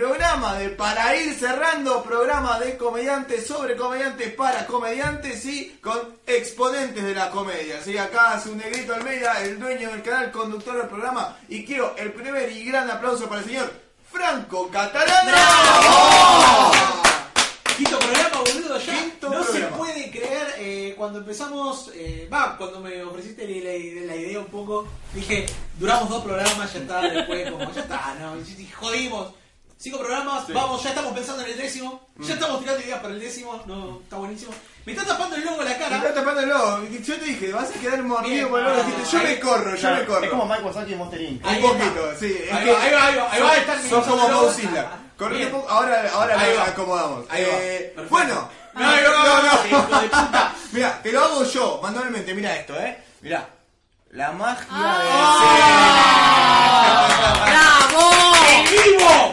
programa de Para ir cerrando, programa de comediantes sobre comediantes para comediantes y con exponentes de la comedia. ¿sí? Acá hace un negrito Almeida, el dueño del canal, conductor del programa. Y quiero el primer y gran aplauso para el señor Franco Catalano. Quinto programa, boludo, ya Quinto no se puede creer. eh, cuando empezamos, eh, va, cuando me ofreciste la, la- la idea un poco, dije, duramos dos programas, ya está, después como, ya está, no, y jodimos. Cinco programas, vamos, ya estamos pensando en el décimo, Mm. ya estamos tirando ideas para el décimo, no, está buenísimo. Me está tapando el logo en la Me está cara. tapando el ojo. Yo te dije, vas a quedar mordido por el ah, Yo ahí- me corro, yo me corro. Es como Mike Wazowski y Monster Inc. Un poquito, sí. es Ahí que va, ahí va, ahí va, ahí va, Sos como de. Mozilla. Correte Bien. un poco, ahora, ahora Ahí lo va. acomodamos. Ahí. Eh, bueno, No, no, no, no, hijo de puta. mira, te lo hago yo manualmente. Mira esto, ¿eh? Mira. La magia ¡Bravo! ¡En vivo!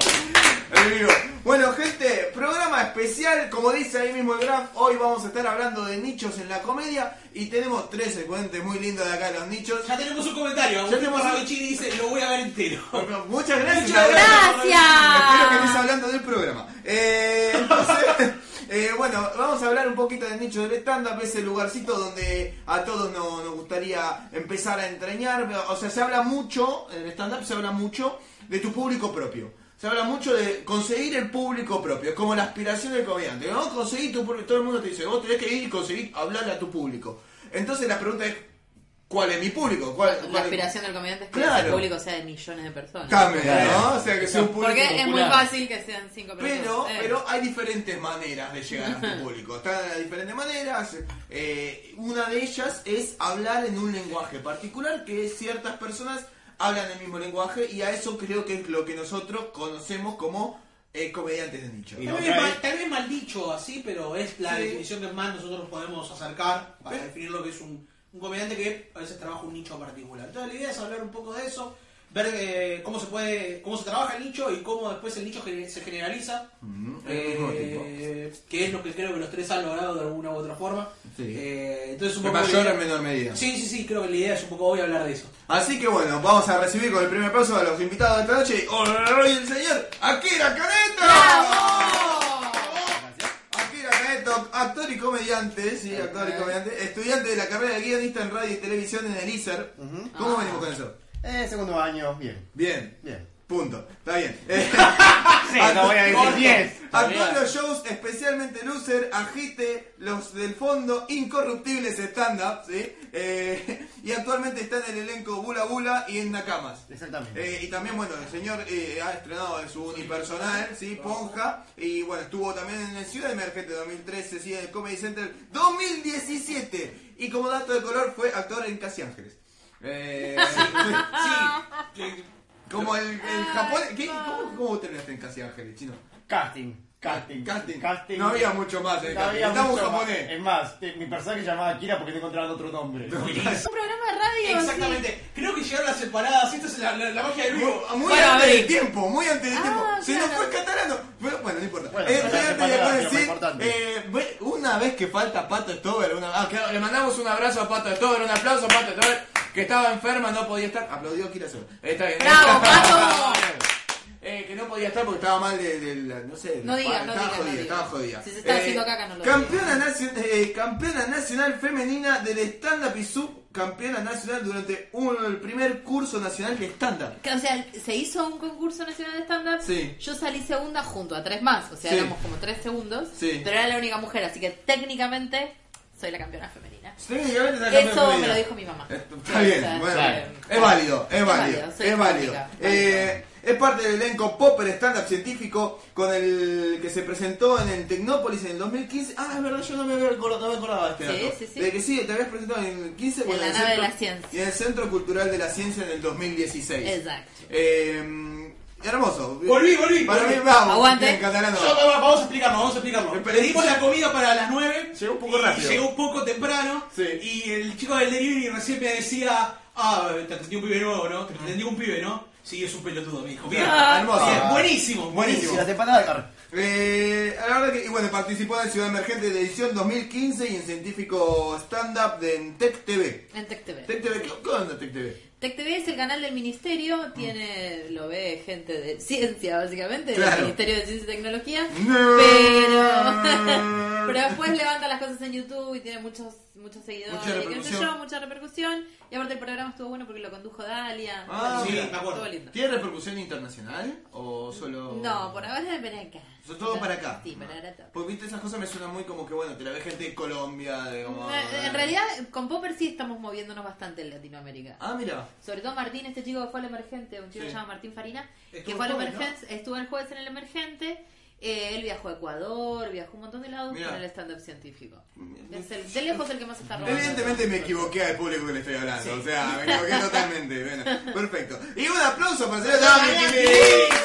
Vivo. Bueno, gente, programa especial, como dice ahí mismo el graph, hoy vamos a estar hablando de nichos en la comedia y tenemos tres exponentes muy lindos de acá, los nichos. Ya tenemos un comentario. Ya tenemos un- Ravicini dice, lo voy a ver entero. Muchas gracias. Muchas gracias. Espero que estés hablando del programa. Eh, entonces, eh, bueno, vamos a hablar un poquito del nicho del stand-up, ese lugarcito donde a todos nos, nos gustaría empezar a entrañar. O sea, se habla mucho, en el stand-up se habla mucho de tu público propio. Se habla mucho de conseguir el público propio, es como la aspiración del comediante. ¿no? Conseguir tu público, todo el mundo te dice, vos tenés que ir y conseguir hablarle a tu público. Entonces la pregunta es, ¿cuál es mi público? ¿Cuál, La cuál- aspiración del comediante es que Claro. el público sea de millones de personas. Cambia, Claro. ¿no? O sea, que sea un público Porque es muy fácil que sean cinco personas. Pero, Eh. pero hay diferentes maneras de llegar a tu público. Están las diferentes maneras. eh, una de ellas es hablar en un lenguaje particular que ciertas personas hablan el mismo lenguaje y a eso creo que es lo que nosotros conocemos como eh, comediantes de nicho. Tal vez, otra mal, es- tal vez mal dicho así, pero es la Sí. definición que más nosotros podemos acercar para ¿Ves? definir lo que es un, un comediante que a veces trabaja un nicho particular. Entonces la idea es hablar un poco de eso, ver eh, cómo se puede, cómo se trabaja el nicho y cómo después el nicho se generaliza, eh, que es lo que creo que los tres han logrado de alguna u otra forma. Sí. Eh, entonces un En poco mayor idea- menor medida. Sí, sí, sí, creo que la idea es un poco hoy hablar de eso. Así que bueno, vamos a recibir con el primer aplauso a los invitados de esta noche. Hoy el señor Akira Caneto. Akira Caneto, actor y comediante, sí, actor y comediante, estudiante de la carrera de guionista en radio y televisión en el ISER. ¿Cómo venimos con eso? Eh, segundo año, bien. Bien, Bien. punto, está bien. Eh, Sí, no voy a decir 10. Actúa en los shows, especialmente Loser, Agite, los del fondo, Incorruptibles Stand-Up, ¿sí? Eh, y actualmente está en el elenco Bula Bula y en Nakamas. Exactamente. Eh, y también, bueno, el señor eh, ha estrenado en su unipersonal, ¿sí? Ponja. Y bueno, estuvo también en el Ciudad Emergente 2013, ¿sí? En el Comedy Center 2017. Y como dato de color, fue actor en Casi Ángeles. Eh, Sí, que- como el, el japonés. ¿qué? ¿Cómo, ¿Cómo terminaste en Casi Ángeles, chino? Casting. Casting. Casting. No había mucho más el No casting. había Estamos mucho más. japonés. Es más, eh, mi personaje se llamaba Kira porque no encontraban otro nombre. Un programa de radio. Exactamente. Creo que llegaron las separadas. Esto es la, la, la magia del vivo. muy antes del tiempo, muy antes del Ah, tiempo. Se nos claro. fue el catalano. Bueno, bueno, no importa. Bueno, Eh, pero antes de decir, importante. eh, una vez que falta Pato Stover, una, ah, que le mandamos un abrazo a Pato Stover, un aplauso a Pato Stover, que estaba enferma, no podía estar. Aplaudió Kira Sola. Está bien. ¡Bravo, Pato! Eh, que no podía estar porque estaba mal de, de la- no sé, No diga, no estaba diga, jodida, estaba jodida. Si se está haciendo caca, no lo campeona, nacio- eh, campeona nacional femenina del stand-up y subcampeona nacional durante un- el primer curso nacional de stand-up. O sea, se hizo un concurso nacional de stand-up. Sí. Yo salí segunda junto a tres más. O sea, Sí. éramos como tres segundos. Sí. Pero era la única mujer, así que técnicamente soy la campeona femenina. Campeona Eso me lo dijo mi mamá. Eh, Está bien, O sea, bueno, es válido, es válido, es válido. Eh, es parte del elenco Popper Stand Up Científico con el que se presentó en el Tecnópolis en el 2015. Ah, es verdad, yo no me había acordado, no me acordaba de este Sí, dato. sí, sí. De que sí, te habías presentado en el 15 En la el nave de Centro- la ciencia. Y en el Centro Cultural de la Ciencia en el 2016. Exacto. Eh, hermoso. Volví, volví, Para volví. mí, vamos. Aguante. bien, catalano. Yo, vamos, vamos a explicarlo, vamos a explicarlo. Espera, Pedimos la comida para las 9. Llegó un poco rápido. Llegó un poco temprano. Sí. Y el chico del delivery recién me decía, ah, te atendió un pibe nuevo, ¿no? Te atendió un pibe, ¿no? Sí, es un pelotudo, me dijo. Bien, Ah, hermoso. Bien, buenísimo, Y Buenísimo. las empanadas de carne. Eh, la verdad que, y bueno, participó en Ciudad Emergente de edición 2015 y en Científico Stand Up de en Tech TV. En Tech TV. Tech TV, ¿qué, qué onda Tech TV? Tech TV es el canal del ministerio, tiene, lo ve gente de ciencia básicamente, Claro. del Ministerio de Ciencia y Tecnología, No. pero pero después levanta las cosas en YouTube y tiene muchos muchos seguidores, Mucha repercusión. yo, mucha repercusión, y aparte el programa estuvo bueno porque lo condujo Dalia. Ah, Sí, me acuerdo. ¿Tiene repercusión internacional o solo.? No, por ahora es para acá. Son todo para acá. Sí, para ahora todo. Porque viste, esas cosas me suenan muy como que bueno, te la ve gente de Colombia, de como. En realidad, con Popper sí estamos moviéndonos bastante en Latinoamérica. Ah, mira. Sobre todo Martín, este chico que fue al emergente, un chico Sí. que se llama Martín Farina, Estuvo que fue al emergente, estuvo el jueves en el emergente. eh, él viajó a Ecuador, viajó un montón de lados Mirá. con el stand-up científico. Es el, de lejos el que más está robando. Evidentemente me equivoqué al público que le estoy hablando, o sea, me equivoqué totalmente. Bueno, perfecto. Y un aplauso para el señor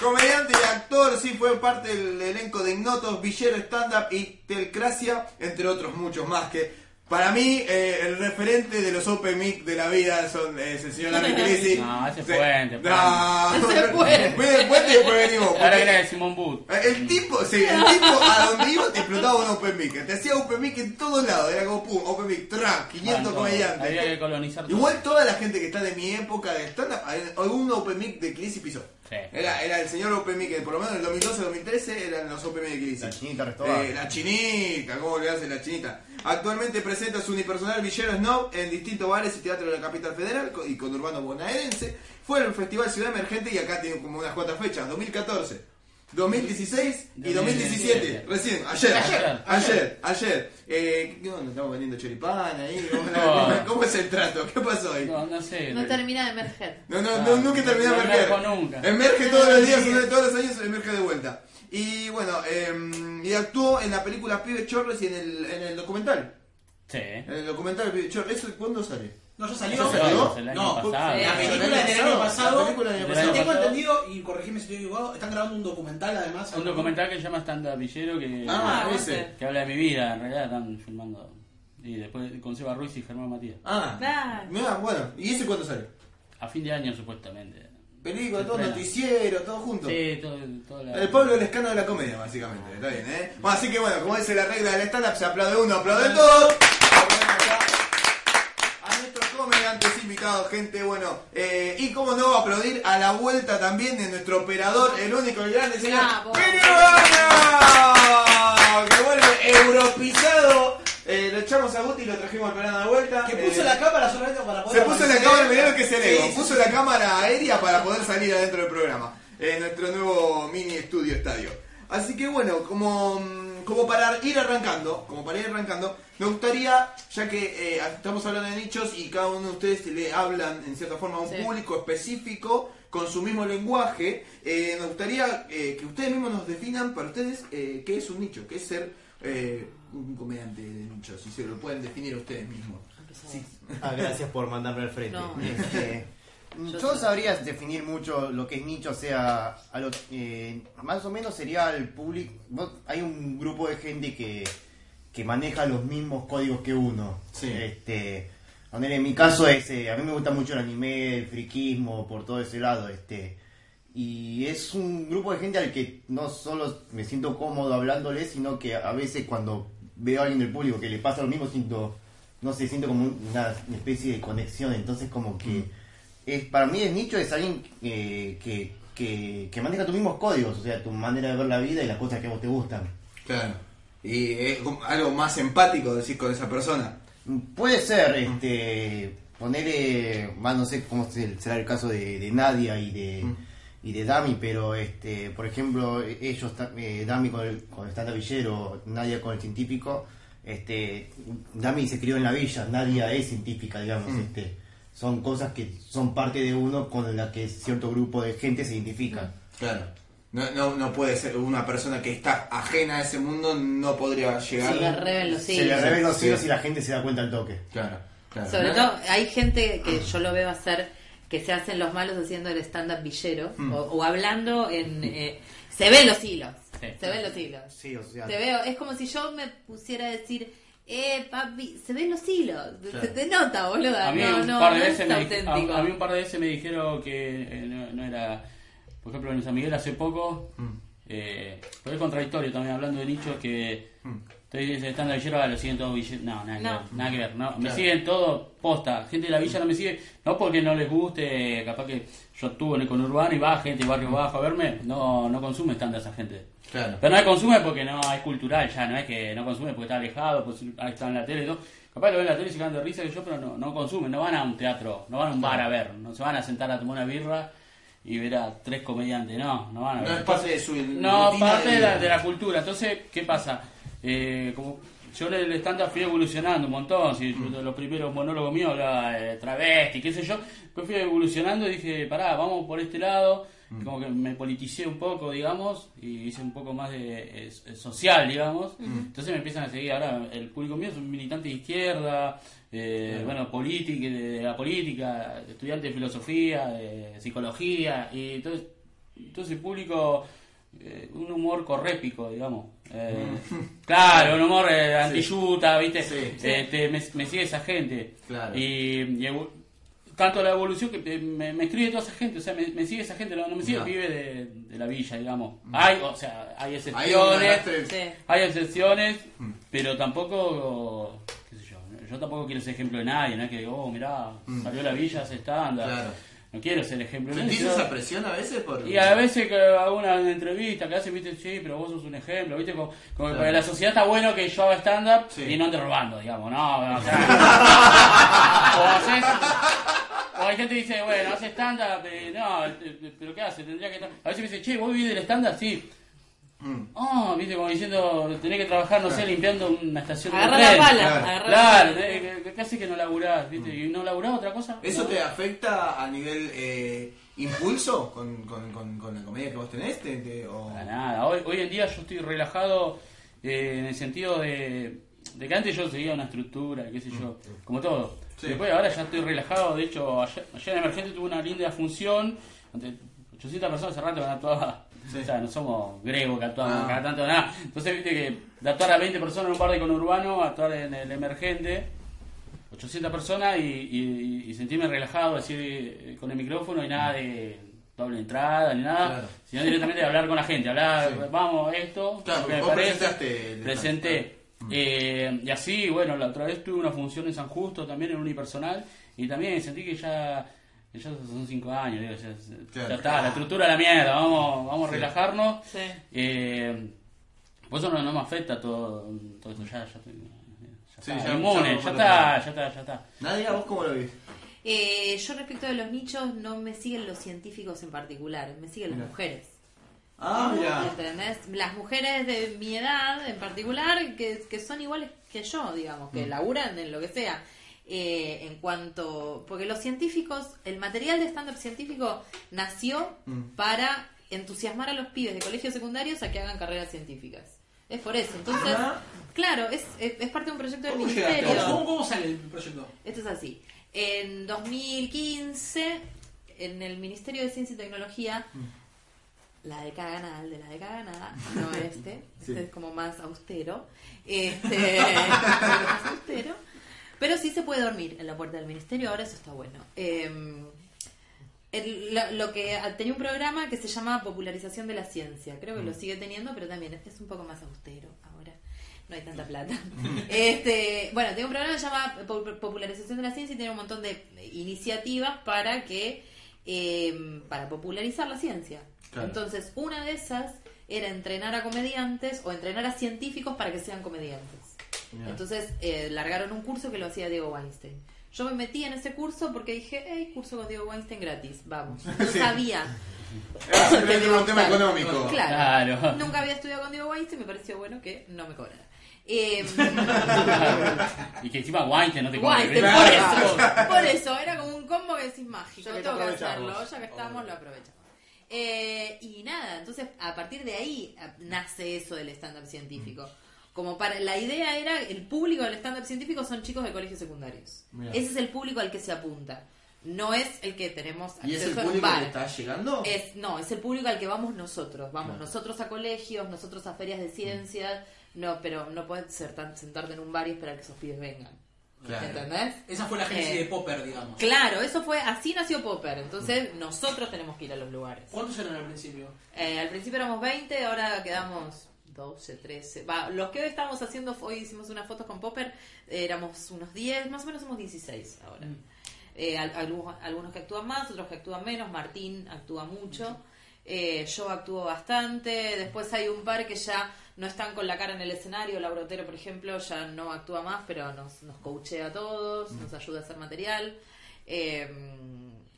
Comediante y actor, sí, fue parte del elenco de Ignotos, Villero Stand Up y Telcracia, entre otros muchos más que... Para mí, eh, el referente de los Open Mic de la vida son eh, es el señor Dami Crisi. No, ese. Puente, No, Ese Puente. Mire, Puente y después venimos. Ahora era de Simón Booth. el tipo, sí, el tipo a donde iba te explotaba un open mic. Te hacía open mic en todos lados. Era como pum, open mic, tra, 500 Bueno, comediantes. Había que colonizar todo. Igual toda la gente que está de mi época de stand-up, algún open mic de Crisis pisó. Sí. Era, era el señor open mic, que por lo menos en el 2012-2013 eran los open mic de Crisis. La chinita restaurada. Eh, la chinita, ¿cómo le hace la chinita? Actualmente presenta su unipersonal Villero Snow en distintos bares y teatros de la capital federal y con Urbano Bonaerense. Fue en el Festival Ciudad Emergente y acá tiene como unas cuantas fechas, 2014. 2016 y 2017, recién, ayer, ayer, Ayer. ayer. Eh, ¿qué onda? ¿Estamos vendiendo choripán ahí? ¿Cómo, es el trato? ¿Qué pasó ahí? No, no sé. No termina de emerger. No, no, no, nunca termina de No emerger. emerjo nunca. Emerge todos los días, todos los años emerge de vuelta. Y bueno, eh, y actuó en la película Pibe Chorres y en el, en el documental. Sí. En el documental Pibe Chorres. ¿Eso cuándo sale? No, ya salió. ¿Ya salió? El año No, pasado. la película del año pasado. La película del año Del Si tengo entendido, y corregime si estoy equivocado, están grabando un documental además. Un documental que se llama Stand Up Villero que, Ah, Ah, ese. que habla de mi vida. En realidad están filmando. Y después con Seba Ruiz y Germán Matías. Ah, Claro. mira, bueno. ¿Y ese cuándo sale? A fin de año supuestamente. Película, Se todo noticiero, todo junto. Sí, todo, todo la... El Pablo el escándalo de la comedia, básicamente. Está bien, ¿eh? Bueno, así que bueno, como dice la regla del stand-up, se aplaude uno, aplaude todos. A nuestros comediantes invitados, gente, bueno. eh, y cómo no aplaudir a la vuelta también de nuestro operador, el único, el grande, señor. Que vuelve europisado. Eh, lo echamos a Guti y lo trajimos al programa de vuelta. Que puso Eh, la cámara solamente para poder. se puso la cámara, mirá lo que se le Sí, sí, puso sí. la cámara aérea para poder salir adentro del programa. En nuestro nuevo mini estudio estadio. Así que bueno, como, mm, como para ir arrancando, como para ir arrancando, me gustaría, ya que eh, estamos hablando de nichos y cada uno de ustedes le hablan en cierta forma a un público específico con su mismo lenguaje, eh, nos gustaría eh, que ustedes mismos nos definan para ustedes eh, qué es un nicho, qué es ser eh, un comediante de nicho, si se lo pueden definir ustedes mismos. Ah, gracias por mandarme al frente. No. Este, Yo sabría definir mucho lo que es nicho, o sea, a lo- eh, más o menos sería el público. Hay un grupo de gente que, que maneja los mismos códigos que uno. Sí. Este, en mi caso es, eh, a mí me gusta mucho el anime, el friquismo, por todo ese lado. Este, y es un grupo de gente al que no solo me siento cómodo hablándole, sino que a veces cuando veo a alguien del público que le pasa lo mismo, siento, no sé, siento como una especie de conexión. Entonces como que es para mí el nicho es alguien eh, que, que, que maneja tus mismos códigos, o sea, tu manera de ver la vida y las cosas que a vos te gustan. Claro. Y es algo más empático decir con esa persona. Puede ser, este, poner, más no sé cómo se- será el caso de, de Nadia y de, Mm. Y de Dami, pero este, por ejemplo, ellos, eh, Dami con el, con el villero, Nadia con el científico, este, Dami se crió en la villa, Nadia es científica, digamos, Mm. este, son cosas que son parte de uno con la que cierto grupo de gente se identifica. Claro. No, no, no puede ser una persona que está ajena a ese mundo, no podría llegar. Se le reven los Se le hilos. reven los Sí. hilos y la gente se da cuenta al toque. Claro, claro. Sobre ¿No? todo, hay gente que yo lo veo hacer que se hacen los malos haciendo el stand-up villero Mm. o, o hablando en. eh, se ven los hilos. Sí. Se ven los hilos. Sí, o sea, Te veo, es como si yo me pusiera a decir. Eh, papi, se ven los hilos. Claro. Se te nota, boluda. A mí, no, un no, par de no veces es me, auténtico. a, a mí un par de veces me dijeron que eh, no, no era. Por ejemplo, en San Miguel hace poco. Mm. Eh, pero es contradictorio también hablando de nichos que. Mm. Estoy estando villero, lo siguen todos villeros. No, nada que No. ver. Nada que ver. No, me siguen todo posta. Gente de la villa no me sigue. No porque no les guste. Capaz que yo actúo en el conurbano y va gente de barrio bajo a verme. No, no consume tanta esa gente. Claro. Pero no consume porque no es cultural ya. No es que no consume porque está alejado. Pues ahí está en la tele y todo. Capaz lo ven en la tele y se de risa que yo, pero no, no consumen. No van a un teatro. No van a un bar a ver. No se van a sentar a tomar una birra y ver a tres comediantes. No, no van a ver. No es parte de su No, parte de la, de la cultura. Entonces, ¿qué pasa? Eh, como yo en el stand-up fui evolucionando un montón. Si de los primeros monólogos míos hablaba de travesti, qué sé yo. Después fui evolucionando y dije, pará, vamos por este lado. Como que me politicé un poco, digamos, y hice un poco más de eh, social, digamos. Entonces me empiezan a seguir. Ahora, el público mío es un militante de izquierda, eh, bueno, política, de, de la política, estudiante de filosofía, de psicología, y entonces entonces el público, eh, un humor corrépico, digamos. Eh, Claro, un humor eh, antiyuta, ¿viste? Sí. Este, me, me sigue esa gente. Claro. Y, y tanto la evolución que eh, me, me escribe toda esa gente, o sea, me, me sigue esa gente, no, no me sigue Ya. el pibe de, de la villa, digamos. Hay, o sea, hay excepciones. Sí. Hay excepciones, Mm. pero tampoco, qué sé yo, yo tampoco quiero ser ejemplo de nadie, no es que, oh, mirá, salió la villa, hace estándar. Mm. Claro. No quiero ser ejemplo. ¿Sentís sino- esa presión a veces? Por... y a veces que hago una entrevista que hacen, viste, sí, pero vos sos un ejemplo, viste, como, como que Claro. para la sociedad está bueno que yo haga stand-up Sí. y no ande robando, digamos, no, o sea, o haces, o hay gente que dice, bueno, hace stand-up, eh, no, eh, pero ¿qué hace? Tendría que estar, a veces me dice, che, ¿vos vivís del stand-up? Sí. Mm. Oh, viste, como diciendo, tenés que trabajar, no sé, limpiando una estación de Agarra la tren. pala. Claro. agarra la Claro, pala. eh, que- casi que no laburás, viste, y no laburás otra cosa. ¿Eso no. te afecta a nivel eh, impulso con, con, con, con la comedia que vos tenés? ¿Te- te- o- Para nada. Hoy, hoy en día yo estoy relajado eh, en el sentido de, de que antes yo seguía una estructura, qué sé yo, como todo. Sí. Después ahora ya estoy relajado. De hecho, ayer, ayer en Emergente tuve una linda función. Ante 800 personas hace rato que actuaba. Sí. O sea, no somos gregos que actuamos Ah. cada tanto nada. Entonces, viste que de actuar a 20 personas en un bar de conurbano, actuar en el Emergente. 800 personas y, y- y sentirme relajado así eh, con el micrófono y nada de doble entrada ni nada, Claro. sino directamente de hablar con la gente, hablar, Sí. vamos, esto, Claro, me parece, presenté. Eh, y así, bueno, la otra vez tuve una función en San Justo también en unipersonal y también sentí que ya, ya son cinco años, digo, ya, ya está, la estructura a la mierda, vamos, vamos a Sí. relajarnos. Sí. Eh, por eso no, no me afecta todo, todo esto, ya, ya, estoy- ya Sí, está, ya- inmune, ya ya, está, ya está, ya está. Nadia, ¿vos cómo lo ves? Eh, yo respecto de los nichos no me siguen los científicos en particular, me siguen las Mira. mujeres. Ah, mira. ¿Entendés? Las mujeres de mi edad en particular, que, que son iguales que yo, digamos, Mm. que laburan en lo que sea. Eh, en cuanto. Porque los científicos, el material de stand-up científico nació Mm. para entusiasmar a los pibes de colegios secundarios a que hagan carreras científicas. Es por eso. Entonces, claro, es, es, es parte de un proyecto del ¿Cómo llegaste ministerio. ¿Cómo, cómo sale el proyecto? Esto es así. En 2015, en el Ministerio de Ciencia y Tecnología, la década ganada, el de la década ganada, no este, Sí. este es como más austero, este, más austero, pero sí se puede dormir en la puerta del ministerio, ahora eso está bueno. Eh, el- lo, lo que tenía un programa que se llama Popularización de la Ciencia, creo que lo sigue teniendo, pero también es, es un poco más austero ahora. No hay tanta plata. este, bueno, tengo un programa que se llama Pop- Popularización de la Ciencia y tiene un montón de iniciativas para que eh, para popularizar la ciencia. Claro. Entonces, una de esas era entrenar a comediantes o entrenar a científicos para que sean comediantes. Entonces, eh, largaron un curso que lo hacía Diego Weinstein. Yo me metí en ese curso porque dije, hey, curso con Diego Weinstein gratis, vamos. No Sí. sabía. Era Que un tema económico. Claro. Claro. Nunca había estudiado con Diego Weinstein, me pareció bueno que no me cobrara. Eh, y que encima Weinstein no te cobra. Por eso, por eso, era como un combo que decís mágico, Ya que tengo que hacerlo, ya que estamos, lo aprovechamos. Eh, y nada, entonces a partir de ahí a- nace eso del stand-up científico. Como para la idea era, el público del stand-up científico son chicos de colegios secundarios. Mirá. Ese es el público al que se apunta. No es el que tenemos ¿Y es el público que está llegando? Es, no, es el público al que vamos nosotros. Vamos Claro. nosotros a colegios, nosotros a ferias de ciencias. No, pero no puedes ser tan, sentarte en un bar y esperar que esos pibes vengan. Claro. ¿Entendés? Esa fue la génesis Eh, de Popper, digamos. Claro, eso fue, así nació Popper. Entonces nosotros tenemos que ir a los lugares. ¿Cuántos eran al principio? Eh, al principio éramos 20, ahora quedamos 12, 13. Va, los que hoy estamos haciendo, hoy hicimos unas fotos con Popper, eh, éramos unos 10, más o menos somos 16 ahora. Eh, al- algunos, algunos que actúan más, otros que actúan menos. Martín actúa mucho. Eh, yo actúo bastante. Después hay un par que ya no están con la cara en el escenario. Laura Otero, por ejemplo, ya no actúa más, pero nos, nos coachea a todos, nos ayuda a hacer material. Eh,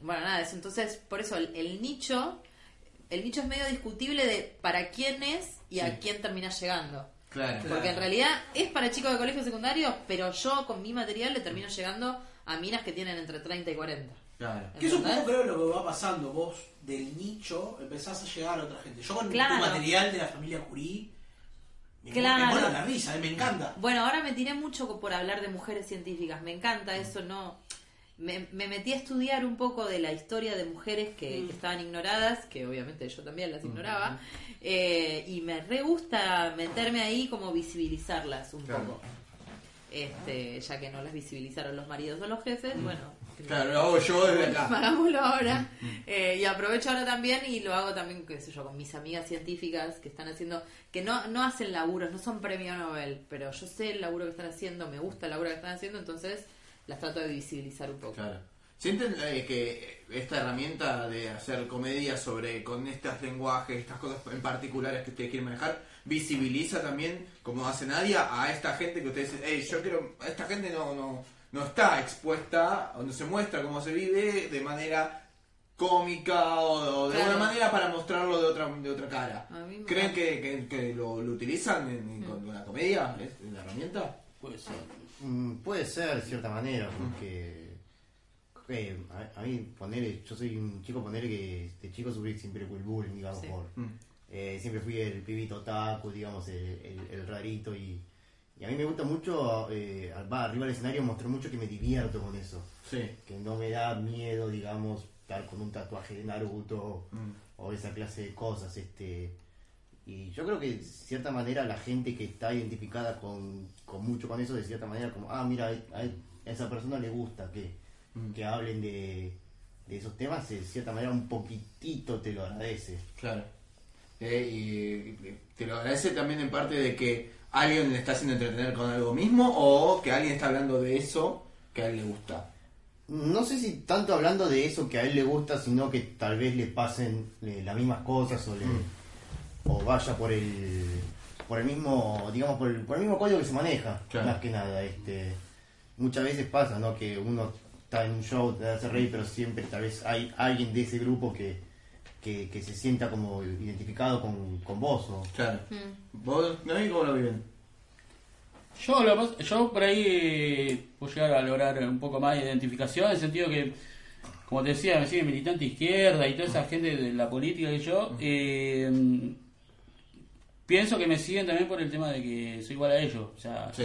bueno, nada, eso. Entonces, por eso el, el nicho, el nicho es medio discutible de para quién es y a quién termina llegando. Claro. Porque en realidad es para chicos de colegio secundario, pero yo con mi material le termino llegando a minas que tienen entre 30 y 40. Claro. Que es un poco creo lo que va pasando. Vos del nicho empezás a llegar a otra gente. Yo con Claro. tu material de la familia Curie me, Claro. me la risa, eh, me encanta. Bueno, ahora me tiré mucho por hablar de mujeres científicas. Me encanta eso, no. Me, me metí a estudiar un poco de la historia de mujeres que, que estaban ignoradas, que obviamente yo también las ignoraba, eh, y me re gusta meterme ahí como visibilizarlas un Claro. poco. Este, ya que no las visibilizaron los maridos o los jefes, bueno. Claro, lo hago yo desde acá. Hagámoslo ahora. Eh, y aprovecho ahora también y lo hago también, qué sé yo, con mis amigas científicas que están haciendo, que no, no hacen laburos, no son premio Nobel, pero yo sé el laburo que están haciendo, me gusta el laburo que están haciendo, entonces las trato de visibilizar un poco. Claro. ¿Sienten eh, que esta herramienta de hacer comedia sobre con estos lenguajes, estas cosas en particulares que ustedes quieren manejar, visibiliza también, como hace Nadia, a esta gente que ustedes dicen, hey, yo quiero, esta gente no, no, no está expuesta, o no se muestra cómo se vive de manera cómica o, o de Claro. alguna manera para mostrarlo de otra de otra cara. ¿Creen que, que- que lo, lo utilizan en, con la comedia, es- en la herramienta? Puede ser. Mm, puede ser de cierta manera, porque eh, a, a mí ponerle, yo soy un chico ponerle que de chico sufrí siempre el bullying, digamos, Sí. por, Mm. eh, siempre fui el pibito taco, digamos, el, el- el rarito y, y a mí me gusta mucho, eh, al- va, arriba del escenario mostrar mucho que me divierto con eso, Sí. que no me da miedo, digamos, estar con un tatuaje de Naruto Mm. o esa clase de cosas, este y yo creo que de cierta manera la gente que está identificada con, con mucho con eso, de cierta manera como, ah, mira, a, esa persona le gusta que, Mm. que hablen de, de esos temas, de cierta manera un poquitito te lo agradece. Claro. Eh, y, y te lo agradece también en parte de que alguien le está haciendo entretener con algo mismo o que alguien está hablando de eso que a él le gusta. No sé si tanto hablando de eso que a él le gusta, sino que tal vez le pasen eh, las mismas cosas o le o vaya por el por el mismo, digamos, por el, por el mismo código que se maneja, Claro. más que nada, este muchas veces pasa, ¿no? que uno está en un show, te hace reír, pero siempre tal vez hay alguien de ese grupo que, que, que se sienta como identificado con, con vos, ¿no? Claro. Mm. ¿Vos, Noemí, cómo lo viven? Yo, lo más- yo por ahí puedo llegar a lograr un poco más de identificación, en el sentido que, como te decía, me sigue militante izquierda y toda esa gente de la política que yo, eh, pienso que me siguen también por el tema de que soy igual a ellos. O sea, Sí.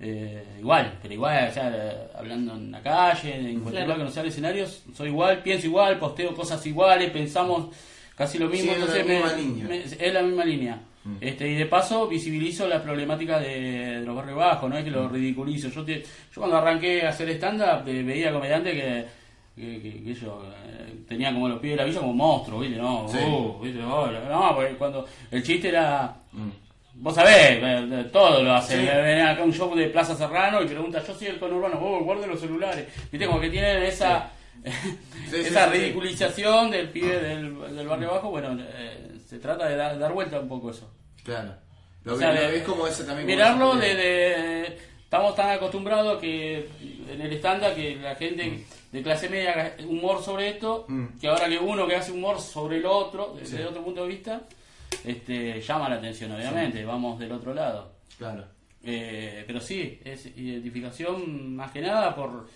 eh, igual, pero igual, o sea, hablando en la calle, en cualquier Claro. lugar que no sea el escenario, soy igual, pienso igual, posteo cosas iguales, pensamos casi lo mismo. Sí, es la entonces me- misma línea. me- es la misma línea. Mm. Este, y de paso visibilizo la problemática de, de los barrios bajos, no es que lo Mm. ridiculizo. Yo, te- yo cuando arranqué a hacer stand-up eh, veía comediantes que, que, que- que yo eh, tenía como los pies de la villa como monstruos, ¿viste? No, Sí. uh, ¿viste? Oh, no, porque cuando el chiste era... Mm. Vos sabés, eh, todo lo hacen. Sí. Eh, Ven acá un show de Plaza Serrano y pregunta, yo soy el conurbano, vos guarden los celulares. Viste, como que tienen esa Sí, esa ridiculización del pibe del, del barrio bajo. Bueno, eh, se trata de dar, dar vuelta un poco eso. Claro. Lo, O sea, de- ves como ese también. como Mirarlo de, Estamos tan acostumbrados que en el estándar que la gente de clase media humor sobre esto, Mm. que ahora que uno que hace humor sobre el otro, desde Sí. otro punto de vista, este, llama la atención, obviamente. Vamos del otro lado. Claro. Eh, pero sí, es identificación más que nada por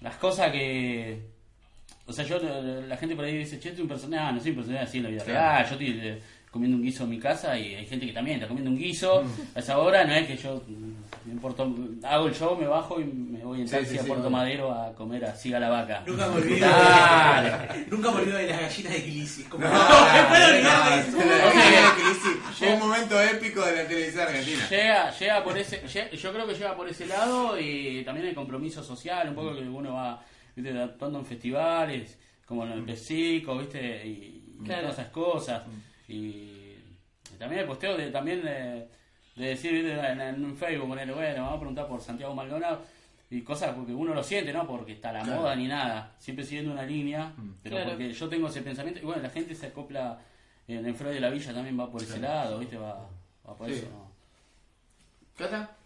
las cosas que. O sea, yo, la gente por ahí dice, che, estoy un personaje, ah, no soy un personaje así en la vida Claro. real. Yo estoy eh, comiendo un guiso en mi casa y hay gente que también está comiendo un guiso. A esa hora no es que yo mm, me importo, hago el show, me bajo y me voy en Sí, taxi sí, a Puerto. Madero a comer así a la vaca. Nunca me olvido de, nunca me olvido de las gallinas de Kilisi. Como, No, no, me puedo no, olvidar de eso. Fue un momento épico de la televisión argentina. Llega, llega por ese, yo creo que llega por ese lado y también el compromiso social, un poco que uno va ¿viste? actuando en festivales, como en el Pesico, viste, y, Claro. todas esas cosas. Y también el posteo de, también de, de decir en, en Facebook, ponerle, bueno, vamos a preguntar por Santiago Maldonado y cosas porque uno lo siente, no porque está la Claro. moda ni nada, siempre siguiendo una línea, pero Claro. porque yo tengo ese pensamiento y bueno, la gente se acopla en el Freud de la Villa también va por ese lado, ¿viste? Va, va por Sí. eso. ¿no? ¿Cata?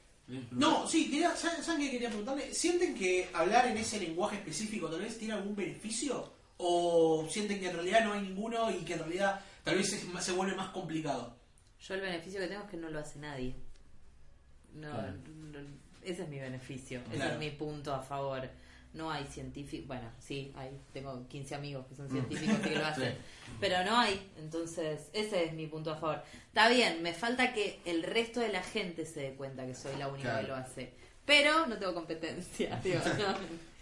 No, sí, quería, ¿saben, saben qué quería preguntarle? ¿Sienten que hablar en ese lenguaje específico tal vez tiene algún beneficio? ¿O sienten que en realidad no hay ninguno y que en realidad tal vez es más- se vuelve más complicado? Yo el beneficio que tengo es que no lo hace nadie. No, Claro. no- ese es mi beneficio, ese Claro. es mi punto a favor. No hay científicos, bueno, sí, hay, tengo 15 amigos que son científicos que lo hacen, pero no hay, entonces ese es mi punto a favor. Está bien, me falta que el resto de la gente se dé cuenta que soy la única Claro. que lo hace, pero no tengo competencia, digo, no.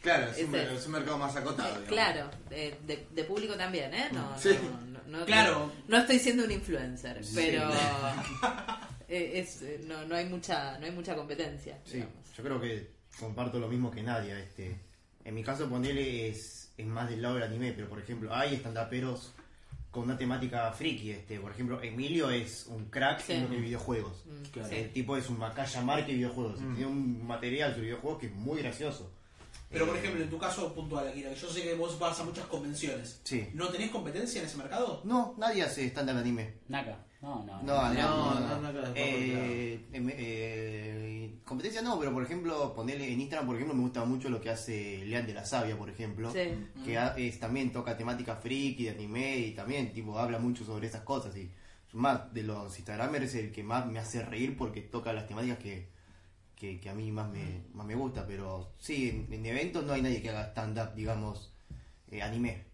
Claro, es un, es un mercado más acotado. Eh, digamos. claro, de, de- de público también, ¿eh? No, Sí. no, no, no- Claro. no estoy siendo un influencer, pero eh, es, eh, no, no hay mucha no hay mucha competencia. Sí, digamos. yo creo que comparto lo mismo que Nadia. Este, en mi caso, ponerle es, es más del lado del anime, pero por ejemplo, hay estandaperos con una temática friki. Este, por ejemplo, Emilio es un crack Sí. en lo que es videojuegos. Mm, Claro. El tipo es un Macaya Marque videojuegos. Tiene un material sobre videojuegos que es muy gracioso. Pero por ejemplo, en tu caso puntual, Akira, que yo sé que vos vas a muchas convenciones. Sí. ¿No tenés competencia en ese mercado? No, nadie hace estándar anime. Naka. No, no. No, no, No, no. no, no, no, Eh, em- eh, competencia no, pero por ejemplo, ponerle en Instagram, por ejemplo, me gusta mucho lo que hace Lean de la Sabia, por ejemplo. Sí. Que es, también toca temática friki, de anime y también tipo habla mucho sobre esas cosas. Y más de los Instagramers es el que más me hace reír porque toca las temáticas que, que, que a mí más me, más me gusta. Pero sí, en, en eventos no hay nadie que haga stand-up, digamos, eh, anime.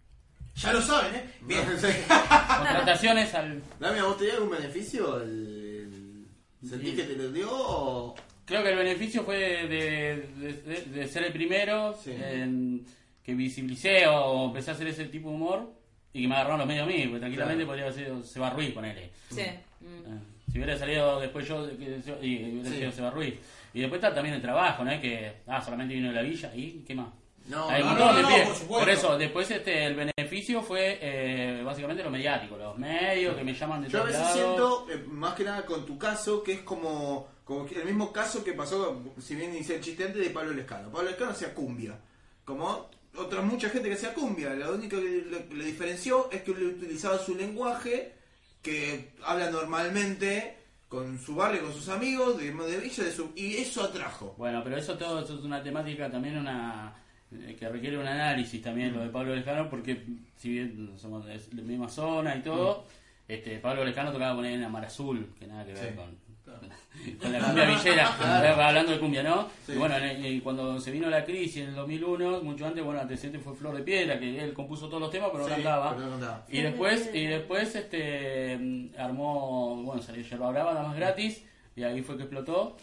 Ya lo saben, ¿eh? Bien. No, sí. Contrataciones al. Dami, ¿a vos te dio algún beneficio? El, ¿Sentís Sí. que te lo dio o...? Creo que el beneficio fue de, de- de- de ser el primero Sí. en que visibilicé o empecé a hacer ese tipo de humor y que me agarraron los medios a mí, porque tranquilamente podría haber sido Seba Ruiz, ponele. Sí. Eh, Mm. Si hubiera salido después yo, y hubiera Sí. sido Seba Ruiz. Y después está también el trabajo, ¿no? Es que, ah, solamente vino de la villa y ¿qué más? No, Hay no, no, no, pies. por eso, después este el beneficio fue eh, básicamente lo mediático, los medios que me llaman de Yo a veces lados. siento, eh, más que nada con tu caso, que es como, como el mismo caso que pasó, si bien hice el chiste antes, de Pablo Lescano. Pablo Lescano hacía cumbia. Como otra mucha gente que hacía cumbia. Lo único que le, le diferenció es que utilizaba su lenguaje, que habla normalmente con su barrio, con sus amigos, de, de Villa, de su, y eso atrajo. Bueno, pero eso todo eso es una temática también una eh, que requiere un análisis también lo de Pablo Lescano porque si bien somos de la misma zona y todo, este Pablo Lescano tocaba poner en Amar Azul, que nada que ver Sí. con con la cumbia villera, hablando de cumbia, ¿no? Sí. Y bueno, en el- y cuando se vino la crisis en el 2001, mucho antes, bueno, antecedente fue Flor de Piedra, que él compuso todos los temas, pero no Sí, cantaba. pero no cantaba. Y después, y después este armó, bueno, salió Yerba Brava, nada más gratis, y ahí fue que explotó.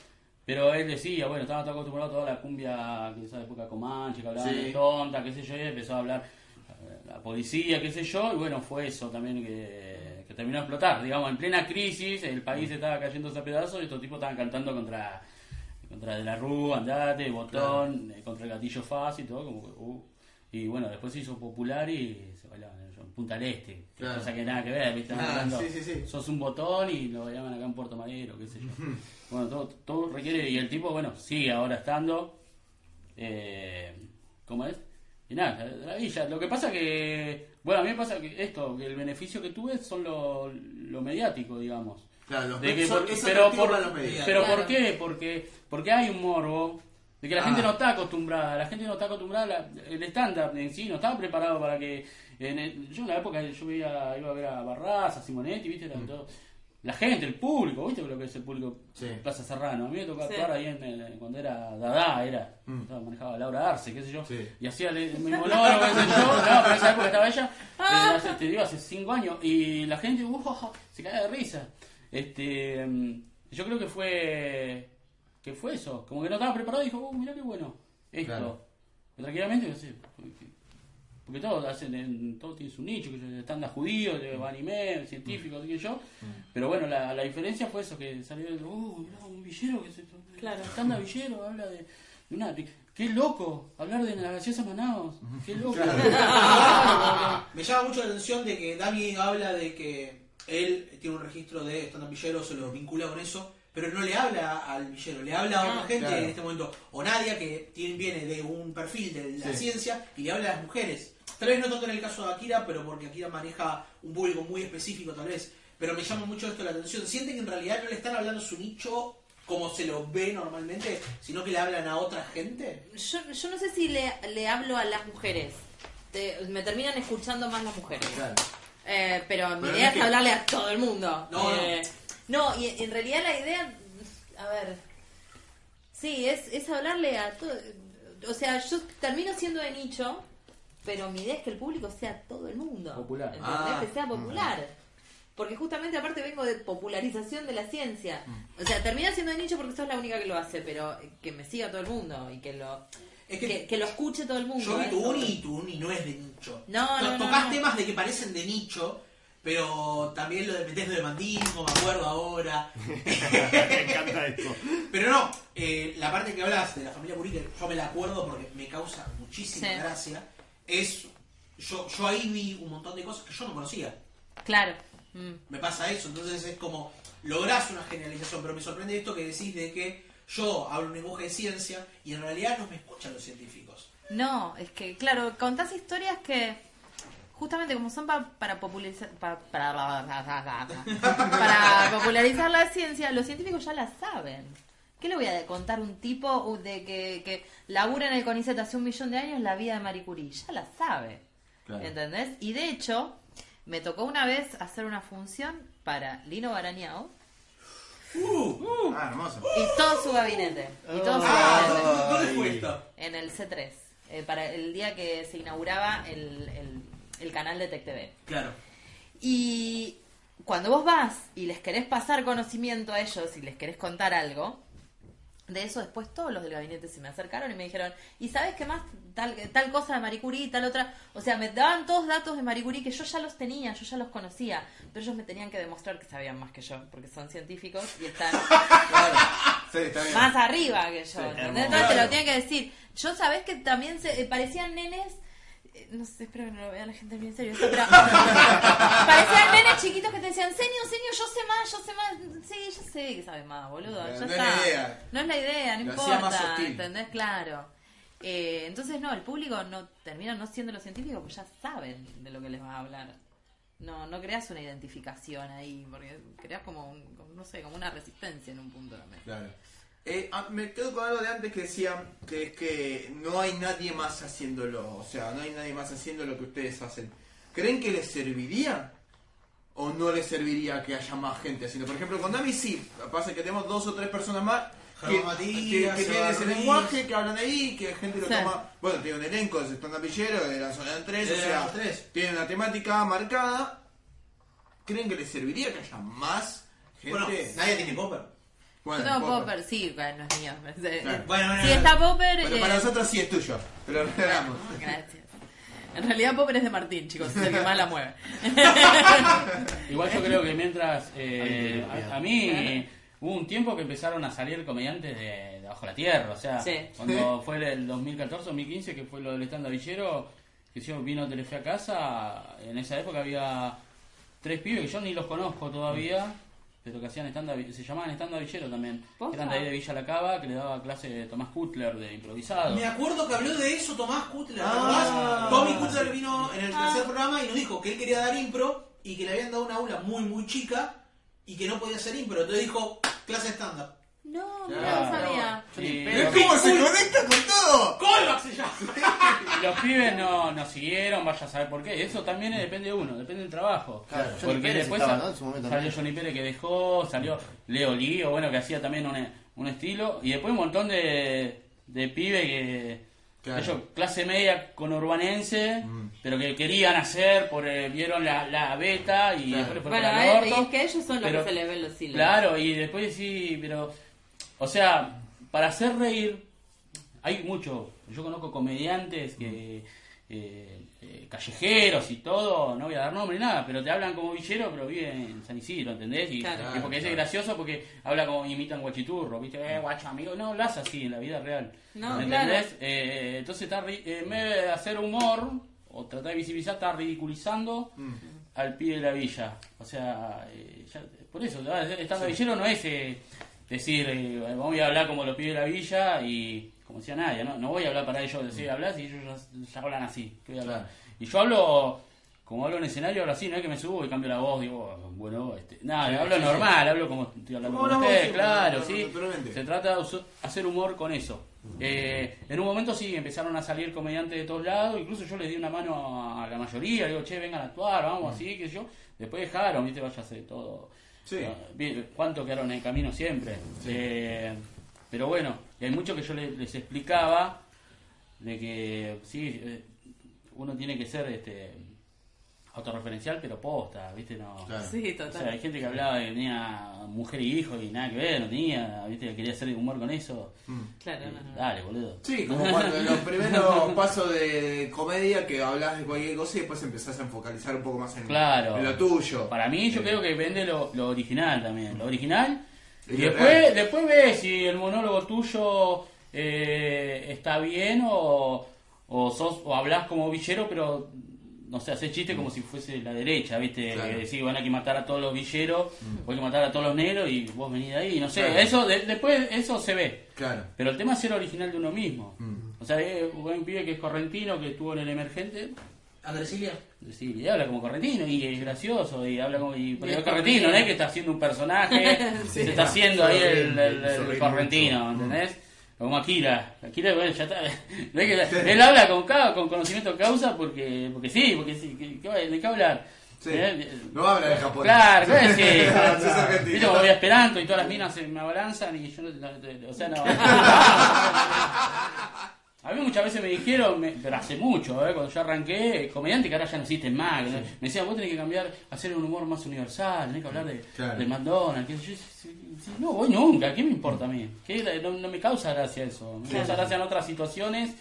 Pero él decía, bueno, estaba todo acostumbrado a toda la cumbia, que esa época Comanche, que hablaban Sí. de tonta, qué sé yo, y empezó a hablar eh, la policía, qué sé yo, y bueno, fue eso también que terminó de explotar. Digamos, en plena crisis, el país estaba cayéndose a pedazos y estos tipos estaban cantando contra, contra De la Rúa, Andate, Botón, eh, contra el Gatillo Fácil y todo, como que, uh. Y bueno, después se hizo popular y se bailaba en Punta del Este, Claro. cosa que nada que ver, ¿viste? Ah, Hablando, sí, sí, sí. Sos un botón y lo llaman acá en Puerto Madero, qué sé yo. bueno, todo, todo requiere, y el tipo, bueno, sigue ahora estando, eh, ¿cómo es? Y nada, la villa. Lo que pasa que, bueno, a mí me pasa que esto, que el beneficio que tuve son lo, lo mediático, digamos. Claro, los De que por- pero por, los medios. pero Claro. ¿por qué? Porque, porque hay un morbo de que la Ah. gente no está acostumbrada, la gente no está acostumbrada, la- el stand-up en sí no estaba preparado para que... En el- yo en la época yo veía, iba a ver a Barraza, Simonetti, ¿viste? Era todo- la gente, el público, ¿viste lo que es el público? Sí. Plaza Serrano. A mí me tocó Sí. actuar ahí en, el- cuando era Dada, era. Mm. estaba- manejaba Laura Arce, qué sé yo. Sí. Y hacía el, el mismo monólogo, qué sé yo. No, pero en esa época estaba ella, eh, hace, te digo, hace cinco años. Y la gente, uh, se cae de risa. Este, mm, yo creo que fue que fue eso. Como que no estaba preparado y dijo, oh, mirá qué bueno. Esto. Claro. Tranquilamente, no sé. Porque- todos hacen, en- todos tienen su nicho, que están judíos, de anime, científicos, qué sé yo. Pero bueno, la, la diferencia fue eso, que salió de, oh, mirá, un villero que se Claro. Tanda Villero habla de, de una. qué loco, hablar de la gaseosa Manaos. Qué loco. Me llama mucho la atención de que Dami habla de que él tiene un registro de stand-up villero, se lo vincula con eso, pero no le habla al villero, le habla a otra No, gente claro. en este momento. O Nadia, que tiene, viene de un perfil de la Sí. ciencia y le habla a las mujeres. Tal vez no tanto en el caso de Akira, pero porque Akira maneja un público muy específico, tal vez. Pero me llama mucho esto la atención. Sienten que en realidad no le están hablando a su nicho como se lo ve normalmente, sino que le hablan a otra gente. Yo, yo no sé si le, le hablo a las mujeres. Te- me terminan escuchando más las mujeres. Eh, pero mi Pero idea es es, que- hablarle a todo el mundo. No, Eh, no, y en realidad la idea, a ver, sí, es, es hablarle a todo. O sea, yo termino siendo de nicho, pero mi idea es que el público sea todo el mundo. Popular. Ah. que sea popular. Porque justamente aparte vengo de popularización de la ciencia. O sea, termina siendo de nicho porque sos la única que lo hace, pero que me siga todo el mundo y que lo Es que, que, que lo escuche todo el mundo. yo vi tu uni y tu uni no es de nicho. No, no, no, Tocás no. temas de que parecen de nicho, pero también lo de metés lo de mandismo, me acuerdo ahora. Me encanta esto. Pero no, eh, la parte que hablas de la familia que yo me la acuerdo porque me causa muchísima Sí. gracia, es. Yo, yo ahí vi un montón de cosas que yo no conocía. Claro. Mm. Me pasa eso, entonces es como. Lográs una generalización, pero me sorprende esto que decís de que yo hablo un lenguaje de ciencia y en realidad no me escuchan los científicos. No, es que, claro, contás historias que justamente como son pa- para popularizar pa- para, para popularizar la ciencia, los científicos ya la saben. ¿Qué le voy a contar a un tipo uh, de que, que labura en el CONICET hace un millón de años la vida de Marie Curie? Ya la sabe. Claro. ¿Entendés? Y de hecho, me tocó una vez hacer una función para Lino Barañao Ah, hermoso. y todo su gabinete. Y todo su Ah, gabinete. ¿dónde, dónde fue esto? En el C3, eh, para el día que se inauguraba el, el- el canal de TecTV. Claro. Y cuando vos vas y les querés pasar conocimiento a ellos y les querés contar algo, de eso después todos los del gabinete se me acercaron y me dijeron, ¿y sabes qué más? Tal, tal cosa de Marie Curie, tal otra. O sea, me daban todos datos de Marie Curie que yo ya los tenía, yo ya los conocía, pero ellos me tenían que demostrar que sabían más que yo, porque son científicos y están Sí, está bien. más arriba que yo. hermoso. Entonces te lo tienen que decir. Yo sabés que también se, eh, parecían nenes. No sé, espero que no lo vea la gente bien serio. pero parecían nenes chiquitos que te decían, señor, señor, yo sé más, yo sé más. Sí, yo sé que sabes más, boludo. Pero ya no es la idea. No es la idea, no Lo más importa. ¿Entendés? Claro. Eh, entonces, no, el público no termina no siendo los científicos, pues ya saben de lo que les vas a hablar. No, no creas una identificación ahí, porque creas como, un- no sé, como una resistencia en un punto también. Claro. Eh, ah, me quedo con algo de antes que decían que es que no hay nadie más haciéndolo, o sea, no hay nadie más haciendo lo que ustedes hacen. ¿Creen que les serviría? ¿O no les serviría que haya más gente haciendo? Por ejemplo, con Dami sí, pasa que tenemos dos o tres personas más que, Germán Matías, que- que tienen ese lenguaje, que hablan ahí, que gente lo Sí. toma... Bueno, tiene un elenco de stand Villero, de la zona de tres, o De sea, tiene una temática marcada. ¿Creen que les serviría que haya más gente? Bueno, nadie tiene Popper. Bueno, Yo tengo Popper. Popper, sí, bueno, no es mío. Claro. Bueno, bueno, si bueno. está Popper. Pero eh, para nosotros sí es tuyo. Te lo regalamos. Gracias. En realidad Popper es de Martín, chicos, es el que más la mueve. Igual yo creo que mientras eh, Ay, a, a mí hubo un tiempo que empezaron a salir comediantes de, de bajo la tierra, o sea, Sí. cuando fue el 2014 2015 que fue lo del stand villero, que yo vino Telefe a casa, en esa época había tres pibes que yo ni los conozco todavía, pero que hacían stand se llamaban stand villero también, que eran de ahí de Villa La Cava, que le daba clase de Tomás Kutler de improvisado. Me acuerdo que habló de eso Tomás Kutler. ¿te Ah. Tommy Kutler vino en el Ah. tercer programa y nos dijo que él quería dar impro y que le habían dado una aula muy, muy chica y que no podía hacer impro. Entonces dijo, clase stand-up. No, no lo sabía. Sí, ¿Ves pero- cómo se conecta con todo? ¡Callback se llama! los pibes no, no siguieron, vaya a saber por qué. Eso también depende de uno, depende del trabajo. Claro, Johnny Porque Pérez después estaba, sal- ¿no? En su momento salió también. Johnny Pérez que dejó, salió Leo Lío, bueno, que hacía también un, un estilo. Y después un montón de, de pibes que. Claro. Ellos, clase media con urbanense, Mm. pero que querían hacer, por, eh, vieron la, la beta y Claro. después le fue Bueno, para eh, el y orto. es que ellos son los pero- que se les ven los hilos. Claro, y después sí, pero. O sea, para hacer reír, hay mucho. Yo conozco comediantes que. eh, eh, callejeros y todo, no voy a dar nombre ni nada, pero te hablan como villero, pero viven en San Isidro, ¿entendés? Y, Claro. y porque es gracioso porque habla como imitan guachiturro, ¿viste? Eh, guacho, amigo, no hablas así en la vida real. No, ¿Entendés? claro. Eh, entonces está ri- en vez de hacer humor o tratar de visibilizar, está ridiculizando Mm. al pie de la villa. O sea, eh, ya- por eso, ah, estando villero no es eh, decir, eh, voy a hablar como los pibes de la villa y como decía nadie, ¿no? No voy a hablar para ellos, decir, hablas y ellos ya, ya hablan así. ¿qué voy a hablar? Y yo hablo, como hablo en escenario, ahora sí, no es que me subo y cambio la voz, digo, bueno, este, nada, hablo normal, hablo como estoy hablando con ustedes, claro, sí. Se trata de hacer humor con eso. Eh, en un momento sí, empezaron a salir comediantes de todos lados, incluso yo les di una mano a la mayoría, digo, che, vengan a actuar, vamos, así, que yo. Después dejaron, viste, váyase todo. Sí. Bien, ¿Cuánto quedaron en el camino siempre? Eh, pero bueno, y hay mucho que yo le- les, explicaba de que sí, eh, uno tiene que ser este autorreferencial, pero posta, ¿viste? No, Claro. Sí, o sea, total. hay gente que hablaba que tenía mujer y hijo y nada que ver, no tenía, ¿viste? Que quería hacer humor con eso. Claro, no, no. Dale, boludo. Sí, como cuando en los primeros pasos de comedia que hablas de cualquier cosa y después empezás a focalizar un poco más en, Claro. en lo tuyo. Para mí, yo Eh, creo que vende lo, lo original también. Lo original. Y después, real. después ves si el monólogo tuyo eh, está bien o, o, sos, o hablas como villero, pero no sé, haces chiste como si fuese la derecha, ¿viste? Claro. Que decís, van a que matar a todos los villeros, o hay que matar a todos los negros y vos venís de ahí. No sé, Claro. eso de- después eso se ve. Claro. Pero el tema es ser original de uno mismo. Mm. O sea, eh, un pibe que es correntino, que estuvo en el emergente, Andrés Silvia. Sí, y habla como correntino y es gracioso y habla como y, pero Y es es correntino, no es que está haciendo un personaje, Sí. se está haciendo ahí el, el- el Sonríe correntino, mucho. ¿entendés? Como Akira, Akira bueno, ya está. Él habla con con conocimiento de causa porque porque sí, porque sí, ¿qué- qué ¿de qué hablar? Sí. ¿Eh? No habla de japonés. Claro, ¿qué es que? Viste como voy a Esperanto y todas las minas se me abalanzan y yo no, no- o sea, no. A mí muchas veces me dijeron, me- pero hace mucho, ¿eh? cuando yo arranqué, comediante que ahora ya no existen más, no- me decían, vos tenés que cambiar, hacer un humor más universal, tenés que hablar de, Claro. de McDonald's. yo, sí, sí, no, voy nunca, ¿qué me importa a mí? ¿Qué? No, no me causa gracia eso, me causa gracia en otras situaciones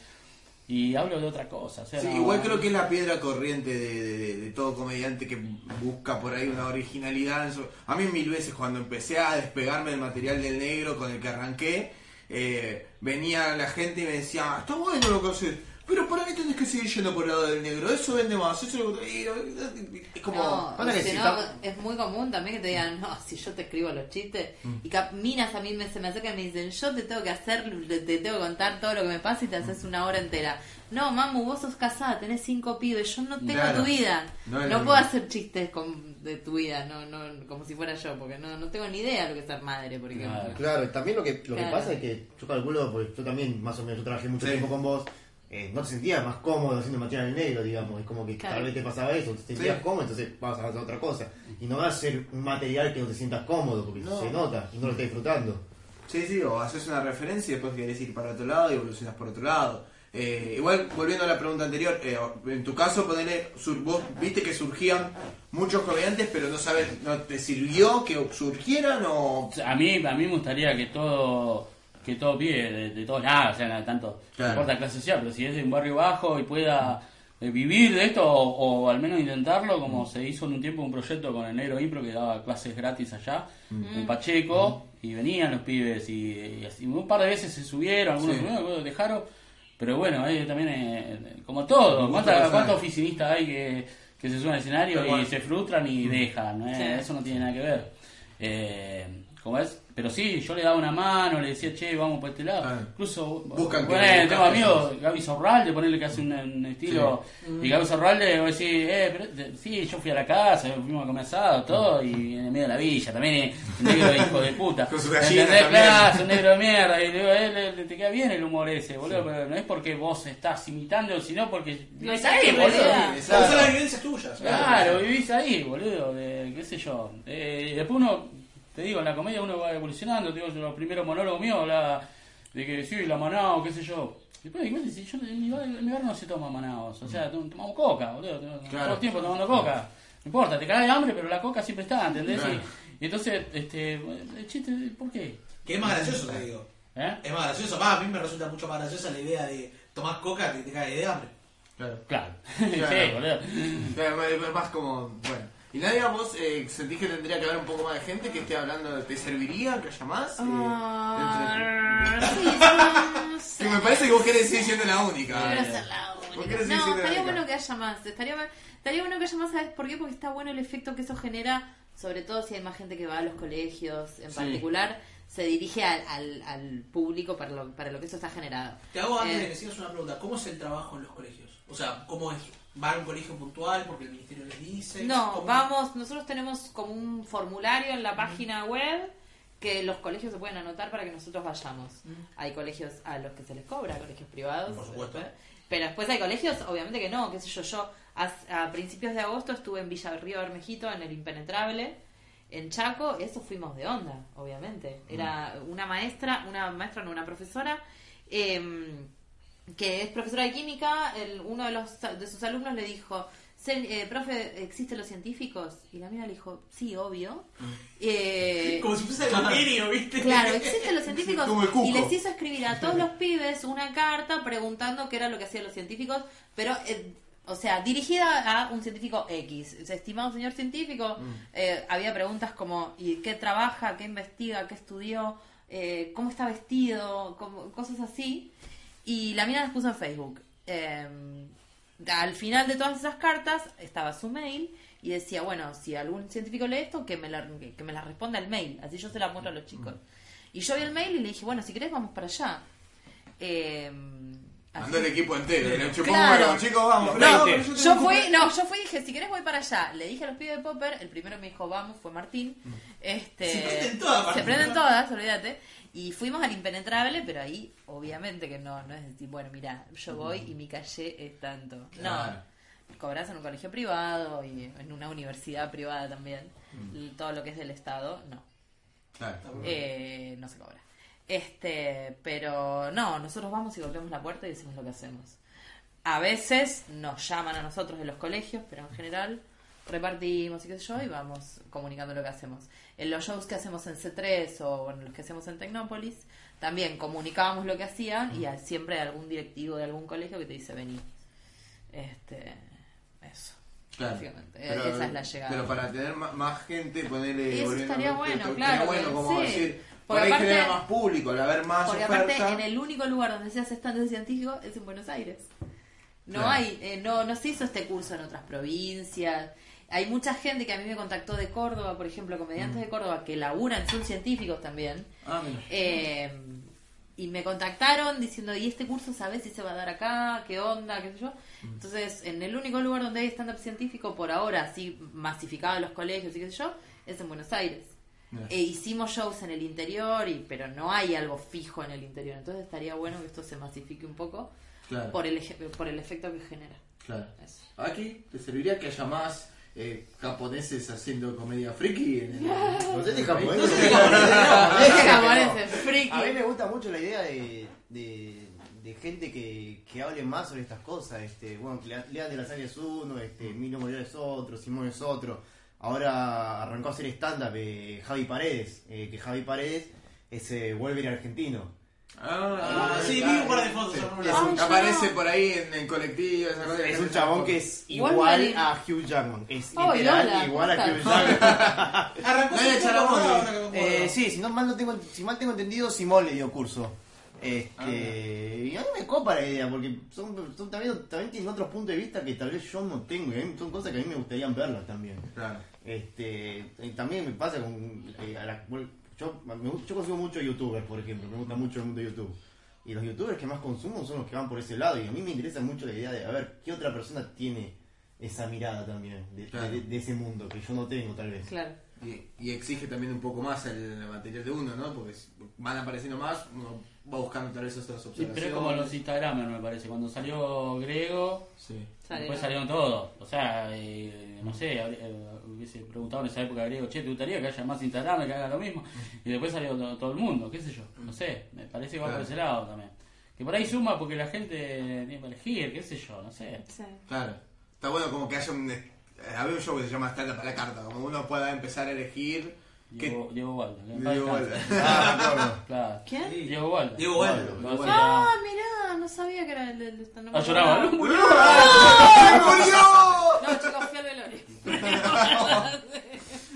y hablo de otra cosa. O sea, Sí, no- igual creo que es la piedra corriente de, de- de- de todo comediante que busca por ahí una originalidad. en su- A mí mil veces cuando empecé a despegarme del material del negro con el que arranqué, eh, venía la gente y me decía, "Ah, está bueno lo que haces, pero ¿para qué tenés que seguir yendo por el lado del negro? Eso vende más, eso es como... No, Pasa que si no, es muy común también que te digan, no, si yo te escribo los chistes, Mm. y cap- minas a mí me, se me acercan y me dicen, yo te tengo que hacer, te, te tengo que contar todo lo que me pasa y te haces una hora entera. No, mamu, vos sos casada, tenés cinco pibes, yo no tengo Claro. tu vida. No puedo hacer chistes con- de tu vida, no, no, como si fuera yo, porque no, no tengo ni idea de lo que es ser madre, por ejemplo. Claro. También lo que, lo que pasa es que yo calculo, porque yo también más o menos, yo trabajé mucho Sí. tiempo con vos, eh, no te sentías más cómodo haciendo material negro, digamos, es como que Claro. tal vez te pasaba eso, te sentías Sí. cómodo, entonces vas a hacer otra cosa. Y no vas a hacer un material que no te sientas cómodo, porque No. se nota y no lo estás disfrutando. Sí, sí, o haces una referencia y después querés ir para otro lado y evolucionas por otro lado. Eh, igual, volviendo a la pregunta anterior, eh, en tu caso, ponele, sur- vos viste que surgían muchos comediantes, pero no sabes, ¿no te sirvió que surgieran o...? A mí, a mí me gustaría que todo que todo pie de, de todos lados, o sea, tanto Claro. no importa clase social, pero si es de un barrio bajo y pueda eh, vivir de esto o, o al menos intentarlo, como se hizo en un tiempo un proyecto con el Negro Impro que daba clases gratis allá en Pacheco y venían los pibes y, y así, un par de veces se subieron, algunos Sí. subieron, algunos dejaron, pero bueno, ahí también eh, como todo, Me gusta ¿cuánta- pasar. ¿cuántos oficinistas hay que, que se suben al escenario y se frustran y dejan? ¿eh? Sí. Eso no tiene nada que ver. Eh, ¿Cómo es? Pero sí, yo le daba una mano, le decía, che, vamos por este lado. Ah. Incluso, Buscan que bueno, tengo amigos. Gaby Zorralde, ponerle que hace un, un estilo. Y Gaby Zorralde, vos decís, eh, pero, de- sí, yo fui a la casa, fuimos a comer asado, todo, y en el medio de la villa también, eh, un negro hijo de puta. Con. Claro, un negro de mierda. Y le digo, eh, le- le- te queda bien el humor ese, boludo, pero no es porque vos estás imitando, sino porque vivís es ahí, boludo. son las vivencias tuyas. Claro, vivís ahí, boludo, de, qué sé yo. Eh, después uno, te digo, en la comedia uno va evolucionando, te digo, yo los primeros monólogos míos hablaba de que sí, la manao, qué sé yo. Después me di cuenta, si yo en mi, barrio, en mi barrio no se toma manaos, o sea, tom- tomamos coca, boludo, todo el tiempo tomando coca. No importa, te cagas de hambre, pero la coca siempre está, ¿entendés? Claro. Y, y entonces, este, el chiste, ¿por qué? Que es más gracioso, te digo. ¿Eh? Es más gracioso. Va, a mí me resulta mucho más graciosa la idea de tomar coca que te cae de hambre. Claro. Claro, Claro. sí, boludo. Claro, más- más como, bueno. ¿Y Nadia, vos eh, sentís que tendría que haber un poco más de gente que esté hablando? ¿Te serviría que haya más? De- sí. Sí, me parece que vos querés seguir siendo la única. Quiero ser la única. ¿Por qué Mónica. le seguís No, estaría bueno que haya más. Estaría, estaría bueno que haya más, ¿sabes por qué? Porque está bueno el efecto que eso genera, sobre todo si hay más gente que va a los colegios en Sí. particular, se dirige al, al, al público para lo, para lo que eso está generado. Te hago antes Eh, de que sigas una pregunta. ¿Cómo es el trabajo en los colegios? O sea, ¿cómo es? ¿Va a un colegio puntual porque el ministerio les dice? No, ¿Cómo? vamos, nosotros tenemos como un formulario en la página web que los colegios se pueden anotar para que nosotros vayamos. Hay colegios a los que se les cobra, colegios privados. Por supuesto. ¿eh? Pero después hay colegios, obviamente que no, qué sé yo, yo a, a principios de agosto estuve en Villa Río Bermejito, en el Impenetrable, en Chaco, eso fuimos de onda, obviamente. Era una maestra, una maestra, no una profesora, em, que es profesora de química, el- uno de, los, de sus alumnos le dijo, "Se- eh, profe, ¿existen los científicos? Y la mía le dijo, sí, obvio. Eh, Como si fuese el genio, ¿viste? Claro, existen los científicos y les hizo escribir a todos los pibes una carta preguntando qué era lo que hacían los científicos, pero, eh, o sea, dirigida a un científico X. O sea, estimado señor científico, eh, había preguntas como ¿y qué trabaja, qué investiga, qué estudió, eh, cómo está vestido, cómo- cosas así. Y la mina las puso en Facebook. Eh, al final de todas esas cartas estaba su mail y decía, bueno, si algún científico lee esto, que me la, que, que me la responda el mail, así yo se la muestro a los chicos. Y yo vi el mail y le dije, bueno, si querés vamos para allá. Eh, Mandó el equipo entero, le chupó un Claro. huevo. Chicos, vamos. No, pero yo fui, no, yo fui y dije, si querés voy para allá. Le dije a los pibes de Popper, el primero me dijo, vamos, fue Martín. Este, Se prenden todas, Se Martín. prenden todas, olvídate. Y fuimos al impenetrable, pero ahí obviamente que no, no es decir, bueno, mira, yo voy y mi calle es tanto. Claro. No, cobras en un colegio privado y en una universidad privada también. Y Todo lo que es del Estado, no. Claro. Eh, no se cobra. Este, pero no, nosotros vamos y golpeamos la puerta y decimos lo que hacemos. A veces nos llaman a nosotros de los colegios, pero en general repartimos y qué sé yo y vamos comunicando lo que hacemos. En los shows que hacemos en C3 o bueno, los que hacemos en Tecnópolis, también comunicábamos lo que hacían y siempre hay algún directivo de algún colegio que te dice vení. Este, eso. Claro. Pero, esa es la llegada. Pero para tener más gente, ponerle. Eso estaría bueno, claro, bueno, como sí. decir. Por ahí aparte- genera más público, al haber más Porque oferta. aparte en el único lugar donde se hace stand de científico es en Buenos Aires. No Claro. hay, eh, no, no se hizo este curso en otras provincias. Hay mucha gente que a mí me contactó de Córdoba, por ejemplo, comediantes de Córdoba que laburan, son científicos también. Ah. Eh, y me contactaron diciendo, ¿y este curso sabes si se va a dar acá? ¿Qué onda? ¿Qué sé yo? Entonces, en el único lugar donde hay stand-up científico, por ahora, así masificado en los colegios y qué sé yo, es en Buenos Aires. E hicimos shows en el interior, y pero no hay algo fijo en el interior. Entonces estaría bueno que esto se masifique un poco Claro. por el, eje- por el efecto que genera. Claro. Eso. Aquí te serviría que haya más eh, japoneses haciendo comedia friki en el. No sé si es friki. A mí me gusta mucho la idea de, de, de gente que, que hable más sobre estas cosas. Este, bueno, Lea Lea de la Salle es uno, este, Emilio Moreno es otro, Simón es otro. Ahora arrancó a hacer stand-up eh, Javi Paredes, eh, que Javi Paredes es eh, Wolverine argentino. Ah, sí, vi un par de fotos Es un- aparece no. por ahí en el colectivo. esa cosa Es un chabón que es igual Wolverine. a Hugh Jackman. Es Oh, literal igual a ¿cómo Hugh? Jackman. Arrancó No su ahora que me acuerdo. Eh, sí, si, no mal no tengo, si mal tengo entendido, Simón le dio curso. Este, Ah, y a mí me copa la idea, porque son, son también, también tienen otros puntos de vista que tal vez yo no tengo. mí son cosas que a mí me gustaría verlas también. Claro. Este, y también me pasa con. eh, a la- yo, me gusta- yo consumo mucho youtubers, por ejemplo, me gusta mucho el mundo de YouTube. Y los youtubers que más consumo son los que van por ese lado. Y a mí me interesa mucho la idea de a ver qué otra persona tiene esa mirada también de, Claro. de- de ese mundo que yo no tengo, tal vez. Claro. Y, y exige también un poco más el material de uno, ¿no? Porque van apareciendo más, uno va buscando tal vez otras Sí, observaciones. pero es como los Instagramers, me parece. Cuando salió Grego, Sí. Después salieron todos. O sea, eh, no sé, habría- eh, hubiese preguntado en esa época a Grego, che, ¿te gustaría que haya más Instagram que haga lo mismo? Y después salió to- todo el mundo, qué sé yo. No sé, me parece que va Claro. por ese lado también. Que por ahí suma porque la gente tiene que elegir, qué sé yo, no sé. Sí. Claro. Está bueno como que haya un... eh, Había un show que se llama Stand Up a la carta, como uno pueda empezar a elegir... Diego, Diego Waldo. Diego. Waldo. Ah. Claro. ¿Quién? Diego Waldo. Diego Waldo. Ah, mirá, no sabía que era el del stand Ah, lloraba. ¡Ay, murió! No, chicos.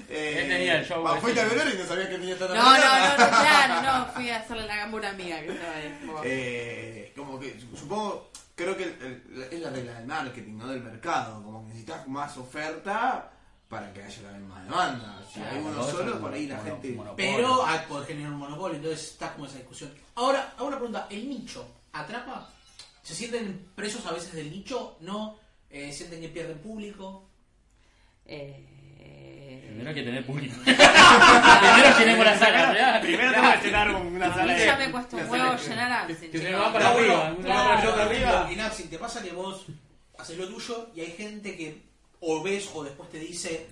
Él Eh, tenía tenía el show. Fuiste al velorio y no sabías que tenía tanta No, no, no, no, claro, no, fui a hacerle la gamba a una amiga que estaba ahí. como- Eh, como que supongo, creo que el- el- es la regla del marketing, no del mercado. Como que necesitas más oferta para que haya la misma demanda. Si Claro, hay uno solo, por ahí la mono- gente. monopolio. Pero hay poder generar un monopolio, entonces está como esa discusión. Ahora, hago una pregunta, ¿el nicho atrapa? ¿Se sienten presos a veces del nicho? ¿No? Eh, ¿Sienten que pierden público? Eh, Primero hay que tener público. Primero llenemos la sala. ¿verdad? Primero tengo que llenar una a sala mí ya me cuesta un huevo llenar a que se va para No, arriba, para arriba. Y Naxi, ¿te pasa que vos haces lo tuyo y hay gente que o ves o después te dice,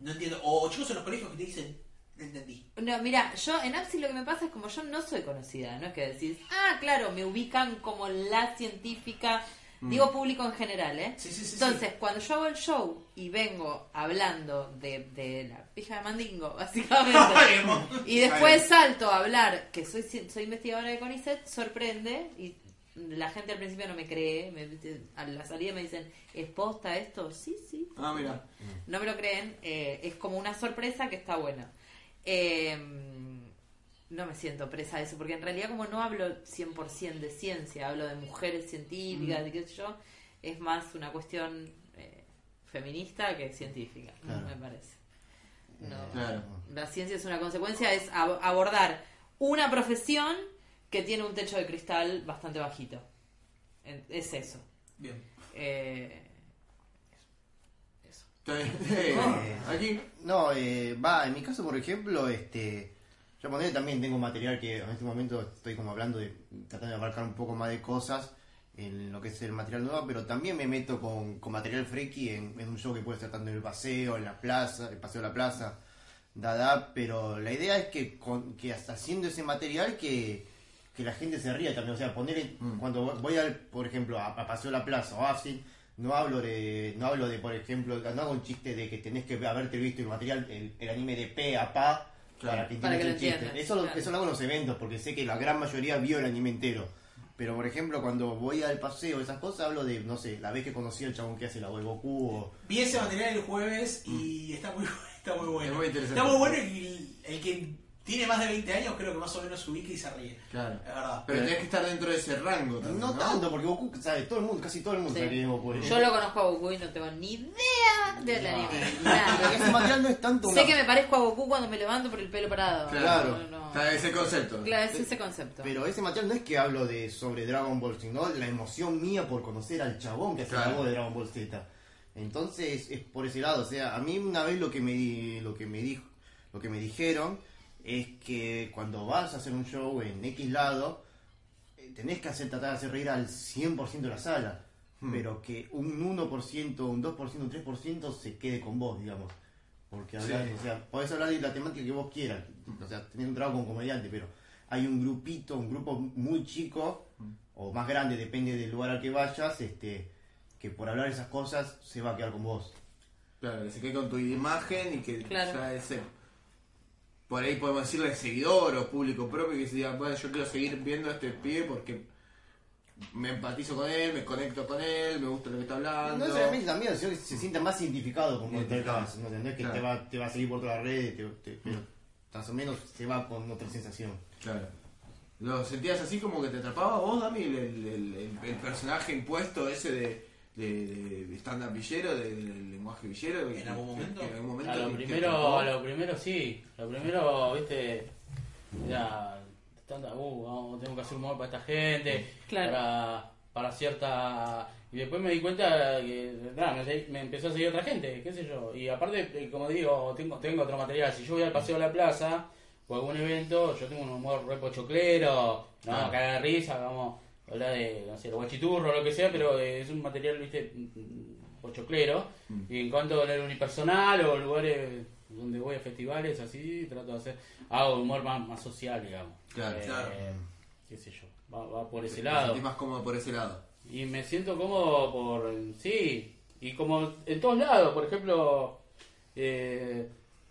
no entiendo, o chicos en los colegios que te dicen, no entendí. No, mira, yo en Apsi lo que me pasa es como yo no soy conocida, no es que decís, ah, claro, me ubican como la científica, digo público en general, ¿eh? Sí, sí, sí, Entonces, cuando yo hago el show y vengo hablando de, de la pija de Mandingo, básicamente, y después salto a hablar que soy, soy investigadora de CONICET, sorprende y la gente al principio no me cree, me- a la salida me dicen, ¿es posta esto? Sí, sí. Ah, mira. No me lo creen, eh, es como una sorpresa que está buena. Eh, no me siento presa de eso, porque en realidad como no hablo 100% de ciencia, hablo de mujeres científicas, de qué sé yo, es más una cuestión eh, feminista que científica, Claro. me parece. No, Claro. La ciencia es una consecuencia, es ab- abordar una profesión que tiene un techo de cristal bastante bajito. En- Es eso. Bien. Eh, eso. Eh, Aquí. No, eh, va, en mi caso, por ejemplo, este, yo ponele, también tengo material que en este momento estoy como hablando de, tratando de abarcar un poco más de cosas en lo que es el material nuevo, pero también me meto con, con material freaky en, en un show que puede ser tanto en el paseo, en la plaza, el paseo de la plaza, dada, pero la idea es que, con, que hasta haciendo ese material que, que la gente se ría también, o sea, poner cuando voy al, por ejemplo, a, a paseo de la plaza o así, no hablo de, no hablo de, por ejemplo, no hago un chiste de que tenés que haberte visto el material, el, el anime de pe a pa, para que Para que lo el chiste. entiendas, Eso, lo- claro. eso lo hago en los eventos, porque sé que la gran mayoría vio el anime entero. Pero, por ejemplo, cuando voy al paseo, esas cosas, hablo de, no sé, la vez que conocí al chabón que hace la de Goku o... Vi ese material el jueves y está muy, está muy bueno. Es muy interesante. Está muy bueno y el, el que tiene más de 20 años creo que más o menos se ubica y se ríe. Claro. Es verdad. Pero tenés que estar dentro de ese rango también. No, No, tanto, porque Goku, sabe, todo el mundo, casi todo el mundo Sí. sabe quién es Goku. Yo lo conozco a Goku y no tengo ni idea del anime. Nada. Ese material no es tanto una... Sé que me parezco a Goku cuando me levanto por el pelo parado. Claro. No, no. Está ese concepto. Claro, es ese concepto. Pero ese material no es que hablo de sobre Dragon Ball, sino la emoción mía por conocer al chabón que hace Claro. la voz de Dragon Ball Z. Entonces es por ese lado, o sea, a mí una vez lo que me di- lo que me dijo, lo que me dijeron es que cuando vas a hacer un show en X lado eh, tenés que hacer tratar de hacer reír al 100% de la sala, Hmm. pero que un 1%, un 2%, un 3% se quede con vos, digamos. Porque hablar, Sí. o sea, podés hablar de la temática que vos quieras, o sea, tener un trabajo como comediante, pero hay un grupito, un grupo muy chico o más grande, depende del lugar al que vayas, este, que por hablar esas cosas se va a quedar con vos. Claro, que se quede con tu imagen y que Claro. ya ese. Por ahí podemos decirle seguidor o público propio que se diga, bueno, yo quiero seguir viendo a este pibe porque me empatizo con él, me conecto con él, me gusta lo que está hablando. No necesariamente también, sino que se sienta más identificado con vos ¿no? ¿Entendés? Que Claro. te, va, te va a seguir por todas las redes, te- te- pero más o menos se va con otra sensación. Claro. ¿Lo sentías así como que te atrapaba vos, Dami, el- el- el personaje impuesto ese de, de, de- de stand-up villero, de- del lenguaje villero? ¿En algún momento? Que en algún momento A lo primero, a lo primero sí. Lo primero, viste, era tanta, uh, tengo que hacer humor para esta gente, Claro. para, para cierta... Y después me di cuenta que nada, me, me empezó a seguir otra gente, qué sé yo. Y aparte, eh, como digo, tengo, tengo otro material. Si yo voy al paseo de la plaza o a algún evento, yo tengo un humor re pochoclero, no, Claro. cagar de risa, vamos a hablar de, no sé, o lo que sea, pero es un material, viste, pochoclero. Y en cuanto al unipersonal o lugares donde voy a festivales así, trato de hacer, hago humor más, más social, digamos. Claro, Eh, claro. Qué sé yo, va, va por ese Te lado. más cómodo por ese lado. Y me siento cómodo por, sí, y como en todos lados, por ejemplo, eh,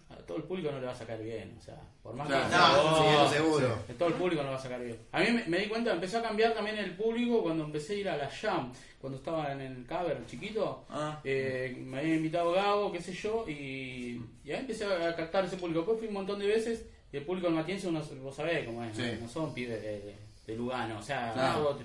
a todo el público no le va a sacar bien. O sea, por más Claro. que. No, sí, eso seguro. Todo el público no va a sacar bien. A mí me, me di cuenta, empezó a cambiar también el público cuando empecé a ir a la Jam, cuando estaba en el cover chiquito. Ah. Eh, me había invitado Gabo, qué sé yo, y, y ahí empecé a captar ese público. Después fui un montón de veces y el público en Matienzo, uno, vos sabés cómo es, Sí. no, no son pibes de, de- de Lugano, o sea, Claro. todos,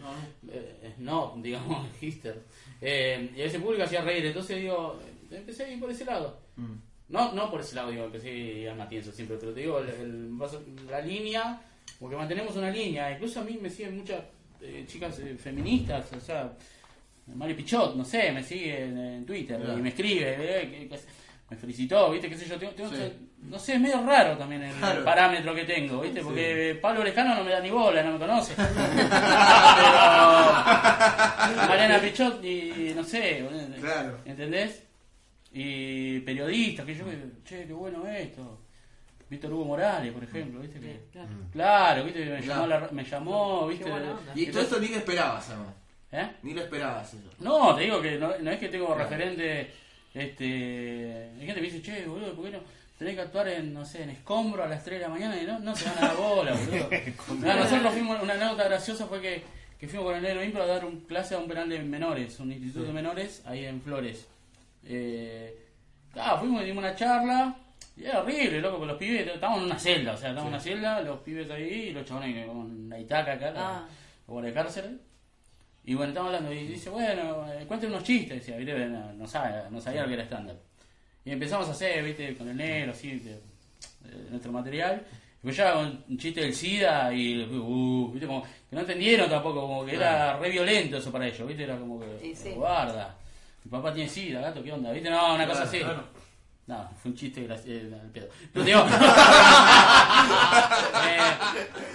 eh, no, digamos, hipster. Eh, y ese público hacía reír, entonces digo, empecé a ir por ese lado. Mm. No, no por ese lado, digo, empecé a Matienzo siempre, pero te digo, el- el- la línea, porque mantenemos una línea, incluso a mí me siguen muchas eh, chicas eh, feministas, o sea, Mari Pichot, no sé, me sigue en, en Twitter Claro. y me escribe, eh, que- que- me felicitó, viste, qué sé yo, tengo- tengo- Sí. no sé, es medio raro también el, Claro. parámetro que tengo, viste, Sí. porque Pablo Lejano no me da ni bola, no me conoce. Pero Mariana Pichot y no sé, Claro. ¿entendés? Y periodistas, que yo, che, qué bueno esto. Víctor Hugo Morales, por ejemplo, viste que... Claro. Claro, viste que me Claro. llamó, la- me llamó viste. Y todo esto ni lo esperabas, además. ¿Eh? Ni lo esperabas eso. No, te digo que no, no es que tengo Claro. referente. Este, hay gente que me dice, che, boludo, ¿por qué no tenés que actuar en, no sé, en escombro a las 3 de la mañana y no, no te van a dar bola, boludo? No, nosotros fuimos, una anécdota graciosa fue que, que fuimos con el negro Impro a dar un clase a un penal de menores, un instituto de menores ahí en Flores. Eh, fuimos y dimos una charla. Y era horrible, loco, con los pibes, estábamos en una celda, o sea, estábamos en una celda, los pibes ahí y los chabones con la itaca acá, Ah. la de cárcel. Y bueno, estamos hablando y dice, bueno, eh, cuente unos chistes, decía, ¿viste? No, no sabía, no sabía lo que era estándar. Y empezamos a hacer, viste, con el negro, así, de- de nuestro material. Y pues ya un chiste del SIDA y, uh, viste, como que no entendieron tampoco, como que era re violento eso para ellos, viste, era como que, sí. guarda, mi papá tiene SIDA, gato, ¿qué onda? ¿Viste? No, una cosa así. claro. No, fue un chiste gracioso, al pedo. Pero digo, eh,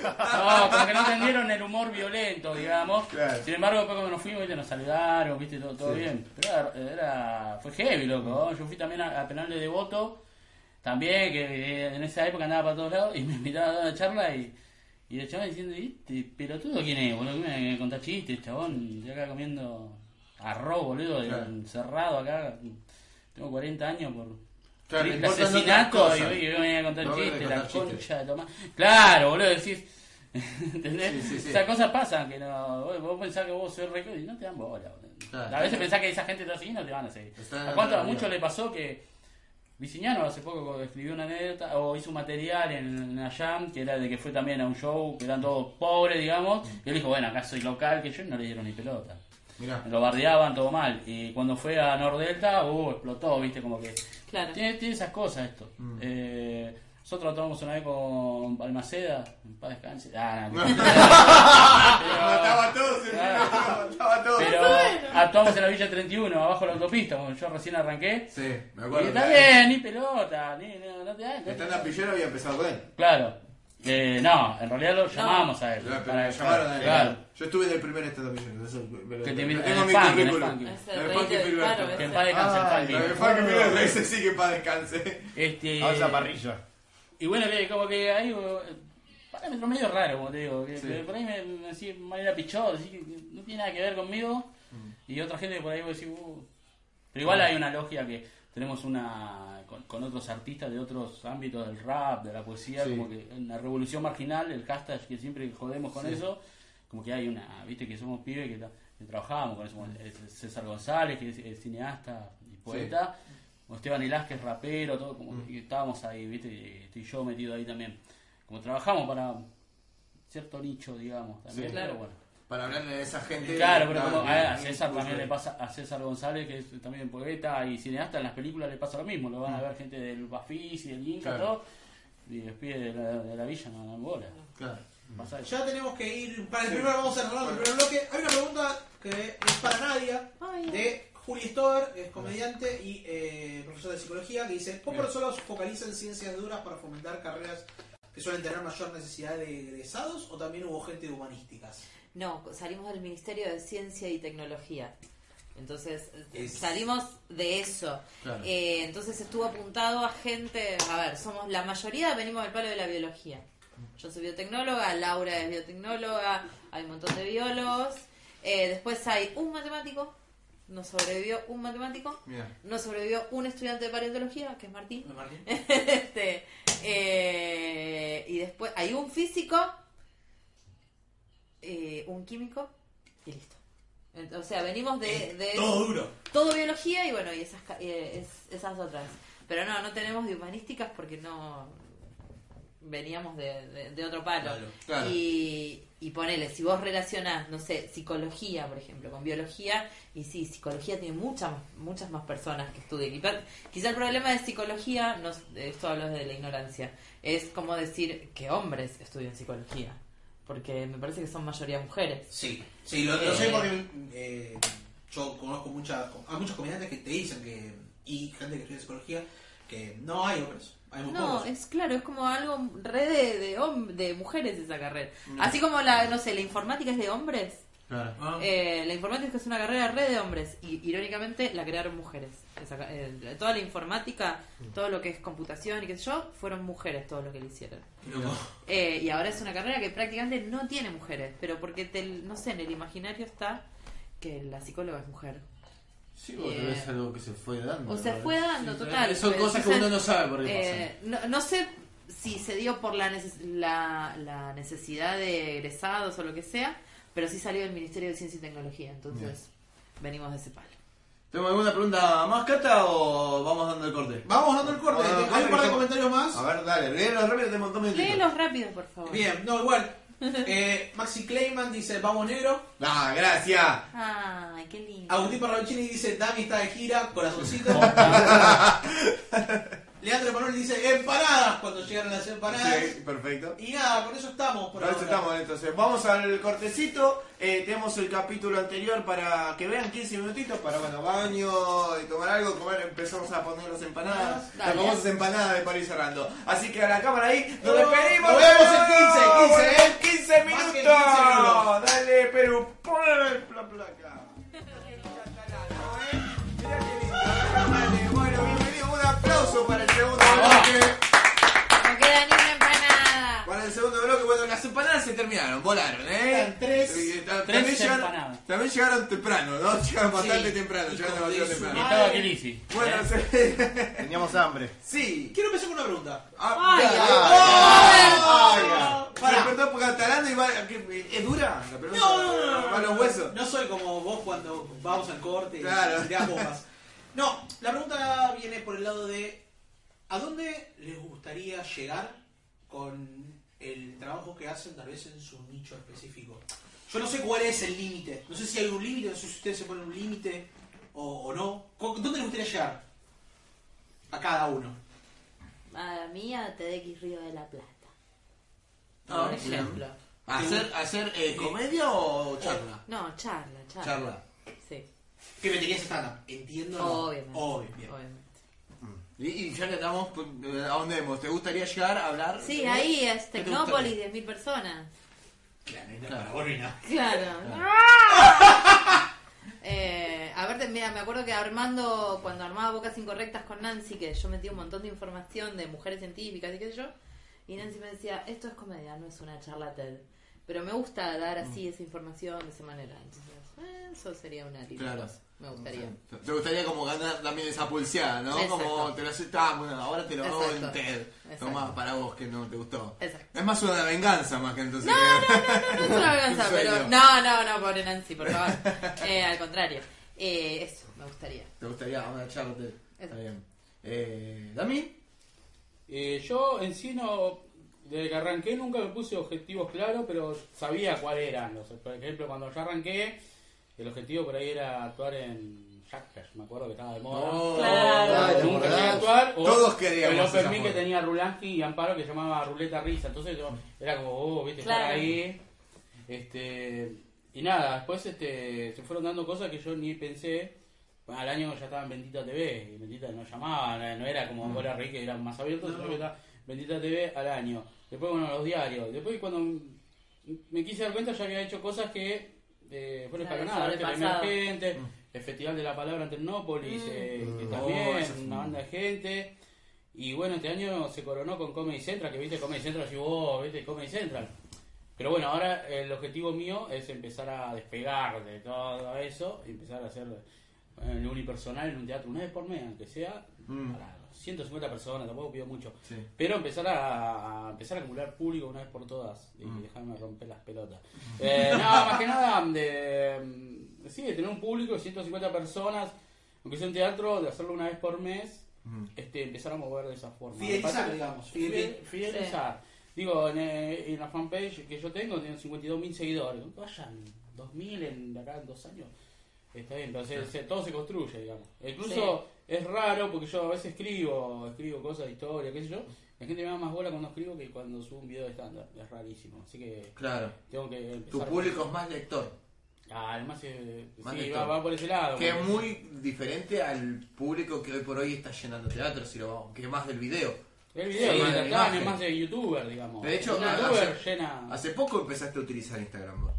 no, como que no entendieron el humor violento, digamos. Claro. Sin embargo, después cuando nos fuimos, ¿viste? nos saludaron, viste, todo, todo Sí. bien. Pero era, era- fue heavy, loco. Yo fui también a, a Penal de Devoto, también, que eh, en esa época andaba para todos lados, y me invitaban a dar una charla y, y el chabón diciendo, ¿y pero tú quién es, boludo? ¿Qué me contás chistes, chabón? Yo acá comiendo arroz, boludo, Claro. encerrado acá. Tengo 40 años por Claro, el asesinato y, y venía a contar No chistes, la concha de Tomás. Claro, boludo, decís. ¿Entendés? Sí, sí, sí. Esas cosas pasan que no. Vos, vos pensás que vos sos rico y no te dan bola. Claro. A veces pensás que esa gente está así y no te van a seguir. ¿A cuánto? A muchos le pasó que. Viciñano hace poco escribió una anécdota o hizo un material en la Jam que era de que fue también a un show que eran todos pobres, digamos. Y él dijo, bueno, acá soy local, que yo no le dieron ni pelota. Mirá. Lo bardeaban todo mal. Y cuando fue a Nordelta, uh, explotó, viste, como que. Claro. Tiene, tiene esas cosas esto. Mm. Eh, nosotros tomamos una vez con Balmaceda, en paz descanse. Ah, no, Mataba a todos, el Claro. negro, mataba a todos. pero actuamos en la Villa 31, abajo de la autopista, cuando yo recién arranqué. Sí, me Y acuerdo. está bien, ni pelota, ni, no, no te da. no Está en la pillera había empezado con él. Claro. Eh, no, en realidad lo llamamos a él. Pero para- me llamaron a él. claro. Yo estuve en el primer estado millonario. Eso, pero- Que te tengo en mi el funky, en el currículum. funky. En el funky Filiberto. Que en ese. paz descanse el Ay, funky. En el funky Filiberto, ese sí que para descanse. Este, a parrilla. Y bueno, que como que hay eh, parámetros medio raros, como te digo. Que, Sí. que por ahí me, me así que no tiene nada que ver conmigo. Mm. Y otra gente que por ahí vos decís, uh. Pero igual hay una logia que tenemos una con, con otros artistas de otros ámbitos del rap, de la poesía, Sí. como que en la revolución marginal, el hashtag que siempre jodemos con Sí. eso, como que hay una, viste que somos pibes que, que trabajamos con eso, como César González, que es, es cineasta y poeta, o Esteban Elás, que es rapero, todo, como Mm. que estábamos ahí, viste, y estoy yo metido ahí también. Como trabajamos para cierto nicho, digamos, también, Sí. pero Claro. bueno. Para hablarle de esa gente. Claro, pero como a, César también le pasa, a César González, que es también poeta y cineasta, en las películas le pasa lo mismo, lo van a ver gente del Bafis y del Inca, Claro. todo, y los pies de la, de la villa no dan bola. Claro. Ya tenemos que ir. Para el primero vamos a cerrar el primer bloque. Hay una pregunta que es para Nadia, Ay, de Juli Stover, que es comediante y eh, profesor de psicología, que dice: ¿Pocas Bien. personas focalizan ciencias duras para fomentar carreras que suelen tener mayor necesidad de egresados o también hubo gente de humanísticas? No, salimos del Ministerio de Ciencia y Tecnología. Entonces, Es- salimos de eso. Claro. Eh, entonces estuvo apuntado a gente, a ver, somos la mayoría venimos del palo de la biología. Yo soy biotecnóloga, Laura es biotecnóloga, hay un montón de biólogos. Eh, después hay un matemático, no sobrevivió un matemático, Mira. no sobrevivió un estudiante de paleontología, que es Martín. Martín. este, eh, y después hay un físico, eh, un químico y listo. O sea, venimos de, de Todo duro. todo biología y bueno, y esas, eh, es- esas otras. Pero no, no tenemos de humanísticas porque no veníamos de, de- de otro palo. Claro, claro. Y, y ponele, si vos relacionás, no sé, psicología, por ejemplo, con biología, y sí, psicología tiene muchas muchas más personas que estudian. Y Quizá el problema de psicología, no, esto hablo de la ignorancia, es como decir que hombres estudian psicología. Porque me parece que son mayoría mujeres. Sí, sí, lo, lo Eh. sé porque eh, yo conozco muchas, a muchos comediantes que te dicen que, y gente que estudia psicología, que no hay hombres, No, es claro, es como algo re de, de, de mujeres esa carrera. Así como la, no sé, la informática es de hombres. Claro. Ah. eh, la informática es una carrera re de hombres y irónicamente la crearon mujeres. Esa eh, toda la informática, todo lo que es computación y qué sé yo, fueron mujeres todo lo que le hicieron. Eh, y ahora es una carrera que prácticamente no tiene mujeres, pero porque, te- no sé, en el imaginario está que la psicóloga es mujer. Sí, o tal vez Eh, algo que se fue dando. O se fue dando, Sí, total. Son pero cosas que uno no sabe por qué eh, no, no sé si se dio por la, neces- la, la necesidad de egresados o lo que sea, pero sí salió del Ministerio de Ciencia y Tecnología, entonces venimos de ese palo. ¿Tengo alguna pregunta más, Cata, o vamos dando el corte? Vamos dando el corte, el hay un par de comentarios más. A ver, dale, léelo rápido, te montón de Léelos rápido, por favor. Bien, no, igual. Eh, Maxi Clayman dice, vamos negro. Ah, gracias. Ay, qué lindo. Agustín Parravicini dice, Dami está de gira, corazoncito. Leandro Manuel dice, empanadas, cuando llegaron las empanadas. Sí, perfecto. Y nada, con eso estamos por Por eso estamos, entonces. Vamos al cortecito. Eh, tenemos el capítulo anterior para que vean 15 minutitos para, bueno, baño y tomar algo, comer. Empezamos a poner las empanadas. Dale. Las famosas empanadas de París cerrando. Así que a la cámara ahí, nos despedimos. nos vemos en 15, 15, ¿eh? 15 Más minutos. que 15 minutos. Dale, Perú, ponle la placa. Mirá qué lindo. Dale, Bueno, bienvenido. Un aplauso para el segundo bloque. No queda ni una empanada. Para el segundo bloque, bueno, las empanadas se terminaron, volaron, ¿eh? Quedan tres. Y, ta- Tres también, llegaron, empanadas. también llegaron temprano, ¿no? Llegaron bastante Sí. temprano, llegaron Y temprano. estaba Kilisi. Bueno, ¿eh? se- Teníamos hambre. sí. Quiero empezar con una pregunta. Ah, Ay, ya, ay, ya. Pará. Me despertó por catalán y va, ¿qué- ¿es dura la pregunta? No, no, no, no, ¿Va a los huesos? No soy como vos cuando vamos al corte y Claro. tirás bombas. No, la pregunta viene por el lado de ¿a dónde les gustaría llegar con el trabajo que hacen tal vez en su nicho específico? Yo no sé cuál es el límite. No sé si hay un límite, no sé si ustedes se ponen un límite o, o no. ¿Con- ¿Dónde les gustaría llegar? A cada uno. A mí a TDX Río de la Plata. Ah, por ejemplo. ¿Hacer, hacer eh, comedia o charla? No, charla, charla. Charla. Sí, ¿Qué meterías stand-up? Entiendo. obviamente. Obviamente. Y, y ya que estamos, ¿a dónde vamos? ¿Te gustaría llegar a hablar? Sí, ahí es ¿Qué te Tecnópolis, gustaría? 10.000 personas. Claro, no, Claro. para vos no hay nada. Claro. Eh, a ver, mira, me acuerdo que Armando, cuando armaba Bocas Incorrectas con Nancy, que yo metí un montón de información de mujeres científicas y qué sé yo, y Nancy me decía, esto es comedia, no es una charla TED. Pero me gusta dar así esa información de esa manera. Entonces, eh, eso sería una linda Claro. Me gustaría. Te gustaría como ganar también esa pulseada, ¿no? Exacto. Como te lo haces, ah, bueno, ahora te lo hago en Exacto. TED. Exacto. Toma para vos que no te gustó. Exacto. Es más una venganza más que entonces. No, no, no, no, no es una venganza, pero. No, no, no, pobre Nancy, por favor. Eh, al contrario. Eh, eso, me gustaría. Te gustaría una charla TED. Está bien. Eh, ¿Dami? Eh, yo en sí no, desde que arranqué nunca me puse objetivos claros, pero sabía cuáles eran. los- por ejemplo, cuando yo arranqué, el objetivo por ahí era actuar en Jackass, me acuerdo que estaba de moda. No, Claro. ¿te Nunca quería actuar. O Todos queríamos El Open Mic que tenía Rulansky y Amparo que llamaba Ruleta Risa. Entonces yo- era como, oh, viste, estar Claro. ahí. Este, y nada, después este, se fueron dando cosas que yo ni pensé. Bueno, al año ya estaba en Bendita TV, y Bendita nos llamaban, no era como Bola Rey que eran más abiertos, sino que estaba Bendita TV al año. Después, bueno, los diarios. Después, cuando me quise dar cuenta, ya había hecho cosas que eh, escalonadas. ¿viste? La sobrepasado. emergente, el Festival de la Palabra en Tecnópolis, eh, que Mm. también, Oh, una un- banda de gente. Y bueno, este año se coronó con Comedy Central, que viste, Comedy Central llegó, viste, Comedy Central. Pero bueno, ahora el objetivo mío es empezar a despegar de todo eso y empezar a hacer el unipersonal en un teatro una vez por mes, aunque sea Mm. para 150 personas, tampoco pido mucho. Sí. Pero empezar a, a empezar a acumular público una vez por todas y Mm. dejarme romper las pelotas. Eh, no, más que nada de, mm, sí, de tener un público de 150 personas, aunque sea un teatro, de hacerlo una vez por mes, Mm. este, empezar a mover de esa forma. Fidelizar, Aparte- digamos, Fidel- fidel- Fidelizar. Digo, en, eh, en la fanpage que yo tengo, tienen 52.000 seguidores. Vayan 2.000 en, de acá en dos años. Está bien, entonces se- todo se construye, digamos. Incluso es raro porque yo a veces escribo, escribo cosas de historia, qué sé yo. La gente me da más bola cuando escribo que cuando subo un video de estándar. Es rarísimo. Así que Claro. tengo que empezar. Tu público es más lector. Ah, además, eh, Más sí, lector. va, va por ese lado. Que es muy diferente al público que hoy por hoy está llenando teatros, si lo vamos, que es más del video. El video Sí, de más de Instagram imagen. es más de youtuber, digamos. De hecho, el hace- youtuber llena. Hace poco empezaste a utilizar Instagram vos.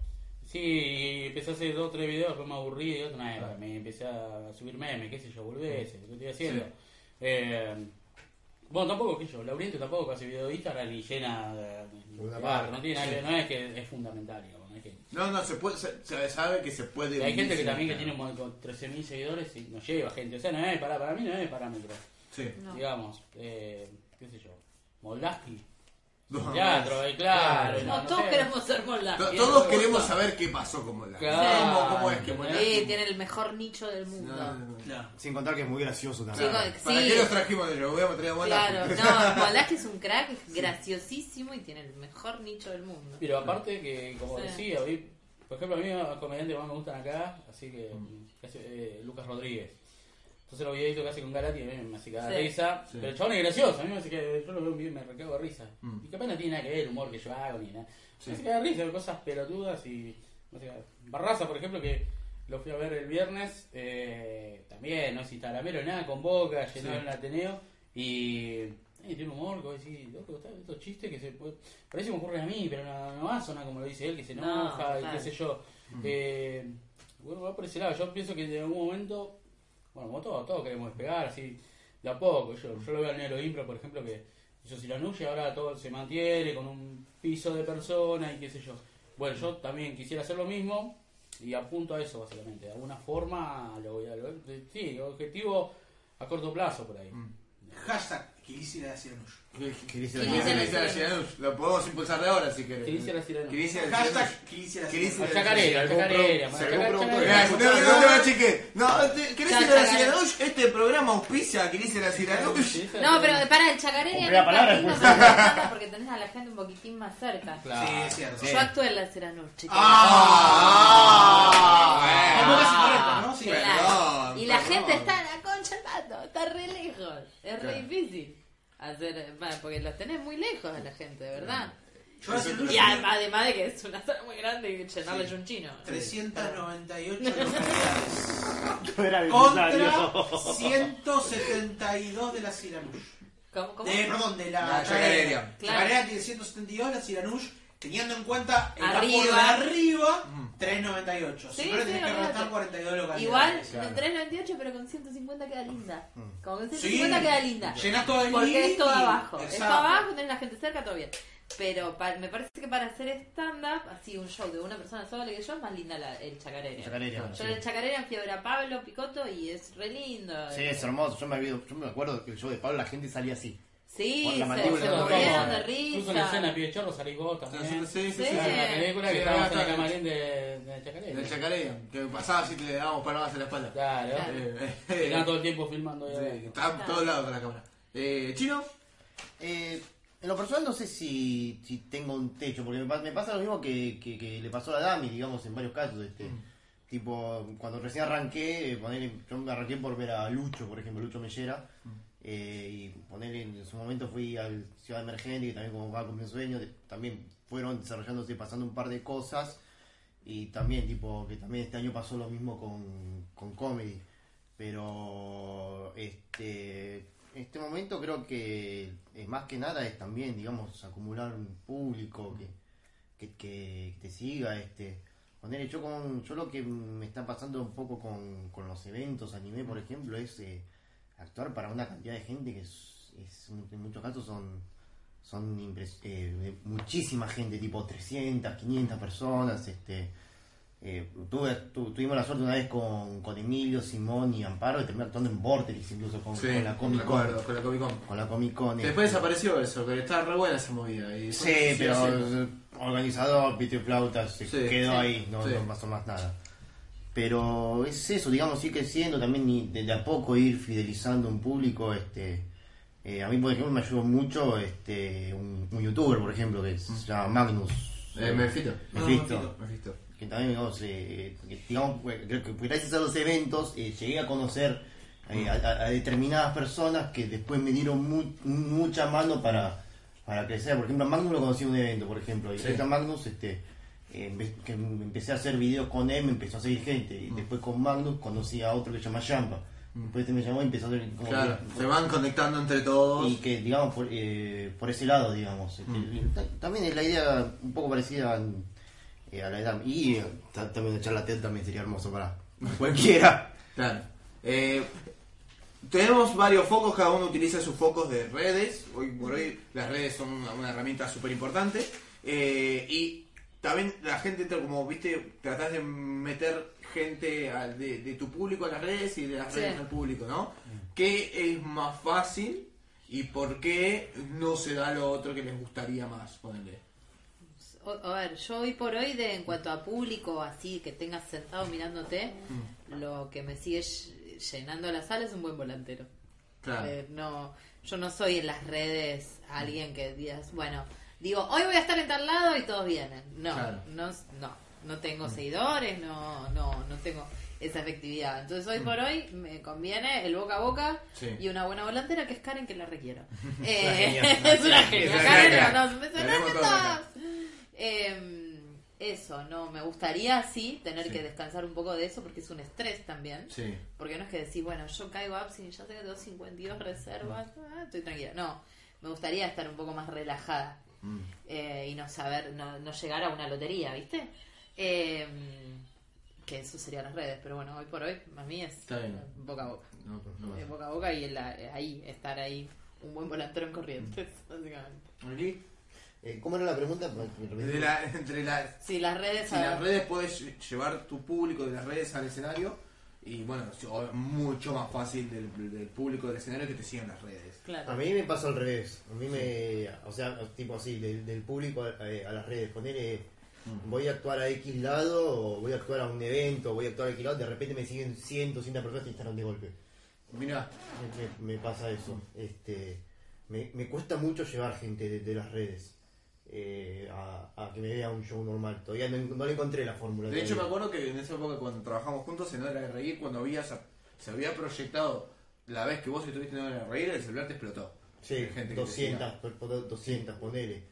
Sí, empecé a hacer dos o tres videos, después me aburrí y otra vez me empecé a subir memes, qué sé yo, volvés, ¿qué estoy haciendo? Sí. Eh, bueno, tampoco, qué sé yo, Lauriento tampoco hace video de Instagram y llena de, de- no tiene nada que no es que es fundamental, digamos, no es que... No, no, se puede, se, se sabe que se puede. hay gente que también que sin tiene como 13.000 seguidores y no lleva gente, o sea, no es para, para mí no es parámetro, Sí. No. digamos, eh, qué sé yo, Moldaski, No, teatro, eh, claro, No, no, no todos sé. queremos ser Moldavia. To- Todos queremos saber qué pasó con Moldavia. Claro. ¿Cómo, cómo es que Moldavia? Sí, tiene el mejor nicho del mundo. No, no, no. Claro. Sin contar que es muy gracioso también. Claro. Sí, ¿Para sí. qué los trajimos de nuevo? Voy a traer a Moldavia. Claro, no, Moldavia es un crack, es graciosísimo y tiene el mejor nicho del mundo. Pero aparte que, como Sí. decía, hoy, por ejemplo, a mí los comediantes que más me gustan acá, así que hace, eh, Lucas Rodríguez. Entonces los videitos que hace con Galati a mí me hace cagar Sí. risa. Sí. Pero el chabón es gracioso, a mí me hace que yo lo veo y me recago de risa. Mm. Y capaz no tiene nada que ver el humor que yo hago ni nada. Sí. Me hace cagar risa, cosas pelotudas y... me hace cagar. Barraza, por ejemplo, que lo fui a ver el viernes, eh, también, no es instagramero, nada, con boca, llenó Sí. el Ateneo y... eh, tiene un humor que vos decís, loco, está- estos chistes que se puede... Parece que me ocurren a mí, pero no, no va a sonar como lo dice él, que se No, enoja y qué sé yo. Eh, bueno, va por ese lado. Yo pienso que en algún momento, bueno, como todos, todos queremos despegar, así, de a poco. Yo, yo lo veo al Negro Impro, por ejemplo, que hizo Siranush y ahora todo se mantiene con un piso de personas y qué sé yo. Bueno, yo también quisiera hacer lo mismo y apunto a eso, básicamente. De alguna forma, lo voy a. lo- sí, objetivo a corto plazo por ahí. Hashtag La Ciranush. ¿Qué- ¿Qué dice ¿Qué la qué dice dice la la Ciudadanos? Lo podemos impulsar de ahora si querés. ¿Qué dice la la Hashtag Ciudadanos? Kilisi la ¿Qué dice Ciranush. la Chacarera, chacarera, no, no, no, no, chique. No, te- ¿querés ir a la. Ciudadanos? Este programa auspicia que dice la Ciudadanos. Sí, No, pero para el chacarera la pasa porque tenés a la gente un poquitín más cerca. Claro. Sí, es cierto. Yo actué en la Ceranush, chicos. Ah, ah, casi correcto, ¿no? Y la gente está en la concha del pato, está re lejos. Es re difícil hacer, bueno, porque los tenés muy lejos a la gente, de verdad. Yo Y además, además de que es una sala muy grande y llenarle Sí. un chino. 398 localidades. Contra necesario. 172 de la Ciranush. ¿Cómo? cómo? De, perdón, de la, La Chacarera. La Chacarera tiene 172, la Ciranush, teniendo en cuenta el Arriba. campo de arriba, 398. Sí, Siempre sí, tenés que olvídate. restar 42 localidades. Igual, Claro. en 398, pero con 150 queda linda. Con Sí. 150 queda linda. Llenás todo el Porque es todo abajo. Es todo Exacto. abajo, tenés la gente cerca, todo bien. Pero pa- me parece que para hacer stand-up, así un show de una persona sola que yo, es más linda la, el chacarera. Chacarera, Yo sí. en el chacarera fui a ver a Pablo Picoto y es re lindo. Sí, es hermoso. Yo me, yo me acuerdo que el show de Pablo la gente salía así. Sí, la se, mandíbula se de Incluso en la escena risa. Pie Chorro salís vos también. Sí, sí, sí. La película Sí, que estábamos en el camarín de, de Chacarera. Del Chacarera, que pasaba así le dábamos palmadas en la espalda. Claro, Claro. Eh, que eh, estaban todo el tiempo filmando sí, en todos lados con la cámara. Eh, ¿Chino? Eh, en lo personal no sé si, si tengo un techo, porque me, pa- me pasa lo mismo que, que, que le pasó a la Dami, digamos, en varios casos. Este, Tipo, cuando recién arranqué, eh, ponele, yo me arranqué por ver a Lucho, por ejemplo, Lucho Mellera. Eh, y ponerle en su momento fui al Ciudad Emergente, que también como va con mi sueño, también fueron desarrollándose, pasando un par de cosas. Y también, tipo, que también este año pasó lo mismo con, con Comedy. Pero, este, este momento creo que eh, más que nada es también, digamos, acumular un público que, que, te siga, este. Ponele, yo, con, yo lo que me está pasando un poco con, con los eventos anime, por ejemplo, es eh, actuar para una cantidad de gente que es, es- en muchos casos son son impres- eh, muchísima gente, tipo 300, 500 personas, este eh, tuve, tu- tuvimos la suerte una vez con, con Emilio, Simón y Amparo de terminar actuando en Vortex incluso con, Sí, con la Comic Con. con la Comic Con. Con la Comic Con. Que este. después desapareció eso, que estaba re buena esa movida. Y Sí, pero organizador, Peter Flauta, se quedó ahí, no, no pasó más nada. Pero es eso, digamos, ir creciendo, también y de, a poco ir fidelizando un público. este eh, A mí, por ejemplo, me ayudó mucho este un, un youtuber, por ejemplo, que se llama Magnus. Eh, Mefito. Mephisto. Mephisto. que también digamos, eh, digamos pues, que gracias a los eventos eh, llegué a conocer eh, a, a- determinadas personas que después me dieron mu- mucha mano para, para crecer por ejemplo a Magnus lo conocí en un evento por ejemplo y Sí. a Magnus este eh, que em- empecé a hacer videos con él me empezó a seguir gente y después con Magnus conocí a otro que se llama Yampa después este me llamó y empezó a hacer como Claro, que- se van conectando entre todos. y que digamos por, eh, por ese lado digamos Mm. también es la idea un poco parecida a, eh, a la edad y eh, ta- también echar la TED también sería hermoso para cualquiera Claro. Eh, tenemos varios focos, cada uno utiliza sus focos de redes. Hoy por hoy las redes son una, una herramienta súper importante. Eh, y también la gente, entra como viste, tratás de meter gente al- de, de tu público a las redes y de las Sí. redes al público, ¿no? ¿Qué es más fácil y por qué no se da lo otro que les gustaría más? Ponele. O- A ver, yo hoy por hoy, de, en cuanto a público, así que tengas sentado mirándote, Mm. lo que me sigue ll- llenando la sala es un buen volantero. Claro. Eh, no, yo no soy en las redes alguien que digas, bueno, digo, hoy voy a estar en tal lado y todos vienen. No, Claro. no, no, no tengo seguidores, no, no, no tengo esa efectividad. Entonces hoy por hoy me conviene el boca a boca Sí. y una buena volantera que es Karen que la requiero. Eh, es una genia. Karen. Em, eso, no, me gustaría sí tener Sí. que descansar un poco de eso porque es un estrés también. Sí. Porque no es que decir, bueno, yo caigo a Absin ya tengo 52 reservas, ah, estoy tranquila. No, me gustaría estar un poco más relajada Mm. eh, y no saber, no, no llegar a una lotería, ¿viste? Eh, que eso serían las redes, pero bueno, hoy por hoy, a mí es Está bien. boca a boca. No, no Eh, boca a boca y en la- eh, ahí, estar ahí, un buen volantero en corrientes, básicamente. ¿Aquí? Eh, ¿cómo era la pregunta? Repetí. De la- entre las Sí, las redes... Si a- las redes puedes lle- llevar tu público de las redes al escenario y bueno, mucho más fácil del, del público del escenario que te sigan las redes. Claro. A mí me pasa al revés. A mí me. O sea, tipo así, del, del público a, a- a las redes. Poner. Voy a actuar a X lado, o voy a actuar a un evento, o voy a actuar a X lado. De repente me siguen 100, 200 personas y están de golpe. Mira, Me, me- me pasa eso. Este, me, me cuesta mucho llevar gente de, de las redes eh, a, a que me vea un show normal. Todavía no, no le encontré la fórmula. de hecho me acuerdo que en esa época cuando trabajamos juntos en Hora de Reír, cuando habías, se había proyectado la vez que vos estuviste en Hora de Reír, el celular te explotó. Sí, De gente que te 200, siga. por- por 200, ponele.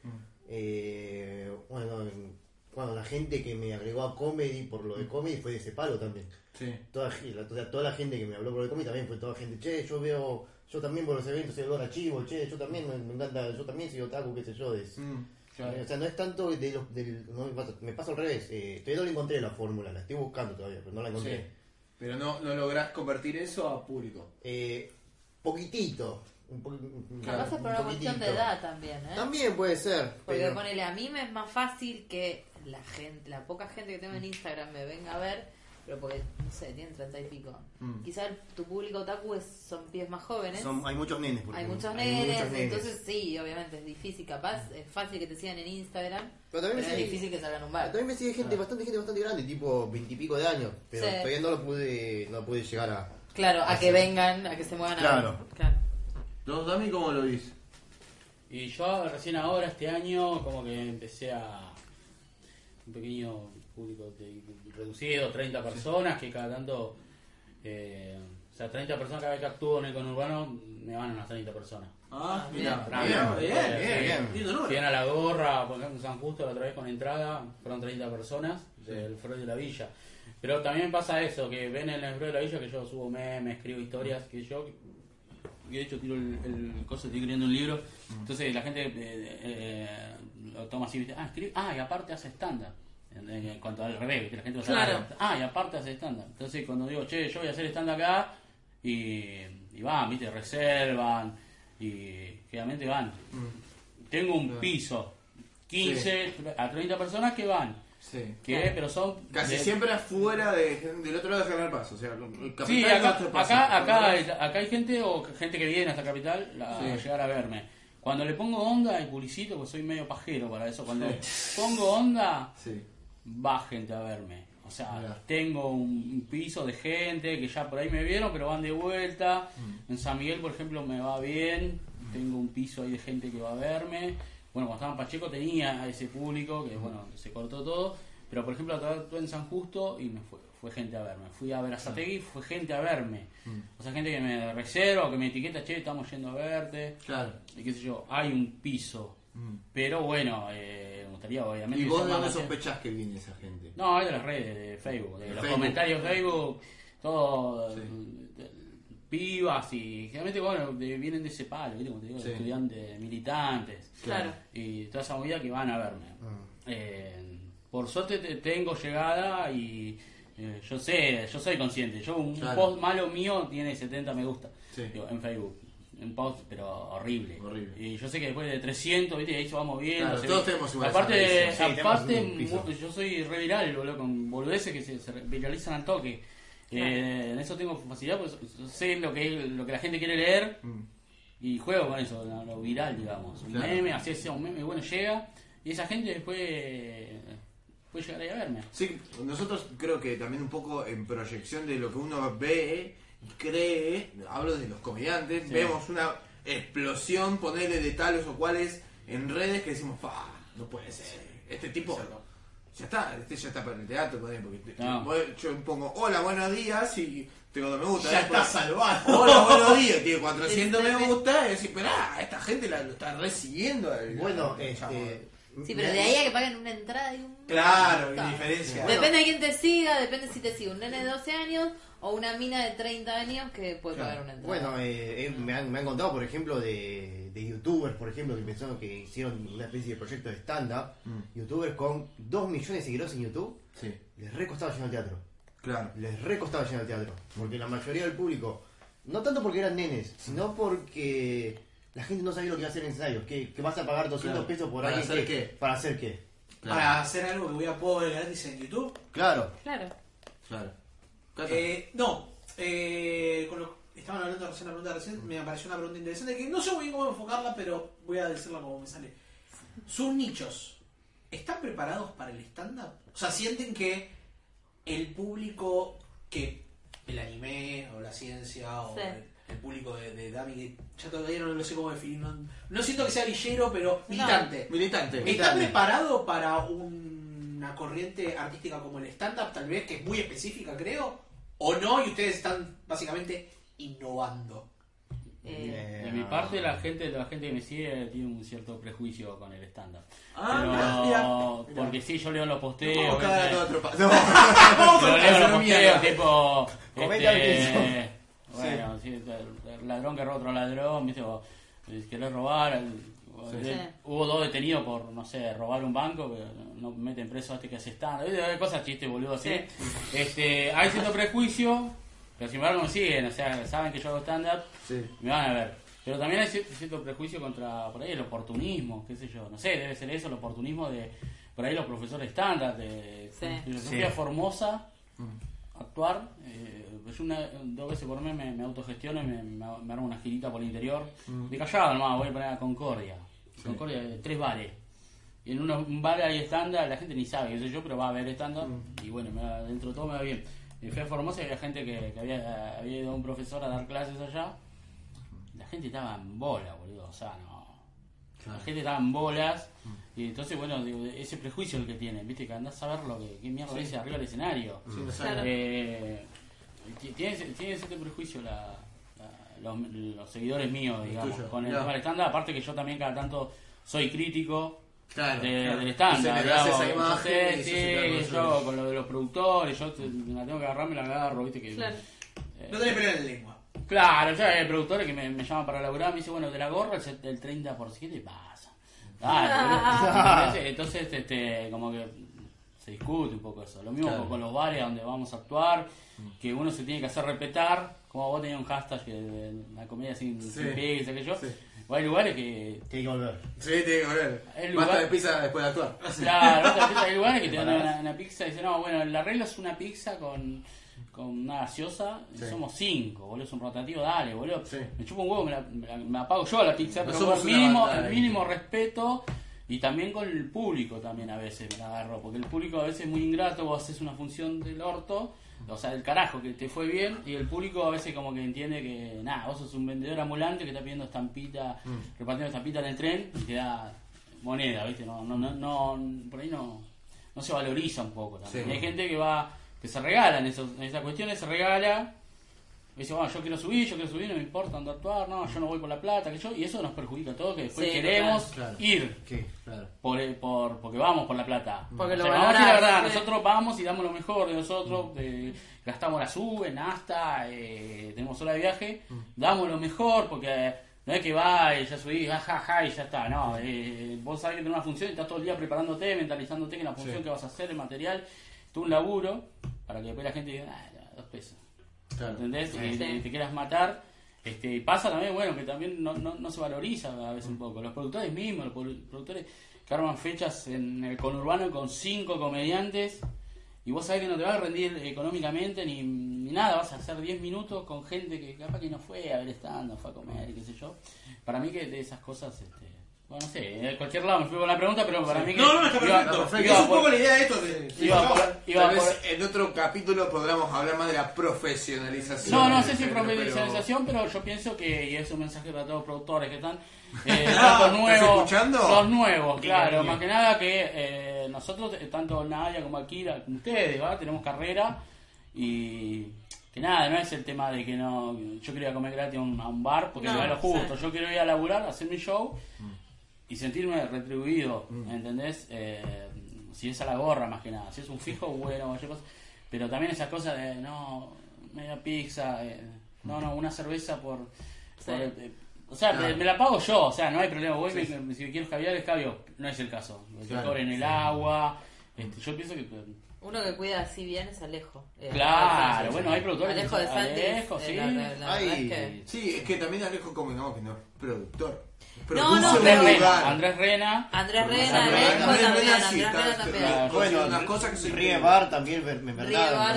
Eh, bueno, en- bueno, la gente que me agregó a comedy por lo de comedy fue de ese palo también. Sí. Toda, la- toda, toda la gente que me habló por lo de comedy también fue toda gente, che, yo veo, yo también por los eventos soy olor a chivo, che, yo también me, me encanta, yo también soy otaku, qué sé yo. Es, Mm, claro. O sea, no es tanto de los, del, no me pasa, me pasa al revés, eh, todavía no le encontré la fórmula, la estoy buscando todavía, pero no la encontré. Sí. Pero no, no lográs convertir eso a público. Eh, poquitito. Un po- Capaz es por un una cuestión de edad también, ¿eh? También puede ser. Porque pero- ponele, a mí me es más fácil que la gente, la poca gente que tengo en Instagram me venga a ver, pero porque, no sé, tienen treinta y pico. Mm. Quizás tu público otaku es, son pies más jóvenes. Son- hay muchos nenes, por hay ejemplo. muchos Hay nenes, muchos nenes. entonces sí, obviamente es difícil, capaz, es fácil que te sigan en Instagram, Pero también pero me es sigue- difícil que salgan a un bar. También me sigue gente, bastante gente bastante grande, tipo veintipico de años, pero Sí. todavía no lo pude, no pude llegar a. Claro, a que vengan, a que se muevan Claro. a Claro. ¿Los Dami cómo lo viste? Y yo recién ahora, este año, como que empecé a un pequeño público de- reducido, 30 personas, que cada tanto, eh, o sea, 30 personas cada vez que actúo en el conurbano, me van unas 30 personas. Ah, bien. mira, Bien, bien, bien, bien, a la gorra, por ejemplo, en San Justo la otra vez con entrada, fueron 30 personas del Freud de la Villa. Pero también pasa eso, que ven en el Freud de la Villa que yo subo memes, escribo historias, que yo, de hecho tiro el, el coso, estoy escribiendo un libro, entonces la gente eh, eh, lo toma así, ah, escribe, ah, y aparte hace estándar. En, cuanto al revés, ¿viste? la gente lo sabe. Claro. ah, y aparte hace estándar. Entonces cuando digo, che, yo voy a hacer estándar acá, y, y van, ¿viste? Reservan, y generalmente van. Tengo un piso, 15 a 30 personas que van. Sí. que Claro. pero son Casi de- siempre afuera de, del otro lado de General Paz. O sea, el capital Sí, acá, acá, acá, hay- acá hay gente o gente que viene hasta Capital la- Sí. a llegar a verme. Cuando le pongo onda y publicito, pues soy medio pajero para eso, cuando pongo onda, Sí. Va gente a verme. O sea, Mirá. tengo un, piso de gente que ya por ahí me vieron, pero van de vuelta. Mm. En San Miguel, por ejemplo, me va bien. Tengo un piso ahí de gente que va a verme. Bueno, cuando estaba en Pacheco tenía a ese público, que bueno, se cortó todo. Pero por ejemplo, actué en San Justo y me fue, fue gente a verme. Fui a ver a Sategui, fue gente a verme. Mm. O sea, gente que me reserva, que me etiqueta, che, estamos yendo a verte. Claro. Y qué sé yo, hay un piso. Mm. Pero bueno, eh, me gustaría obviamente... ¿Y que vos de dónde sospechás que viene esa gente? no, es de las redes, de Facebook, de De los Facebook. comentarios de Facebook, todo, Sí. de- pibas y generalmente, bueno, de- vienen de ese palo, ¿viste? Como te digo, Sí. estudiantes, militantes Claro. y toda esa movida que van a verme. Ah. Eh, por suerte te- tengo llegada y eh, yo sé, yo soy consciente. Yo un Claro. post malo mío tiene 70 me gusta Sí. digo, en Facebook. Un post, pero horrible. Horrible. Y yo sé que después de 300, ¿viste? ahí vamos bien. Claro, todos tenemos igual Aparte. Sí, aparte yo soy re viral, boludo, con boludeces que se, se viralizan al toque. Eh, en eso tengo facilidad, pues sé lo que, es- lo que la gente quiere leer Mm. y juego con eso, lo, lo viral, digamos. Un Claro. meme, así sea un meme, bueno, llega y esa gente después eh, puede llegar ahí a verme. Sí, nosotros creo que también un poco en proyección de lo que uno ve y cree, hablo de los comediantes, Sí. vemos una explosión, ponerle de tales o cuales en redes que decimos, fa, no puede ser, este tipo ya está, este ya está para el teatro, porque te- No. yo pongo hola, buenos días y tengo dos me gusta. Ya después, está salvado. Hola, buenos días, tiene 400 Sí, sí, me gusta y decís, pero ah, esta gente la, lo está recibiendo. Bueno, este. Sí, pero de ahí a que paguen una entrada y un... Claro, diferencia. Bueno. Depende de quién te siga, depende si te sigue un nene de 12 años o una mina de 30 años que puede Claro. pagar una entrada. Bueno, eh, eh, me, han, me han contado, por ejemplo, de, de youtubers, por ejemplo, que pensaron que hicieron una especie de proyecto de stand-up. Mm. Youtubers con 2 millones de seguidores en YouTube, Sí, les re costaba llenar el teatro. claro. Les re costaba llenar el teatro. Porque la mayoría del público, no tanto porque eran nenes, sino porque la gente no sabía lo que iba a hacer en ensayos. Que, que vas a pagar 200 Claro. pesos por ¿Para alguien hacer que- qué? ¿Para hacer qué? Para hacer algo que voy a poder gratis en YouTube. Claro. Claro. Claro. Eh, no, eh, con lo estaban hablando recién la pregunta recién, me apareció una pregunta interesante que no sé muy bien cómo enfocarla, pero voy a decirla como me sale. Sus nichos, ¿están preparados para el stand-up? O sea, sienten que el público que el anime o la ciencia o Sí. el, el público de, de Dami, que ya todavía no lo sé cómo definir, no, no siento que sea villero, pero militante. Militante. ¿Está militante. preparado para una corriente artística como el stand-up, tal vez, que es muy específica, creo? ¿O no? Y ustedes están básicamente innovando. Eh, De mi parte, la gente, la gente que me sigue tiene un cierto prejuicio con el stand-up. Ah, Pero, porque sí, yo leo los posteos. Tipo. Comenta este, el bueno, sí, el ladrón que roba otro ladrón. O, eh, querés robar. Sí. de-. Hubo dos detenidos por, no sé, robar un banco, que no meten preso a este que hace stand. ¿viste? Cosas chistes, boludo, así. Este, hay cierto prejuicio, pero sin embargo me siguen, o sea, saben que yo hago stand-up, Sí. me van a ver. Pero también hay cierto, cierto prejuicio contra, por ahí, el oportunismo, qué sé yo, no sé, debe ser eso, el oportunismo de, por ahí, los profesores estándar, de filosofía Sí. formosa, actuar. eh, yo una, dos veces por mes me, me autogestiono y me, me, me armo una girita por el interior. De callado nomás, voy a poner a Concordia. Concordia, eh, tres bares. Y en uno, un bar hay estándar, la gente ni sabe, qué sé yo, pero va a ver estándar. Y bueno, me dentro de todo me va bien. Y fui a Formosa y había gente que, que había, había ido a un profesor a dar clases allá. La gente estaba en bola, boludo. O sea, no. La gente estaba en bolas. Y entonces, bueno, digo, ese prejuicio el que tienen, viste, que andás a ver lo que qué mierda dice arriba del escenario. Sí, no Claro. sabe. Eh, ti- tiene, tiene ese prejuicio la, la- los, los seguidores míos, digamos, con el tema del estándar. Aparte que yo también cada tanto soy crítico Claro, de- claro. del estándar. Yo sé, sí, yo con lo de los productores, yo te- me la tengo que agarrar, me la agarro, viste que... Claro. eh, No tenés pelo en la lengua. Claro, ya hay productores que me, me llaman para laburar, me dice, bueno, de la gorra el, set- el 30%, ¿qué te pasa? Entonces, este, como que se discute un poco eso. Lo mismo Claro. con, los bares donde vamos a actuar, que uno se tiene que hacer respetar, como vos tenías un hashtag que de la comedia sin, Sí. sin pegue, qué sé yo. Sí. O hay lugares que. Tiene que volver. Sí, tiene que volver. El Basta de pizza después de actuar. Claro, hay lugares que te dan una, una pizza y dicen, no, bueno, el arreglo es una pizza con, con una gaseosa, Sí. somos cinco, boludo, es un rotativo, dale, boludo. Sí. Me chupo un huevo, me la, me la- me la pago yo la pizza, No pero con mínimo, el mínimo respeto y también con el público también a veces me la agarro, porque el público a veces es muy ingrato, vos haces una función del orto, o sea, del carajo, que te fue bien, y el público a veces como que entiende que, nada, vos sos un vendedor ambulante que está pidiendo estampita, Mm. repartiendo estampita en el tren y te da moneda, ¿viste? No, no, no, no, por ahí no, no se valoriza un poco también. Sí. Hay gente que va, que se regala en, esos, en esas cuestiones, se regala, y dice, bueno, yo quiero subir, yo quiero subir, no me importa dónde actuar, no, yo no voy por la plata, que yo, y eso nos perjudica a todos, que después Sí, queremos claro. ir ¿Qué? Claro. por, por, porque vamos por la plata. Porque O lo sea, vamos a decir la verdad, sí. nosotros vamos y damos lo mejor de nosotros, de- gastamos la sube, hasta, eh, tenemos hora de viaje, damos lo mejor porque no es que va y ya subís, jajaja y ya está, no, eh, vos sabés que tenés una función y estás todo el día preparándote, mentalizándote que la función Sí. que vas a hacer, el material, tú un laburo, para que después la gente diga, ah, dos pesos. Claro. ¿entendés? Sí. Y te, te quieras matar. Este, y pasa también, bueno, que también no, no, no se valoriza a veces un poco. Los productores mismos, los produ- productores que arman fechas en el conurbano con cinco comediantes y vos sabés que no te va a rendir económicamente ni, ni nada, vas a hacer 10 minutos con gente que capaz que no fue a ver stand fue a comer y qué sé yo. Para mí que de esas cosas, este, bueno, no sé, de cualquier lado me fui con la pregunta, pero para mí que... No, no, está iba- perfecto. iba Es un poco la idea de esto. De, iba por- iba Tal vez por- en otro capítulo podamos hablar más de la profesionalización. No, no sé si profesionalización, pero... yo pienso que, y es un mensaje para todos los productores que están, eh, Ah, tanto nuevos, ¿estás escuchando? los nuevos, claro, más que nada que eh, nosotros, eh, tanto Naya como Akira, ustedes, ¿va? tenemos carrera y que nada, no es el tema de que no, yo quiero ir a comer gratis a un, a un bar porque No, me da lo justo, sí. yo quiero ir a laburar, hacer mi show Mm. Y sentirme retribuido, ¿entendés? Eh, si es a la gorra más que nada, si es un fijo, bueno, cualquier cosa. pero también esas cosas de, no, media pizza, eh, no, no, una cerveza por... Sí. por, eh, o sea, Claro. me, me la pago yo, o sea, no hay problema, voy, Sí, me- si me quiero caviar, escabio, no es el caso, que Claro, cobren el sí. agua, este, yo pienso que... Uno que cuida así bien es Alejo. Eh, Claro, bueno, hay productores que Alejo de Santis. Alejo, eh, sí. la- la- la verdad Ay. es que- Sí, es que también Alejo convengamos que no es productor. No, no, pero- lugar. Rena, Andrés Rena, Andrés Rena, Andrés Rena, también, Andrés Rena Bueno, unas cosas que se Ríe Bar también, me- verdad.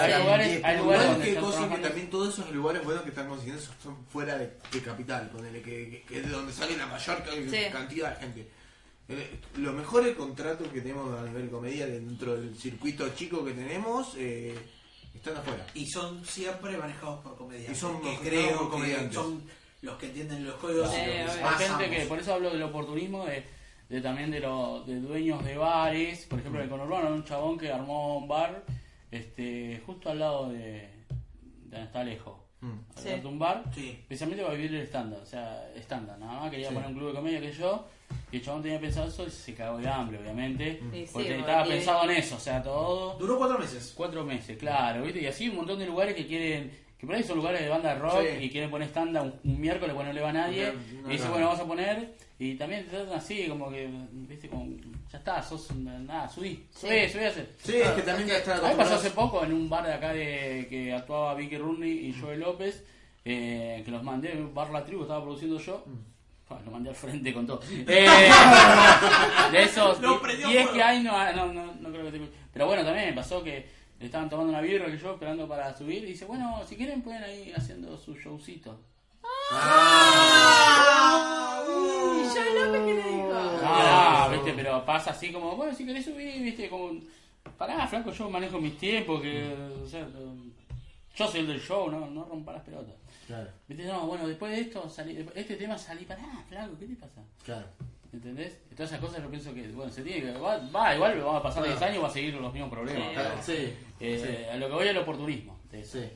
Hay lugares- hay lugares que cosas que también todos esos lugares buenos que están consiguiendo son- fuera de, capital, ponele, que, es de donde sale la mayor cantidad de gente. Eh, Los mejores contratos que tenemos a nivel comedia dentro del circuito chico que tenemos eh, están afuera. Y son siempre manejados por comediantes. Y son que creo por que comediantes. son los que entienden los códigos. Sí, y los obvio. Hay gente que, por eso hablo del oportunismo, de, de también de, los de dueños de bares. Por ejemplo, en el conurbano un chabón que armó un bar este, justo al lado de, de donde está Alejo. Mm. Al Sí. lado de un bar, Sí. especialmente para vivir el estándar. O sea, estándar, nada más. Quería Sí. poner un club de comedia que yo. Y el chabón tenía pensado eso y se cagó de hambre, obviamente. Sí, porque porque- estaba pensado en eso, o sea, todo. Duró cuatro meses. Cuatro meses, claro, ¿viste? Y así un montón de lugares que quieren, que por ahí son lugares de banda de rock Sí. y quieren poner stand un, un miércoles cuando no le va a nadie. No, no, y dice, no. bueno, vamos a poner. Y también te tratan así, como que, ¿viste? Como, ya está, sos, nada, subí, subí, subí a hacer. Sí, es que también está A mí me pasó hace poco en un bar de acá de que actuaba Vicky Rooney y Joel López, eh, que los mandé, un bar La Tribu, estaba produciendo yo. Bueno, lo mandé al frente con todo. Eh, de esos die- prendió 10 fuego. que hay, no, no, no, no creo que tenga. Pero bueno, también me pasó que estaban tomando una birra que yo esperando para subir y dice, bueno, si quieren pueden ir haciendo su showcito. ¿Y yo López qué le dijo? Ah, viste, pero pasa así como, bueno, si querés subir, viste, como, pará, flaco, yo manejo mis tiempos, que, o sea, yo soy el del show, no, no rompa las pelotas. Claro, Viste, no, bueno, después de esto, salí, después de este tema salí, pará, flaco, ¿qué te pasa? claro. ¿Entendés? Todas esas cosas yo pienso que, bueno, se tiene que, va, va, igual vamos a pasar 10 años y va a seguir los mismos problemas. Sí. pero, Sí, eh, A lo que voy es el oportunismo. de eso. sí.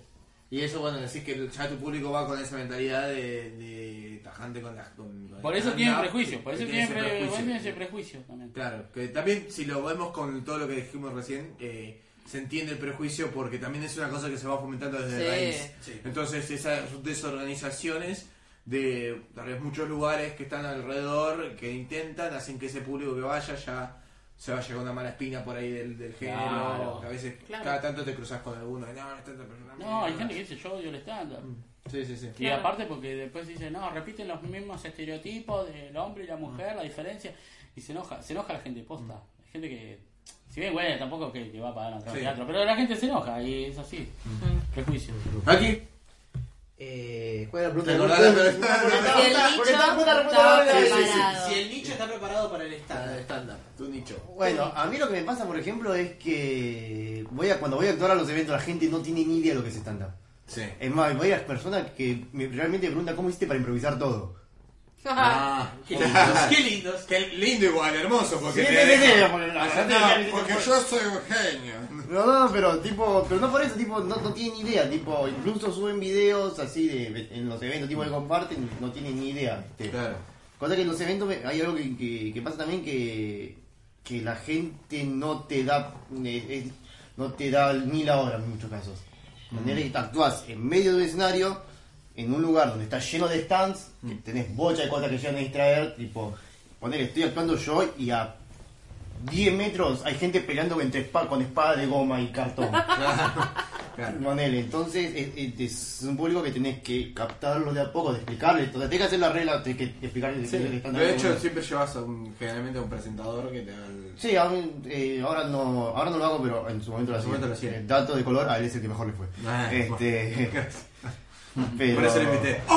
Y eso, bueno, decís que ya tu público va con esa mentalidad de, de tajante con la. Con, con Por eso tienen stand-up, prejuicios, por eso tiene tienen, pre- prejuicio. tienen ese prejuicio también. Claro, que también si lo vemos con todo lo que dijimos recién, eh, se entiende el prejuicio porque también es una cosa que se va fomentando desde Sí. raíz. Sí. Entonces esas desorganizaciones de tal vez muchos lugares que están alrededor que intentan, hacen que ese público que vaya ya se vaya con una mala espina por ahí del, del género, Claro. que a veces Claro. cada tanto te cruzas con alguno, no, no tanta persona. No, hay gente que dice yo odio el stand-up. Sí, sí, sí. Y aparte porque después dicen, no, repiten los mismos estereotipos del hombre y la mujer, la diferencia. Y se enoja, se enoja la gente posta. Hay gente que, si bien, bueno, tampoco que, que va a pagar un Sí. teatro, pero la gente se enoja y es así. Prejuicio. Aquí. Eh, ¿Cuál era la ¿Te pregunta? acordás? Si el porque nicho estaba preparado. Si el está preparado para el Ah, estándar. estándar, tu nicho. Bueno, a mí lo que me pasa, por ejemplo, es que voy a, cuando voy a actuar a los eventos, la gente no tiene ni idea de lo que es stand-up. Sí. Es más, voy a las personas que me- realmente me preguntan cómo hiciste para improvisar todo. Ah, Qué lindos, qué lindos. Qué lindo igual, hermoso, porque Sí, te sí, sí, deja- sí, porque la gente- no, porque yo soy un genio. No, no, pero tipo, pero no por eso, tipo, no, no tienen idea, tipo, incluso suben videos así de en los eventos, tipo que comparten, no tienen ni idea. este. Claro. Cosa que en los eventos hay algo que, que- que pasa también que, que la gente no te da eh, eh, no te da ni la hora en muchos casos. De manera que actúas en medio de un escenario, en un lugar donde está lleno de stands, que tenés bocha de cosas que llegan a distraer, tipo, poner, estoy actuando yo y a 10 metros hay gente peleando entre espa- con espada de goma y cartón. Claro. Manel, entonces es, un público que tenés que captarlo de a poco, de explicarle. Entonces tenés que hacer la regla, tenés que explicarle Sí. de qué están De hecho, siempre llevas a un, generalmente a un presentador que te da el... Sí, aún, eh, ahora no ahora no lo hago, pero en su momento lo En su momento lo hacía. Eh, dato de color, a él es el que mejor le fue. Ah, este, pero... Por eso le invité.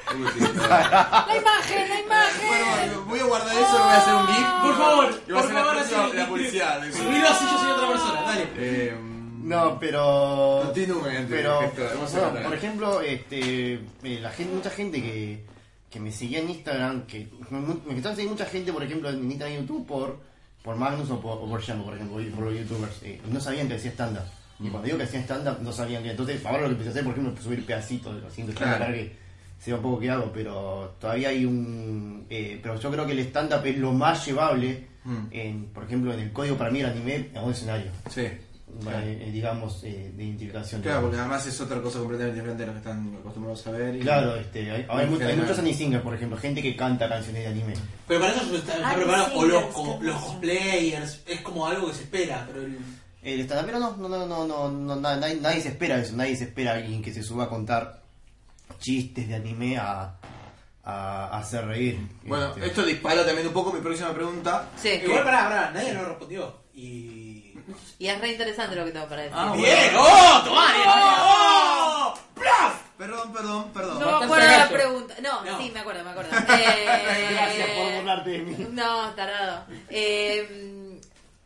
La imagen, la imagen. Bueno, voy a guardar eso, voy a hacer un GIF. Por favor, por la favor, próxima- así. la publicidad. Así, yo soy otra persona, dale. Eh, No, pero... Continúen. Pero, tratar. por ejemplo, este, eh, la gente, mucha gente que, que me seguía en Instagram, que me, me están siguiendo mucha gente, por ejemplo, en Instagram y YouTube por, por Magnus o por, o por por ejemplo, y por los youtubers, eh, no sabían que hacía stand-up. Y cuando digo que hacía stand-up, no sabían que. Entonces, ahora lo que empecé a hacer, por ejemplo, es subir pedacitos, haciendo stand-up Claro. para que sea un poco que hago, pero todavía hay un. eh, pero yo creo que el stand-up es lo más llevable, Mm. en, por ejemplo, en el código para mí el anime a un escenario. Sí. Bueno, eh, digamos, eh, de identificación. Claro, porque además es otra cosa completamente diferente a lo que están acostumbrados a ver. y- Claro, este, hay, hay, En mu- hay muchos anime singers, por ejemplo, gente que canta canciones de anime. Pero para eso está, está preparado. o los, los cosplayers. Es como algo que se espera. Pero el, El stand pero no, no, no, no, no, no, na- nadie, nadie se espera eso, nadie se espera a alguien que se suba a contar chistes de anime a, a, a hacer reír. Bueno, Este, esto dispara también un poco mi próxima pregunta. Sí. Igual, pará, pará, nadie nos respondió. Y. Y es re interesante lo que tengo para decir. Ah, bueno. ¡Bien! ¡Oh! ¡Tomá! ¡Oh! ¡Plaf! Perdón, perdón, perdón. No me acuerdo la pregunta. No, No. sí, me acuerdo, me acuerdo. Eh, Gracias por burlarte de mí. No, tardado. Eh,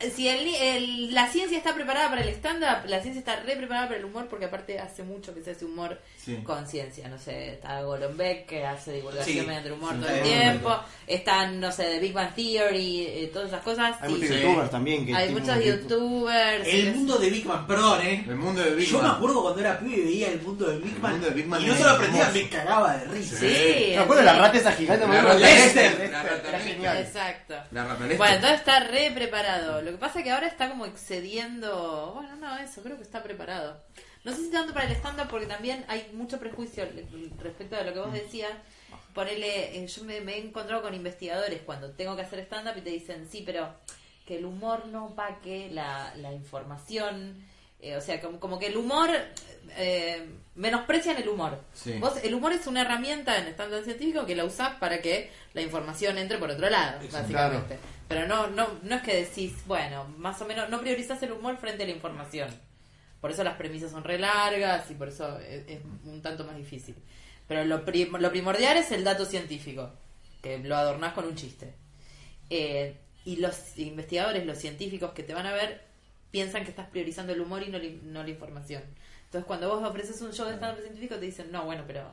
si el, el- la ciencia está preparada para el stand-up, la ciencia está re preparada para el humor, porque aparte hace mucho que se hace humor Sí. con ciencia. No sé, está Golombek que hace divulgación Sí. mediante el humor Sí, todo el tiempo. Están, no sé, de Big Bang Theory, eh, todas esas cosas. Hay sí. muchos Sí. youtubers también que Hay muchos youtubers. El mundo de Big Man, perdón, eh. El mundo de Big Yo me acuerdo cuando era pibe y veía el mundo de Big mundo de Big y no solo aprendía, me cagaba de risa. Sí, ¿Te acuerdas de la rata esa gigante? La Me rata acuerdo de Lester. Lester, La rata Era Lester. genial. Exacto. La rata Lester. Bueno, entonces está re preparado. Lo que pasa es que ahora está como excediendo. Bueno, no, eso, creo que está preparado. No sé si tanto para el stand-up, porque también hay mucho prejuicio respecto a lo que vos decías. Ponele, eh, yo me, me he encontrado con investigadores cuando tengo que hacer stand-up y te dicen, sí, pero que el humor no opaque la, la información. Eh, o sea, como, como que el humor. Eh, menosprecian el humor. Sí. Vos, el humor es una herramienta en stand-up científico que la usás para que la información entre por otro lado, Exacto. básicamente. Pero no, no, no es que decís, bueno, más o menos, no priorizás el humor frente a la información. Por eso las premisas son re largas y por eso es, es un tanto más difícil. Pero lo, prim- lo primordial es el dato científico, que lo adornás con un chiste. Eh, y los investigadores, los científicos que te van a ver, piensan que estás priorizando el humor y no, la- no la información. Entonces, cuando vos ofreces un show de stand científico, te dicen, no, bueno, pero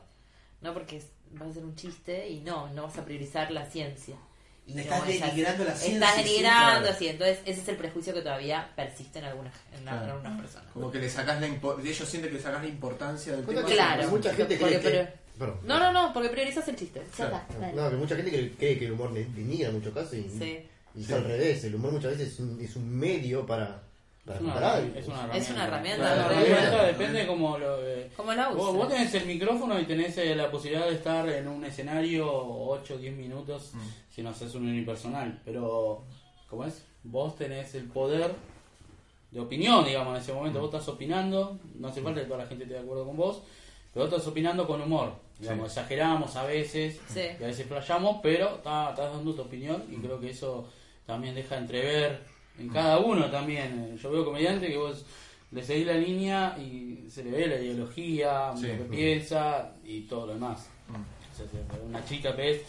no porque vas a hacer un chiste y no, no vas a priorizar la ciencia. Y Le no, estás esa- denigrando la ciencia, Estás denigrando, sí. Entonces, ese es el prejuicio que todavía persiste en algunas, en Claro. algunas personas. Como que le sacás la ellos sienten que le sacás la importancia del tema. Claro. mucha gente cree que... pero- Perdón. No, no, no, porque priorizas el chiste. Ya Claro. está. No, que mucha gente cree que el humor de- denigra en muchos casos y, Sí. y es al revés. El humor muchas veces es un, es un medio para, para Es una, comparar. es una Es herramienta. una herramienta, Claro, una la herramienta. herramienta depende como lo... eh, ¿Cómo la Vos, usas? vos tenés el micrófono y tenés eh, la posibilidad de estar en un escenario 8 o 10 minutos si no haces un unipersonal. Pero, ¿cómo es? Vos tenés el poder de opinión, digamos, en ese momento. Vos estás opinando, no hace falta que toda la gente esté de acuerdo con vos, pero vos estás opinando con humor. Digamos, exageramos a veces, Sí. y a veces flayamos, pero está- estás dando tu opinión y creo que eso también deja entrever en cada uno también. Yo veo comediante que vos le seguís la línea y se le ve la ideología, Sí. lo que piensa y todo lo demás. O sea, si una chica ves,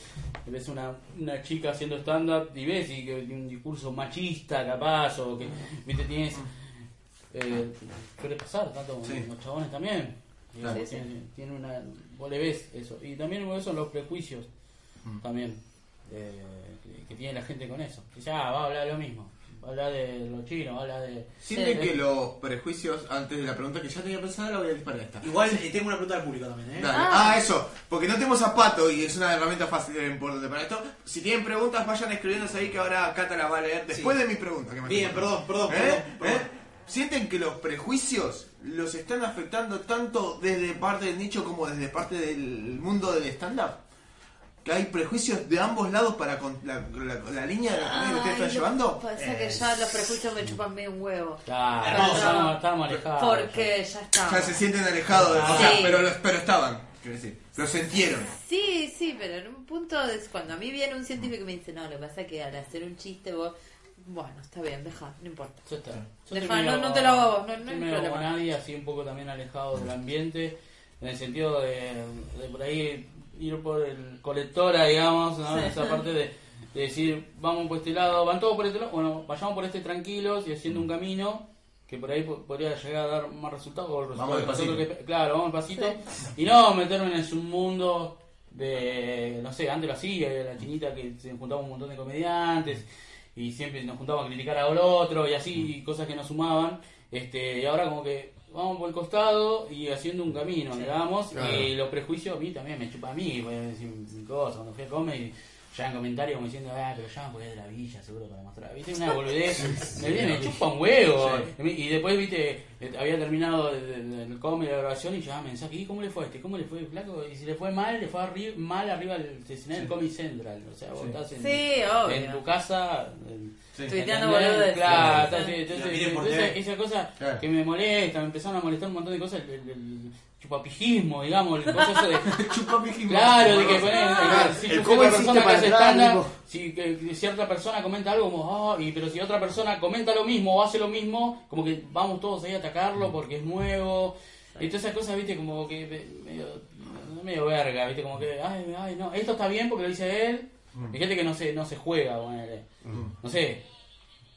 ves una, una chica haciendo stand-up y ves y que tiene un discurso machista capaz o que viste tienes eh, suele pasar tanto con Sí. los chabones también digamos, Sí, sí. tiene, tiene una vos le ves eso y también eso son los prejuicios también eh, que, que tiene la gente con eso dice ah va a hablar lo mismo va a hablar de los chinos va a hablar de Siente Sí. que los prejuicios, antes de la pregunta que ya tenía pensada, la voy a disparar esta. Igual eh, tengo una pregunta del público también, ¿eh? Dale. Ah. Ah. eso, porque no tenemos zapato y es una herramienta fácil importante para esto. Si tienen preguntas, vayan escribiéndose ahí que ahora Cata las va a leer después Sí. de mi pregunta. que me Bien, perdón, perdón, ¿Eh? perdón, perdón. ¿Eh? ¿Sienten que los prejuicios los están afectando tanto desde parte del nicho como desde parte del mundo del stand-up? ¿Que hay prejuicios de ambos lados para con la, la- la línea de la comedia que ustedes están llevando? Pasa que ya los prejuicios me chupan medio un huevo. Claro, Hermoso. estábamos, estábamos alejados Porque ya está. Ya se sienten alejados, o sea, Sí. pero, los- pero estaban, quiero decir, lo sintieron. Sí, sí, pero en un punto es cuando a mí viene un científico y me dice, no, lo que pasa es que al hacer un chiste vos, bueno, está bien, deja, no importa. Está. Yo Deja, estoy no- te lo hago a vos, no- no medio problema. como nadie, así un poco también alejado del ambiente, en el sentido de, de por ahí ir por el colectora, digamos, ¿no? Sí. esa parte de, de decir, vamos por este lado, van todos por este lado, bueno, vayamos por este tranquilos y haciendo un camino que por ahí po- podría llegar a dar más resultados. o el resultado que despacito. nosotros que- claro, vamos despacito. Y no meterme en un mundo de, no sé, antes lo hacía, la chinita que se juntaba un montón de comediantes y siempre nos juntábamos a criticar al otro y así, cosas que nos sumaban. Este, y ahora como que vamos por el costado y haciendo un camino, digamos, Claro. y los prejuicios a mí también me chupa a mí, voy a decir mi cosa, cuando fui a comer y ya en comentarios como diciendo, ah, pero ya porque es de la villa, seguro para mostrar, viste, una boludez, me, me chupa un huevo, y después, viste, eh, había terminado el, el, el come, la grabación y ya mensaje, ¿y cómo le fue a este? ¿Cómo le fue flaco? Y si le fue mal, le fue arri- mal arriba del escenario del Comedy Central, o sea, vos estás en, Sí, tu casa, en- Tuiteando boludeces. Claro, Sí. está- sí, entonces, esa cosa Claro. que me molesta, me empezaron a molestar un montón de cosas, el, el- el chupapijismo, digamos, el cosa eso de... Chupapijismo. Claro, de que ponen, Claro, si el cómo persona para entrar, digo. si que, cierta persona comenta algo como, "Ah", y, pero si otra persona comenta lo mismo o hace lo mismo, como que vamos todos ahí a atacarlo porque es nuevo. Y todas esas cosas, viste, como que me- medio, medio verga, viste, como que, ay, ay, no, esto está bien porque lo dice él. Hay gente que no se, no se juega, ponele. no sé.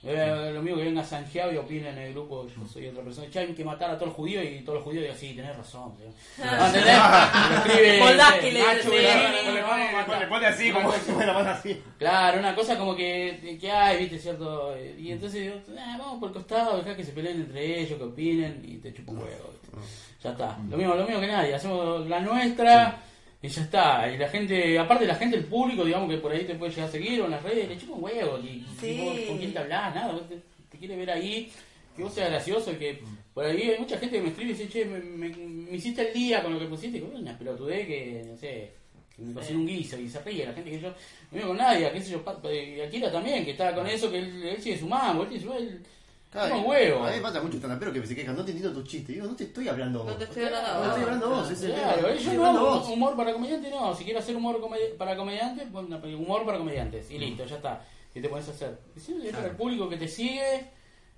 Eh, lo mismo que venga Santiago y opine en el grupo, yo soy otra persona. Che, hay que matar a todos los judíos y todos los judíos digan, sí, tenés razón. tío". ¿No entendés? Lo escribe Moldavski le pone- así, como la mano así. Claro, una cosa como que, que hay, viste, cierto. Y entonces digo, "Ah, vamos por el costado, dejá que se peleen entre ellos, que opinen y te chupa un huevo, viste. Ya está. Lo mismo, lo mismo que nadie, hacemos la nuestra y ya está. Y la gente, aparte la gente, el público, digamos que por ahí te puede llegar a seguir o en las redes, le chupa un huevo. Y, y Sí. vos, con quién te hablas, nada, vos te, te quiere ver ahí, que vos seas gracioso y que por ahí hay mucha gente que me escribe y dice, che, me, me- me hiciste el día con lo que pusiste, y digo, una pelotudez que, no sé, que me cocina un guiso y se ríe la gente que yo, no vivo con nadie, qué sé yo, pa- y Akira también, que estaba con eso, que él, él sigue su mambo, él sigue su él, Claro, como huevo. A mí me pasa mucho pero que se quejan, no te entiendo tus chistes. Digo, no te estoy hablando vos. No te estoy hablando a No vos. estoy hablando a vos, es el Claro, yo no hago vos. humor para comediante, no. Si quieres hacer humor comedi- para comediante, pon una- humor para comediantes. Y listo, ya está. ¿Qué te puedes hacer? Y es para el público que te sigue.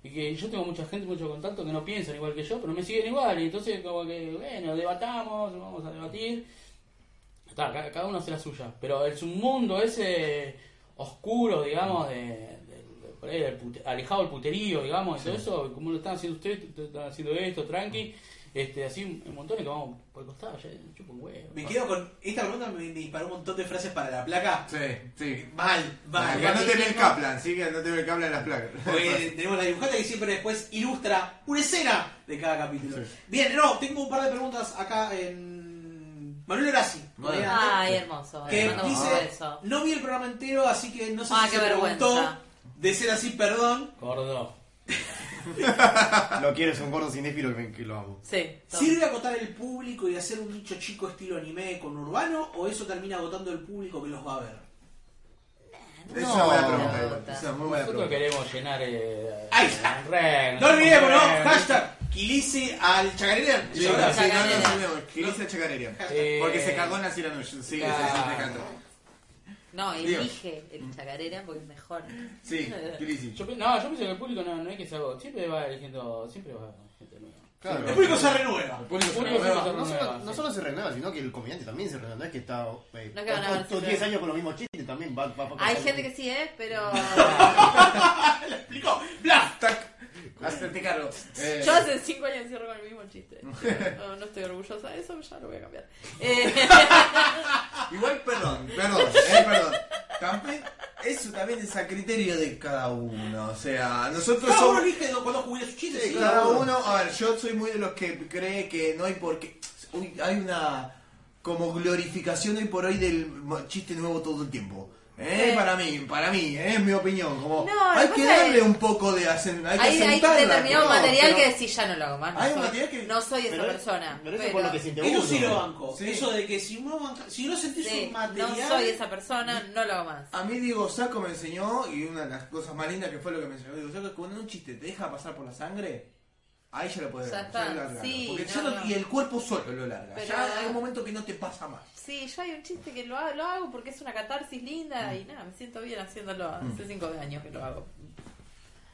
Y que yo tengo mucha gente, mucho contacto que no piensan igual que yo, pero me siguen igual. Y entonces, como que, bueno, debatamos, vamos a debatir. Está, ca- cada uno hace la suya. Pero es un mundo ese oscuro, digamos, de- por ahí, pute- alejado del puterío, digamos, y todo eso, como lo están haciendo ustedes, están haciendo esto, tranqui, este, así un, montón que vamos por el costado, ya chupo un huevo. Me quedo con. Esta pregunta me, me disparó un montón de frases para la placa. Sí, sí. Mal, mal. No te ve el Kaplan, sí, que no te ve el Kaplan en las placas. Porque tenemos la dibujante que siempre después ilustra una escena de cada capítulo. Bien, no, tengo un par de preguntas acá en. Manuel Horaci. Ay, hermoso. que dice. No vi el programa entero, así que no sé Ah, si qué se preguntó. De ser así, perdón. Gordo. Lo quiero, es un gordo cinéfilo que, me- que lo amo. Sí. toma. ¿Sirve acotar el público y hacer un nicho chico estilo anime con urbano? ¿O eso termina agotando el público que los va a ver? Es una buena No. pregunta, igual. Es una muy buena Nosotros pregunta. queremos llenar. Eh, Ahí está. Ren, No olvidemos, ¿no? Ren. Hashtag Kilisi al Chacarera. Sí, sí, no, no, Chacarera. no, no, que dice Chacarera. Eh, Porque se cagó en la Ciranush. Sí, sí, sí, te canto. No, elige el chacarera porque es mejor. Sí. Yo, pe- no, yo pienso que el público no, no es que sea algo. Siempre va eligiendo. Siempre va gente nueva. Claro. El público se renueva. El público se público renueva. se No solo, renueva, no sí. solo se renueva, sino que el comediante también se renueva. No es que está eh, No es que van a ver todos siempre. 10 años con los mismos chistes, también va, va, va Hay gente que sí, ¿eh? Pero ¿Le explicó? ¡Bla! Tac. Hacerte cargo. Eh, yo hace 5 años cierro con el mismo chiste. No, no estoy orgullosa de eso, ya lo voy a cambiar. Eh, Igual, perdón, perdón, eh, perdón. También, eso también es a criterio de cada uno. O sea, nosotros Cada uno somos. elige cuando jugué sus chistes. sí. Cada uno, a ver, yo soy muy de los que cree que no hay por qué. uy, hay una como glorificación hoy por hoy del mo- chiste nuevo todo el tiempo. ¿Eh? Sí. Para mí, para mí, ¿eh? es mi opinión. Como, No, hay que es- darle un poco de acen, hay que hay, hay determinado no, material pero- que sí ya no lo hago más. No Hay un soy, material que- no soy esa Pero es- persona. Pero eso es por lo que siente uno. Eso sí lo banco. Sí. Eso de que si uno, banca- si no sentís sí, un material. no soy esa persona, no lo hago más. A mí Diego Saco me enseñó, y una de las cosas más lindas que fue lo que me enseñó Diego Saco, es que cuando un chiste te deja pasar por la sangre, ahí ya lo puedes Ya está, sí, Porque no, ya no- no. Y el cuerpo solo lo larga. Pero- Ya hay un momento que no te pasa más. Sí, yo hay un chiste que lo hago, lo hago porque es una catarsis linda y nada, me siento bien haciéndolo. Hace 5 años que lo hago.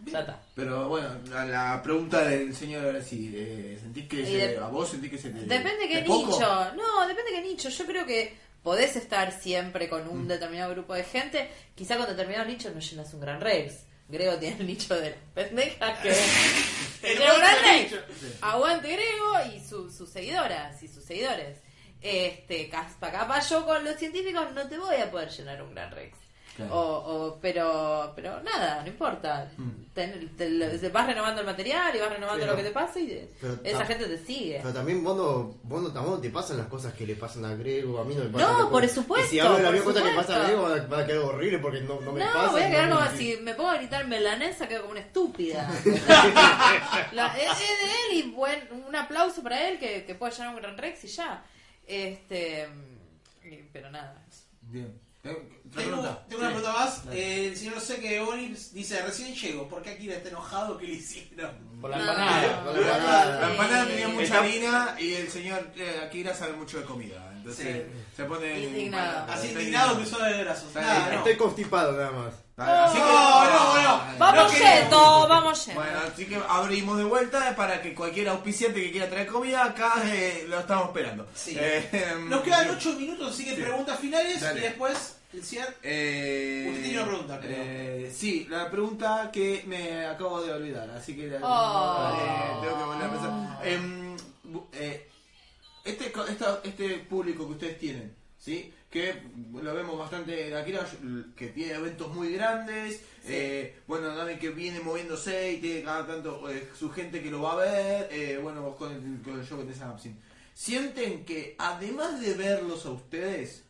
Ya está. Pero bueno, a la pregunta del señor ahora sí, eh, ¿sentís que se- de- a vos sentís que se te... Depende qué ¿de poco? nicho. No, depende qué nicho. Yo creo que podés estar siempre con un determinado grupo de gente. Quizá con determinado nicho no llenas un gran Rex. Grego tiene el nicho de las pendejas que Rex. Aguante Grego y su- sus seguidoras y sus seguidores. Este, caspa, capaz yo con los científicos no te voy a poder llenar un gran Rex. Claro. O, o- pero, pero nada, no importa. Ten- te, te vas renovando el material y vas renovando lo no. que te pasa y te- esa tam- gente te sigue. Pero también vos no, vos no, tampoco te pasan las cosas que le pasan a Grego, a mí no me pasan. No, por supuesto, si hablo de la misma cosa que pasa a Grego, va a- quedar horrible porque no, no me No, pasa. voy a quedar no como me- si me pongo a gritar melanesa, quedo como una estúpida. La- es, es de él y buen, un aplauso para él que, que puede llenar un gran Rex y ya. Este, pero nada. Bien. Tengo, una pregunta más. Eh, el señor Seque Onix dice: Recién llego. ¿Por qué Akira está enojado? ¿Qué le hicieron? Por la empanada. Con la empanada. La empanada tenía mucha Está- harina y el señor eh, Akira sabe mucho de comida. Entonces se pone Indignado. Así indignado que de brazos. Está Nada, bien. no. Estoy constipado nada más. Así que- No, no, no. Vamos No yendo, queremos. vamos yendo. Bueno, así que abrimos de vuelta para que cualquier auspiciante que quiera traer comida, acá eh, lo estamos esperando. Sí. Eh, Nos quedan 8 minutos, así que Sí. preguntas finales Dale. y después el cierre. Eh, Usted tiene una pregunta, creo. eh, sí, la pregunta que me acabo de olvidar, así que la- Oh. eh, tengo que volver a pensar. Em, bu- eh, este, co- esta- este público que ustedes tienen, ¿sí? que lo vemos bastante en Akira, que tiene eventos muy grandes, eh, bueno, también que viene moviéndose y tiene cada tanto eh, su gente que lo va a ver, eh, bueno, vos con el, con el show Absin. ¿Sienten que además de verlos a ustedes,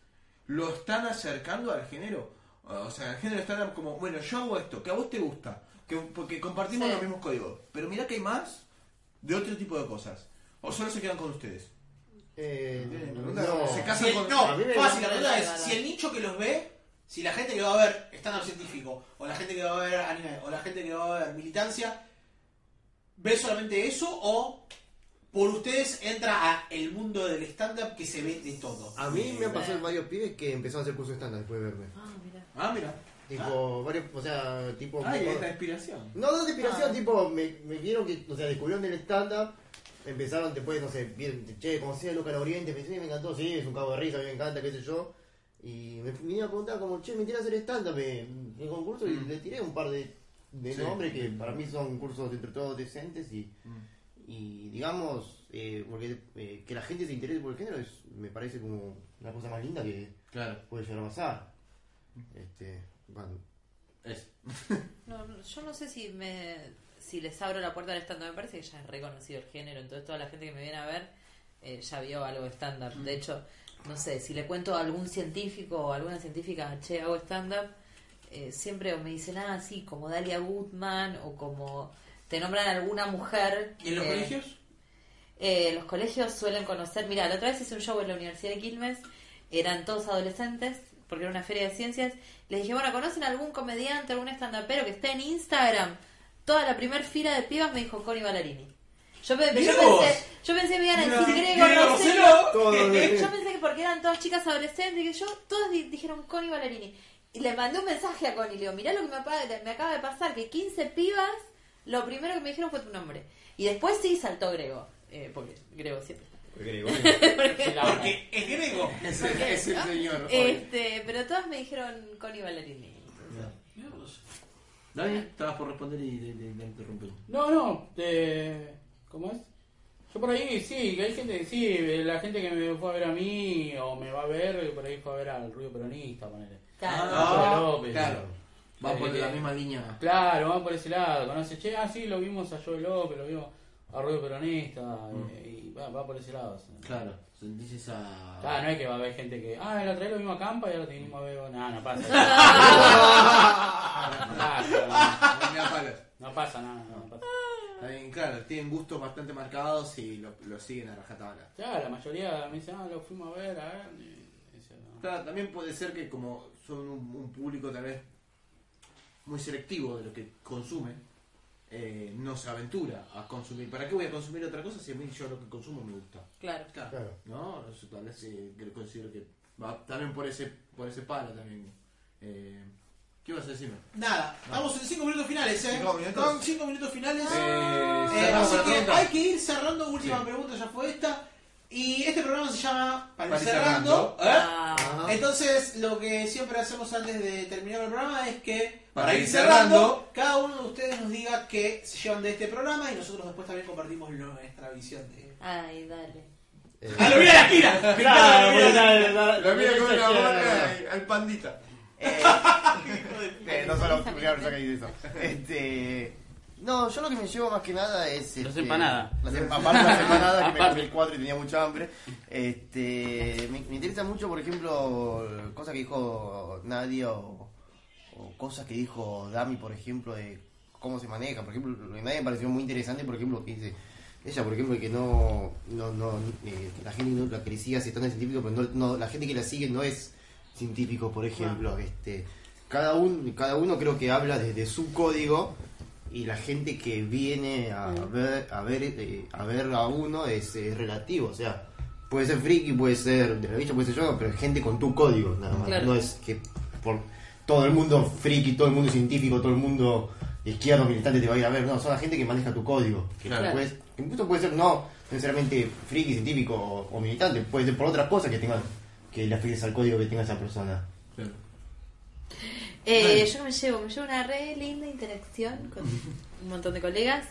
lo están acercando al género? O sea, el género está como, bueno, yo hago esto, que a vos te gusta, que, porque compartimos Sí. los mismos códigos, pero mira que hay más de otro tipo de cosas. O solo se quedan con ustedes. Eh, pregunta, no. se casa Si el- con- no, fácil, la pregunta es: si el nicho que los ve, si la gente que va a ver stand-up científico, o la gente que va a ver anime, o la gente que va a ver militancia, ¿ve solamente eso o por ustedes entra a el mundo del stand-up que se ve de todo? A mí me han pasado varios pibes que empezaron a hacer cursos estándar después de verme. Ah, mira. Ah, mira. Tipo, varios, o sea, tipo... Ay, me- esta inspiración. No, no de inspiración, tipo, me, me vieron que, o sea, descubrieron el stand-up, empezaron después, no sé, vieron, che, conocí a Luca al Oriente, me, sí, me encantó, sí, es un cabo de risa, a mí me encanta, qué sé yo. Y me vinieron a preguntar como, che, me quiero hacer stand-up en en concurso y le tiré un par de, de Sí. nombres que para mí son cursos entre todos decentes y, y digamos, eh, porque eh, que la gente se interese por el género es, me parece como una cosa más linda que Claro. puede llegar a pasar. Este, bueno, Es. No, no, yo no sé si me si les abro la puerta al stand-up. Me parece que ya es reconocido el género. Entonces, toda la gente que me viene a ver eh, ya vio algo de stand-up. De hecho, no sé, si le cuento a algún científico o alguna científica, che, hago stand-up, eh, siempre me dicen, ah, sí, como Dalia Goodman o como te nombran alguna mujer. ¿Y en los eh, colegios? eh, los colegios suelen conocer, mira, la otra vez hice un show en la Universidad de Quilmes, eran todos adolescentes, porque era una feria de ciencias, les dije, bueno, ¿conocen algún comediante, algún estandapero que esté en Instagram? Toda la primer fila de pibas me dijo Connie Ballarini. Yo, pe- pensé, yo pensé que me iban a decir Yo pensé que porque eran todas chicas adolescentes, que yo, todas di- dijeron Connie Ballarini. Y le mandé un mensaje a Connie, le digo, mirá lo que me acaba, de, me acaba de pasar, que 15 pibas, lo primero que me dijeron fue tu nombre. Y después sí saltó Grego, eh, porque Grego siempre está. La- Porque es griego. Es el, es el señor. Este, pero todas me dijeron Connie Ballarini. Mirá vos. Dani, estabas por responder y le interrumpí. No, no, eh, ¿cómo es? Yo por ahí sí, que hay gente, sí, la gente que me fue a ver a mí o me va a ver, por ahí fue a ver al Ruido Peronista, ponele. Claro. Ah, López. claro. Va por Eh, la misma línea. Claro, van por ese lado, conoce, che, ah, sí, lo vimos a Joel López, lo vimos a Ruido Peronista, eh, y va, va por ese lado. Claro, sentís esa. Claro, no es que va a haber gente que, ah, la otra vez lo vimos a Campa y ahora te vinimos a ver, no, no pasa. no pasa, no, pasa nada, no, pasa. Claro, tienen gustos bastante marcados y lo, lo siguen a rajatabla. Claro, la mayoría me dicen, ah, lo fuimos a ver, a ver, y dice, no. Claro, también puede ser que como son un, un público tal vez muy selectivo de lo que consume, eh, no se aventura a consumir. ¿Para qué voy a consumir otra cosa si a mí yo lo que consumo me gusta? Claro. Claro. ¿No? Eso tal vez eh, que considero que va también por ese por ese palo también. Eh, ¿Qué ibas a decirme? Nada, estamos en 5 minutos finales, ¿eh? Cinco minutos. Son 5 minutos finales. Eh, Eh, así que pregunta. hay que ir cerrando. Última Sí. pregunta ya fue esta. Y este programa se llama Para ir cerrando. ¿eh? Ah. Entonces, lo que siempre hacemos antes de terminar el programa es que, para, Para ir cerrando, cerrando, cada uno de ustedes nos diga qué se llevan de este programa y nosotros después también compartimos nuestra visión de. ay, dale. ¡Ah, lo vi a la esquina! Claro, Lo mira con una boca al pandita. Eh, eh, no solo persona que dice eso. Este, no, yo lo que me llevo más que nada es. Las este, empanadas. Las, aparte las empanadas, que me comí el 4 y tenía mucha hambre. Este, me, me interesa mucho, por ejemplo, cosas que dijo Nadia o, o cosas que dijo Dami, por ejemplo, de cómo se maneja. Por ejemplo, lo que Nadia me pareció muy interesante, por ejemplo, que dice. Ella, por ejemplo, que no, no, no eh, que la gente no, la que le sigue es tan científico, pero no, no, la gente que la sigue no es científico, por ejemplo. Este, cada, un, cada uno creo que habla desde su código y la gente que viene a ver a ver eh, a ver a uno es, relativo, o sea, puede ser friki, puede ser de la villa, puede ser yo, pero es gente con tu código, nada más. Claro. No es que por todo el mundo friki, todo el mundo científico, todo el mundo izquierdo militante te va a ir a ver, no, son la gente que maneja tu código, que Claro. puedes- que incluso puede ser no necesariamente friki, científico o, o militante, puede ser por otras cosas que tengan que le afectes al código que tenga esa persona. Eh, yo me llevo, me llevo una re linda interacción con un montón de colegas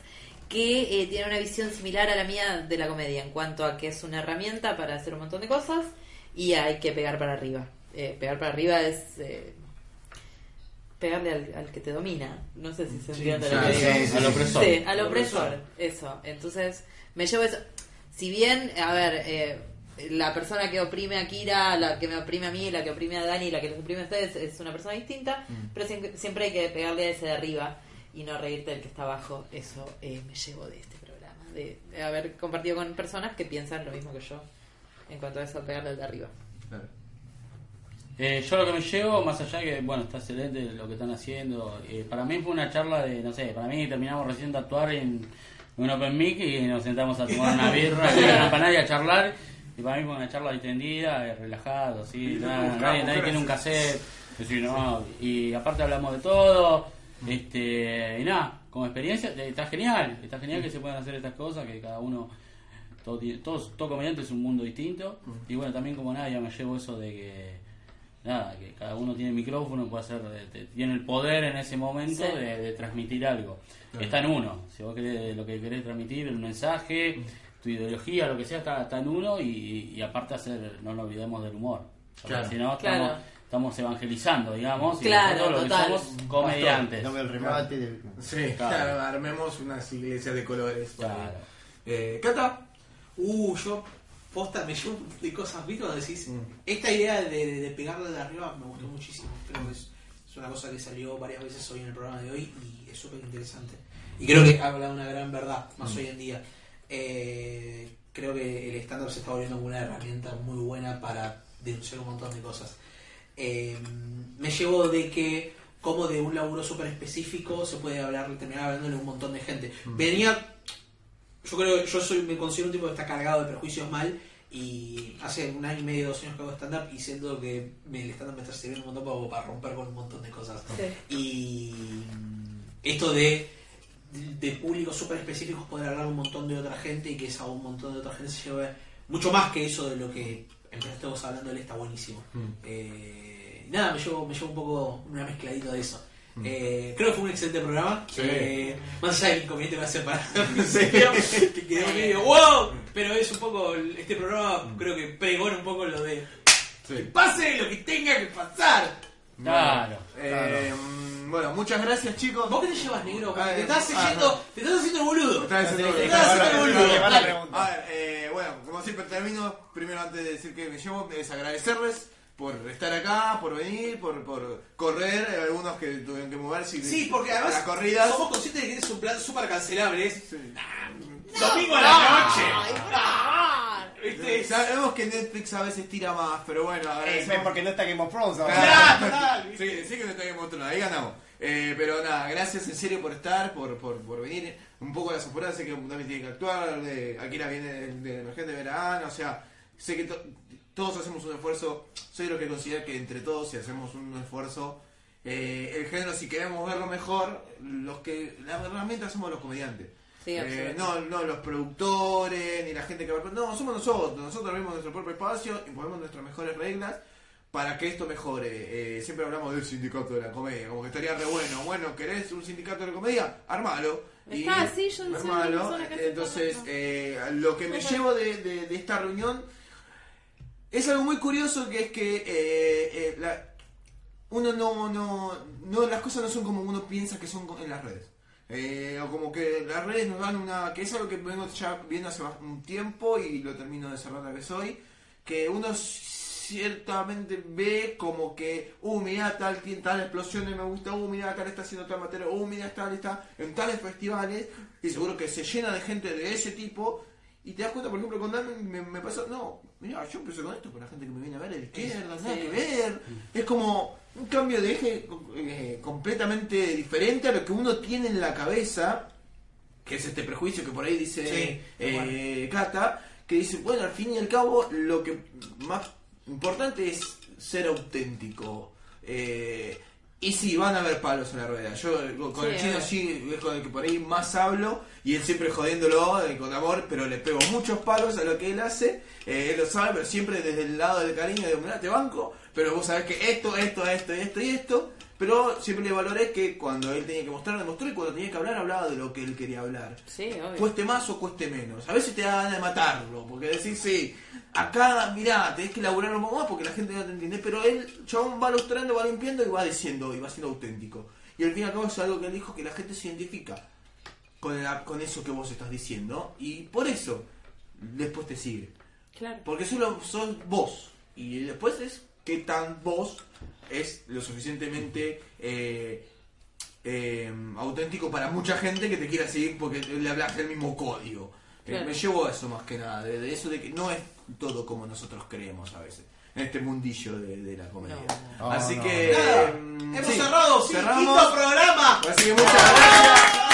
que eh, tienen una visión similar a la mía de la comedia en cuanto a que es una herramienta para hacer un montón de cosas y hay que pegar para arriba. Eh, pegar para arriba es eh, pegarle al, al que te domina. No sé si se entiende lo sí, que sí, Al opresor. Sí, al opresor. eso. Entonces, me llevo eso. Si bien, a ver, eh, la persona que oprime a Kira, la que me oprime a mí, la que oprime a Dani, la que los oprime a ustedes es una persona distinta, pero siempre, siempre hay que pegarle a ese de arriba y no reírte del que está abajo. Eso eh, me llevo de este programa, de, de haber compartido con personas que piensan lo mismo que yo en cuanto a eso, pegarle al de arriba. Eh, yo lo que me llevo, más allá que, bueno, está excelente lo que están haciendo, eh, para mí fue una charla de, no sé, para mí terminamos recién de actuar en un Open Mic y nos sentamos a tomar una birra, una empanada y a charlar, y para mí fue una charla distendida, eh, relajado, ¿sí? Nada, nadie, nadie tiene un cassette, decir, no, y aparte hablamos de todo, este, y nada, como experiencia, está genial, está genial que se puedan hacer estas cosas, que cada uno todo, todos, todo comediante es un mundo distinto. Y bueno también como nadie me llevo eso de que nada que cada uno tiene micrófono puede hacer tiene el poder en ese momento Sí. de, de transmitir algo. Está en uno. Si vos querés lo que querés transmitir el mensaje tu ideología lo que sea está, está en uno y, y aparte hacer no nos olvidemos del humor porque Claro. si no Claro. estamos, estamos evangelizando digamos y Claro, nosotros lo que somos comediantes No veo el remate del... Sí, Claro. claro, armemos unas iglesias de colores. Claro. Eh, Cata, Uh, yo posta me llevo de cosas, ¿viste? Cuando decís, Mm. esta idea de, de, de pegarle de arriba me gustó muchísimo. Creo que es, es una cosa que salió varias veces hoy en el programa de hoy y es súper interesante. Y creo que habla de una gran verdad, más hoy en día. Eh, creo que el stand-up se está volviendo como una herramienta muy buena para denunciar un montón de cosas. eh, me llevo de que como de un laburo súper específico se puede hablar, terminar hablándole a un montón de gente. Venía, yo creo, yo soy, me considero un tipo que está cargado de prejuicios mal y hace un año y medio, dos años que hago stand-up y siento que el stand-up me está sirviendo un montón para, para romper con un montón de cosas. Y esto de, de públicos súper específicos poder hablar a un montón de otra gente y que esa un montón de otra gente se lleve mucho más que eso de lo que empezaste vos hablando, él está buenísimo. Eh, nada, me llevo, me llevo un poco una mezcladita de eso. Eh, creo que fue un excelente programa. Sí. Eh, más allá del inconveniente que va a ser para en serio, que quedó medio wow, pero es un poco, este programa creo que pregona un poco lo de Sí. pase lo que tenga que pasar. Claro. Eh, mm, bueno, muchas gracias chicos. ¿Vos qué te llevas, negro? Ah, te estás ah, haciendo, te estás haciendo el boludo. Te estás haciendo el boludo. A ver, eh, bueno, como siempre termino, primero antes de decir que me llevo, es agradecerles por estar acá, por venir, por, por correr, eh, algunos que tuvieron que moverse. y- Sí, porque además las corridas. somos conscientes de que es un plan súper cancelable. Domingo a la noche. Ay, Sabemos que Netflix a veces tira más, pero bueno, Eh, agradecemos. porque no está Game of Thrones ahora. Claro, total. Sí, sí que no está Game of Thrones, ahí ganamos. Eh, pero nada, gracias en serio por estar, por, por, por venir. Un poco de las sé que también tiene que actuar. De, Akira viene del de emergente de verano, o sea, sé que to- todos hacemos un esfuerzo. Soy lo que considero que entre todos, si hacemos un esfuerzo, eh, el género, si queremos verlo mejor, los que la herramienta somos los comediantes. Sí, Eh, no, no los productores, ni la gente que va. No, somos nosotros. Nosotros abrimos nuestro propio espacio, imponemos nuestras mejores reglas para que esto mejore. Eh, siempre hablamos del sindicato de la comedia, como que estaría re bueno. Bueno, ¿querés un sindicato de la comedia? Armalo. Está, sí, yo no armalo. que Entonces, eh, lo que me llevo de, de- de esta reunión es algo muy curioso que es que eh, eh, la- uno no, no, no, las cosas no son como uno piensa que son en las redes. Eh, o como que las redes nos dan una, que es algo que vengo ya viendo hace un tiempo y lo termino de cerrar la que soy, que uno ciertamente ve como que, uh, mira tal, tal explosión me gusta, uh, mira tal está haciendo tal materia, uh, mira tal está en tales festivales, y seguro que se llena de gente de ese tipo, y te das cuenta, por ejemplo, con Dami me, me pasó, no, mira, yo empecé con esto, con la gente que me viene a ver la izquierda, nada que ver, es como un cambio de eje eh, completamente diferente a lo que uno tiene en la cabeza, que es este prejuicio que por ahí dice Sí, eh, Cata, que dice, bueno, al fin y al cabo, lo que más importante es ser auténtico. Eh, y sí, van a haber palos en la rueda. Yo con Sí, el chino sí es con el que por ahí más hablo y él siempre jodiéndolo eh, con amor, pero le pego muchos palos a lo que él hace. Eh, él lo sabe, pero siempre desde el lado del cariño de, mirá, te banco, pero vos sabés que esto, esto, esto, esto y esto. Pero siempre le valoré que cuando él tenía que mostrar, demostró y cuando tenía que hablar, hablaba de lo que él quería hablar Sí, obvio. cueste más o cueste menos. A veces te da ganas de matarlo, porque decís, sí, acá, mirá, tenés que laburar un poco más porque la gente no te entiende, pero él, chabón, va lustrando, va limpiando y va diciendo, y va siendo auténtico. Y al fin y al cabo es algo que él dijo que la gente se identifica con, la- con eso que vos estás diciendo, y por eso después te sigue. Claro. Porque solo sos vos. Y después es qué tan vos es lo suficientemente eh, eh, auténtico para mucha gente que te quiera seguir porque le hablas el mismo código. Eh, Claro. me llevo a eso más que nada, de, de eso de que no es todo como nosotros creemos a veces. En este mundillo de, de la comedia. No, no. Así No, que. Nada, hemos sí, cerrado, sí, cerramos. quinto programa. Así que muchas gracias.